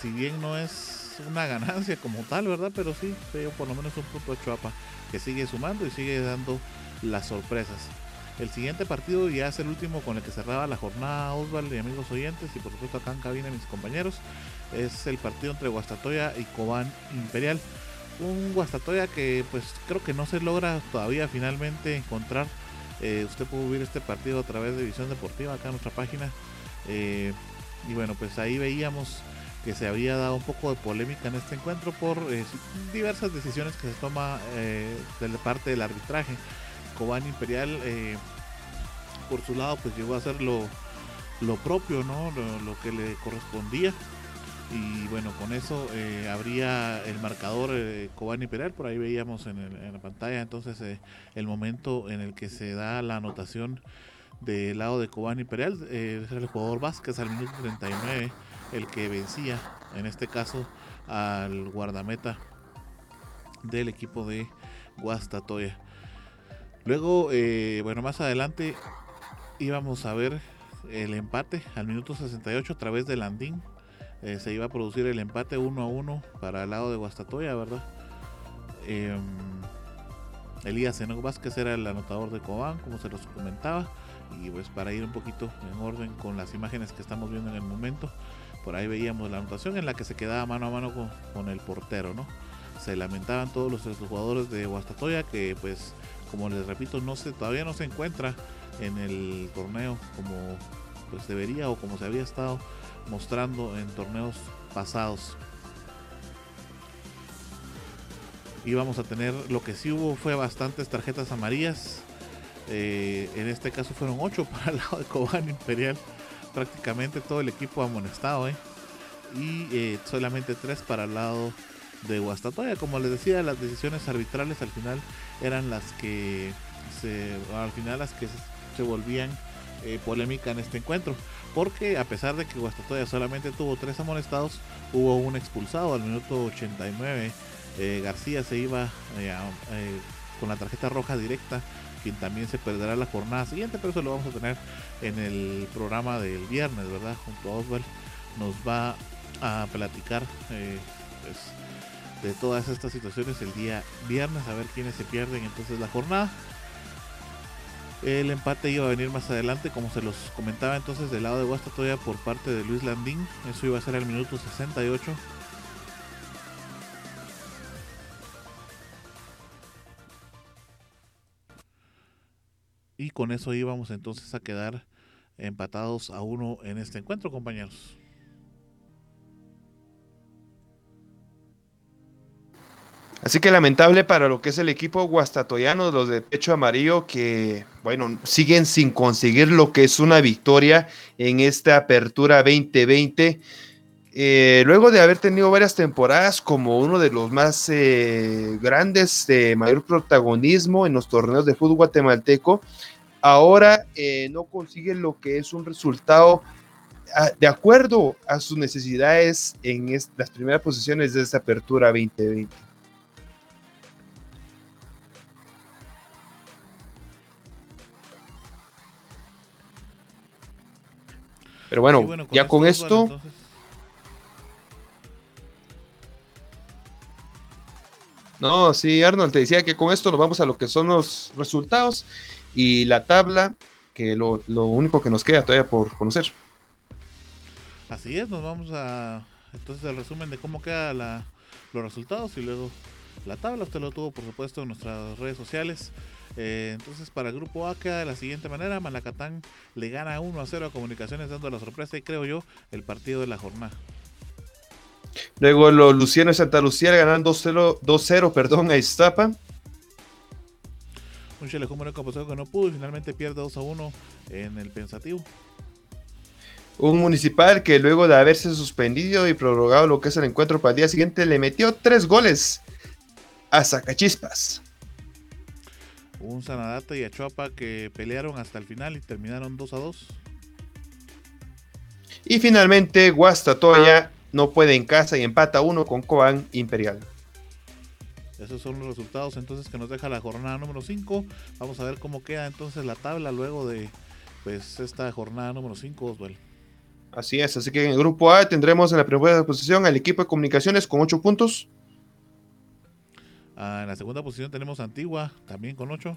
si bien no es una ganancia como tal, ¿verdad? Pero sí, veo por lo menos un punto a Chuapa que sigue sumando y sigue dando las sorpresas. El siguiente partido ya es el último con el que cerraba la jornada Osvaldo y amigos oyentes y por supuesto acá en cabina mis compañeros. Es el partido entre Guastatoya y Cobán Imperial. Un Guastatoya que pues creo que no se logra todavía finalmente encontrar. Eh, usted puede ver este partido a través de Visión Deportiva acá en nuestra página. Eh, y bueno, pues ahí veíamos que se había dado un poco de polémica en este encuentro por eh, diversas decisiones que se toma eh, de parte del arbitraje. Cobán Imperial, eh, por su lado, pues llegó a hacer lo, propio, ¿no? Lo, que le correspondía. Y bueno, con eso habría el marcador Cobán Imperial, por ahí veíamos en, la pantalla entonces el momento en el que se da la anotación del lado de Cobán Imperial, es el jugador Vázquez al minuto 39 el que vencía, en este caso, al guardameta del equipo de Guastatoya. Luego, eh, bueno, más adelante íbamos a ver el empate al minuto 68 a través de Landín. Eh, se iba a producir el empate 1 a 1 para el lado de Guastatoya, ¿verdad? Em, Elías Enoch Vázquez era el anotador de Cobán, como se los comentaba. Y pues para ir un poquito en orden con las imágenes que estamos viendo en el momento, por ahí veíamos la anotación en la que se quedaba mano a mano con, el portero, ¿no? Se lamentaban todos los, jugadores de Guastatoya que pues como les repito no se todavía no se encuentra en el torneo como pues debería o como se había estado mostrando en torneos pasados. Y vamos a tener lo que sí hubo fue bastantes tarjetas amarillas. Eh, en este caso fueron 8 [laughs] para el lado de Cobán Imperial prácticamente todo el equipo amonestado, ¿eh? Y eh, solamente tres para el lado de Guastatoya. Como les decía, las decisiones arbitrales al final eran las que se, al final las que se volvían eh, polémica en este encuentro. Porque a pesar de que Guastatoya solamente tuvo tres amonestados, hubo un expulsado al minuto 89. García se iba con la tarjeta roja directa quien también se perderá la jornada siguiente, pero eso lo vamos a tener en el programa del viernes, ¿verdad? Junto a Oswald nos va a platicar eh, pues, de todas estas situaciones el día viernes, a ver quiénes se pierden entonces la jornada. El empate iba a venir más adelante, como se los comentaba entonces del lado de Guastatoya por parte de Luis Landín. Eso iba a ser al minuto 68. Y con eso íbamos entonces a quedar empatados a uno en este encuentro, compañeros. Así que lamentable para lo que es el equipo guastatoyano, los de pecho amarillo, que, bueno, siguen sin conseguir lo que es una victoria en esta apertura 2020. Eh, luego de haber tenido varias temporadas como uno de los más eh, grandes de mayor protagonismo en los torneos de fútbol guatemalteco, ahora eh, no consiguen lo que es un resultado ah, de acuerdo a sus necesidades en las primeras posiciones de esta apertura 2020. Pero bueno, ya con esto... No, sí, Arnold, te decía que con esto nos vamos a lo que son los resultados y la tabla, que lo, lo único que nos queda todavía por conocer. Así es, nos vamos a entonces el resumen de cómo quedan los resultados y luego la tabla. Usted lo tuvo, por supuesto, en nuestras redes sociales. Eh, entonces, para el grupo A queda de la siguiente manera: Malacatán le gana 1 a 0 a Comunicaciones, dando la sorpresa y creo yo el partido de la jornada. Luego los Lucianos de Santa Lucía ganan 2-0 perdón, a Iztapa. Un Chelejú que no pudo y finalmente pierde 2 a 1 en el Pensativo. Un municipal que luego de haberse suspendido y prorrogado lo que es el encuentro para el día siguiente le metió 3 goles a Zacachispas. Un Sanadata y Achuapa que pelearon hasta el final y terminaron 2 a 2. Y finalmente Guastatoya no puede en casa y empata uno con Coan Imperial. Esos son los resultados entonces que nos deja la jornada número 5. Vamos a ver cómo queda entonces la tabla luego de pues esta jornada número 5, Oswald. Así es, así que en el grupo A tendremos en la primera posición al equipo de comunicaciones con 8 puntos. Ah, en la segunda posición tenemos Antigua, también con 8.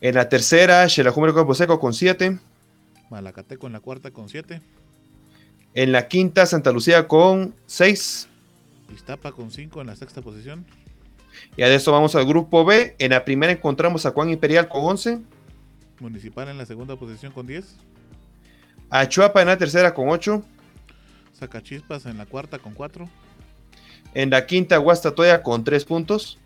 En la tercera, Xelajume Campo Seco con 7. Malacateco en la cuarta con 7. En la quinta, Santa Lucía con 6. Iztapa con 5 en la sexta posición. Y a eso vamos al grupo B. En la primera encontramos a Juan Imperial con 11. Municipal en la segunda posición con 10. A Chuapa en la tercera con 8. Sacachispas en la cuarta con 4. En la quinta, Guastatoya con 3 puntos.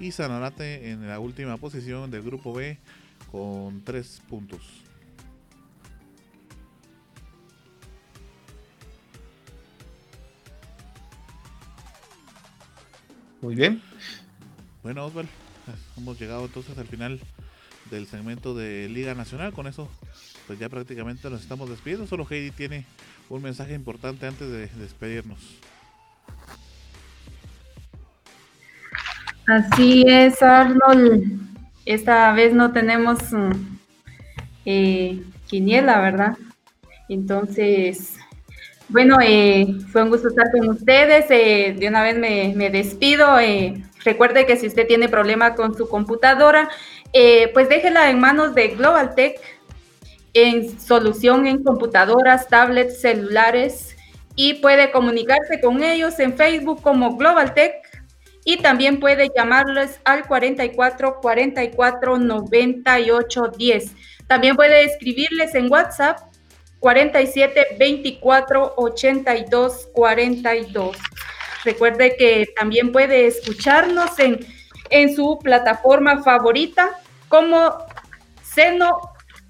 Y Sanarate en la última posición del grupo B con 3 puntos. Muy bien. Bueno, Osvaldo, hemos llegado entonces al final del segmento de Liga Nacional. Con eso, pues ya prácticamente nos estamos despidiendo. Solo Heidi tiene un mensaje importante antes de despedirnos. Así es, Arnold. Esta vez no tenemos mm, eh, quiniela, ¿verdad? Entonces, bueno, eh, fue un gusto estar con ustedes. Eh, de una vez me, despido. Eh, recuerde que si usted tiene problema con su computadora, pues déjela en manos de Global Tech en solución en computadoras, tablets, celulares y puede comunicarse con ellos en Facebook como Global Tech y también puede llamarles al 44 44 98 10. También puede escribirles en WhatsApp 47 24 82 42. Recuerde que también puede escucharnos en, en su plataforma favorita como Seno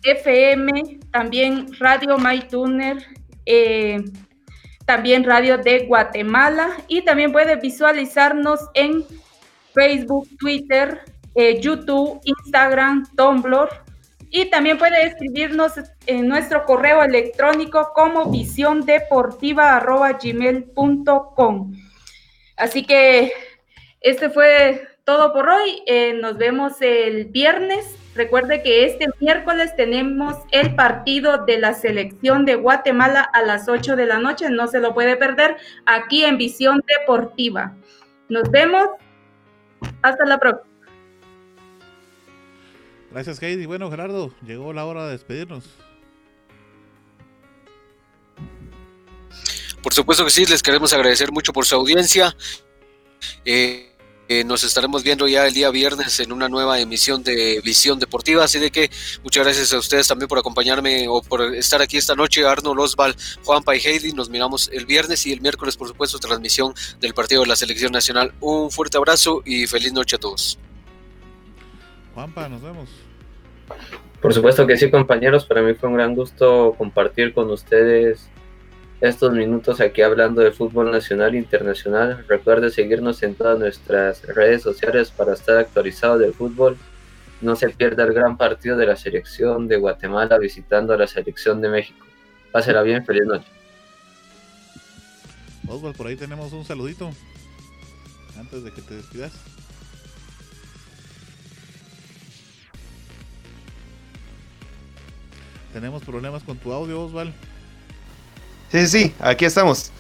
FM, también Radio MyTuner, eh, también Radio de Guatemala y también puede visualizarnos en Facebook, Twitter, eh, YouTube, Instagram, Tumblr y también puede escribirnos en nuestro correo electrónico como visiondeportiva.gmail.com. Así que este fue todo por hoy. Eh, nos vemos el viernes. Recuerde que este miércoles tenemos el partido de la selección de Guatemala a las 8 de la noche. No se lo puede perder aquí en Visión Deportiva. Nos vemos. Hasta la próxima. Gracias, Heidi. Bueno, Gerardo, llegó la hora de despedirnos. Por supuesto que sí, les queremos agradecer mucho por su audiencia. Eh, Eh, nos estaremos viendo ya el día viernes en una nueva emisión de Visión Deportiva. Así de que muchas gracias a ustedes también por acompañarme o por estar aquí esta noche. Arnold Osval, Juanpa y Heidi. Nos miramos el viernes y el miércoles, por supuesto, transmisión del partido de la Selección Nacional. Un fuerte abrazo y feliz noche a todos. Juanpa, nos vemos. Por supuesto que sí, compañeros. Para mí fue un gran gusto compartir con ustedes estos minutos aquí hablando de fútbol nacional e internacional. Recuerde seguirnos en todas nuestras redes sociales para estar actualizado del fútbol. No se pierda el gran partido de la selección de Guatemala visitando a la selección de México. Pásela bien, feliz noche. Oswald, por ahí tenemos un saludito. Antes de que te despidas. Tenemos problemas con tu audio, Oswald. Sí, sí, aquí estamos.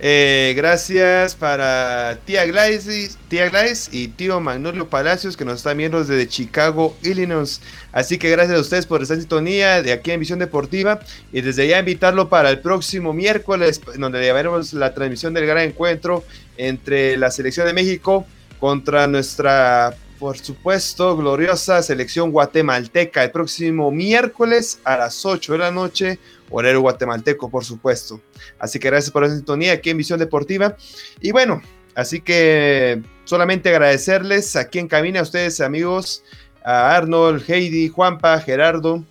Eh, gracias para tía Gladys, tía Gladys y tío Magnolio Palacios que nos están viendo desde Chicago, Illinois. Así que gracias a ustedes por esta sintonía de aquí en Visión Deportiva y desde ya invitarlo para el próximo miércoles donde llevaremos la transmisión del gran encuentro entre la selección de México contra nuestra por supuesto, gloriosa selección guatemalteca el próximo miércoles a las 8 de la noche, horario guatemalteco, por supuesto. Así que gracias por la sintonía aquí en Visión Deportiva. Y bueno, así que solamente agradecerles aquí en cabina a ustedes, amigos, a Arnold, Heidi, Juanpa, Gerardo,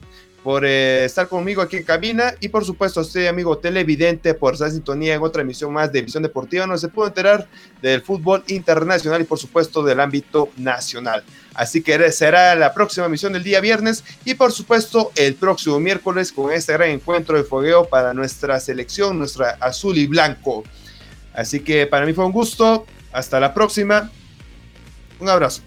por eh, estar conmigo aquí en cabina y por supuesto a usted, amigo televidente, por estar sintonía en otra emisión más de Visión Deportiva, donde se pudo enterar del fútbol internacional y por supuesto del ámbito nacional. Así que será la próxima emisión del día viernes y por supuesto el próximo miércoles con este gran encuentro de fogueo para nuestra selección, nuestra azul y blanco. Así que para mí fue un gusto. Hasta la próxima. Un abrazo.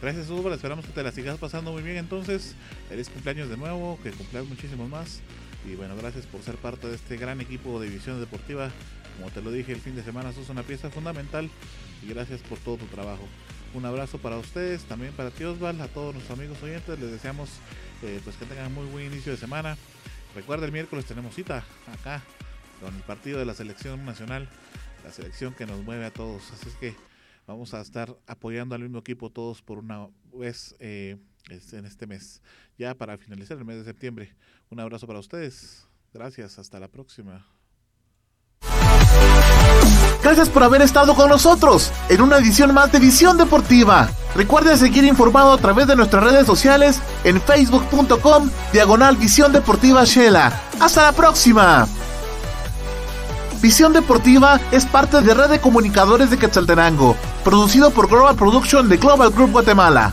Gracias, Hugo. Esperamos que te la sigas pasando muy bien. Entonces, feliz cumpleaños de nuevo, que cumplas muchísimos más. Y bueno, gracias por ser parte de este gran equipo de División Deportiva. Como te lo dije el fin de semana, sos una pieza fundamental. Y gracias por todo tu trabajo. Un abrazo para ustedes, también para ti Osval, a todos nuestros amigos oyentes. Les deseamos eh, pues que tengan muy buen inicio de semana. Recuerda, el miércoles tenemos cita acá con el partido de la selección nacional. La selección que nos mueve a todos. Así es que Vamos a estar apoyando al mismo equipo todos por una vez eh, en este mes, ya para finalizar el mes de septiembre. Un abrazo para ustedes. Gracias, hasta la próxima. Gracias por haber estado con nosotros en una edición más de Visión Deportiva. Recuerden seguir informado a través de nuestras redes sociales en facebook.com diagonal Visión Deportiva Shela. Hasta la próxima. Visión Deportiva es parte de Red de Comunicadores de Quetzaltenango, producido por Global Production de Global Group Guatemala.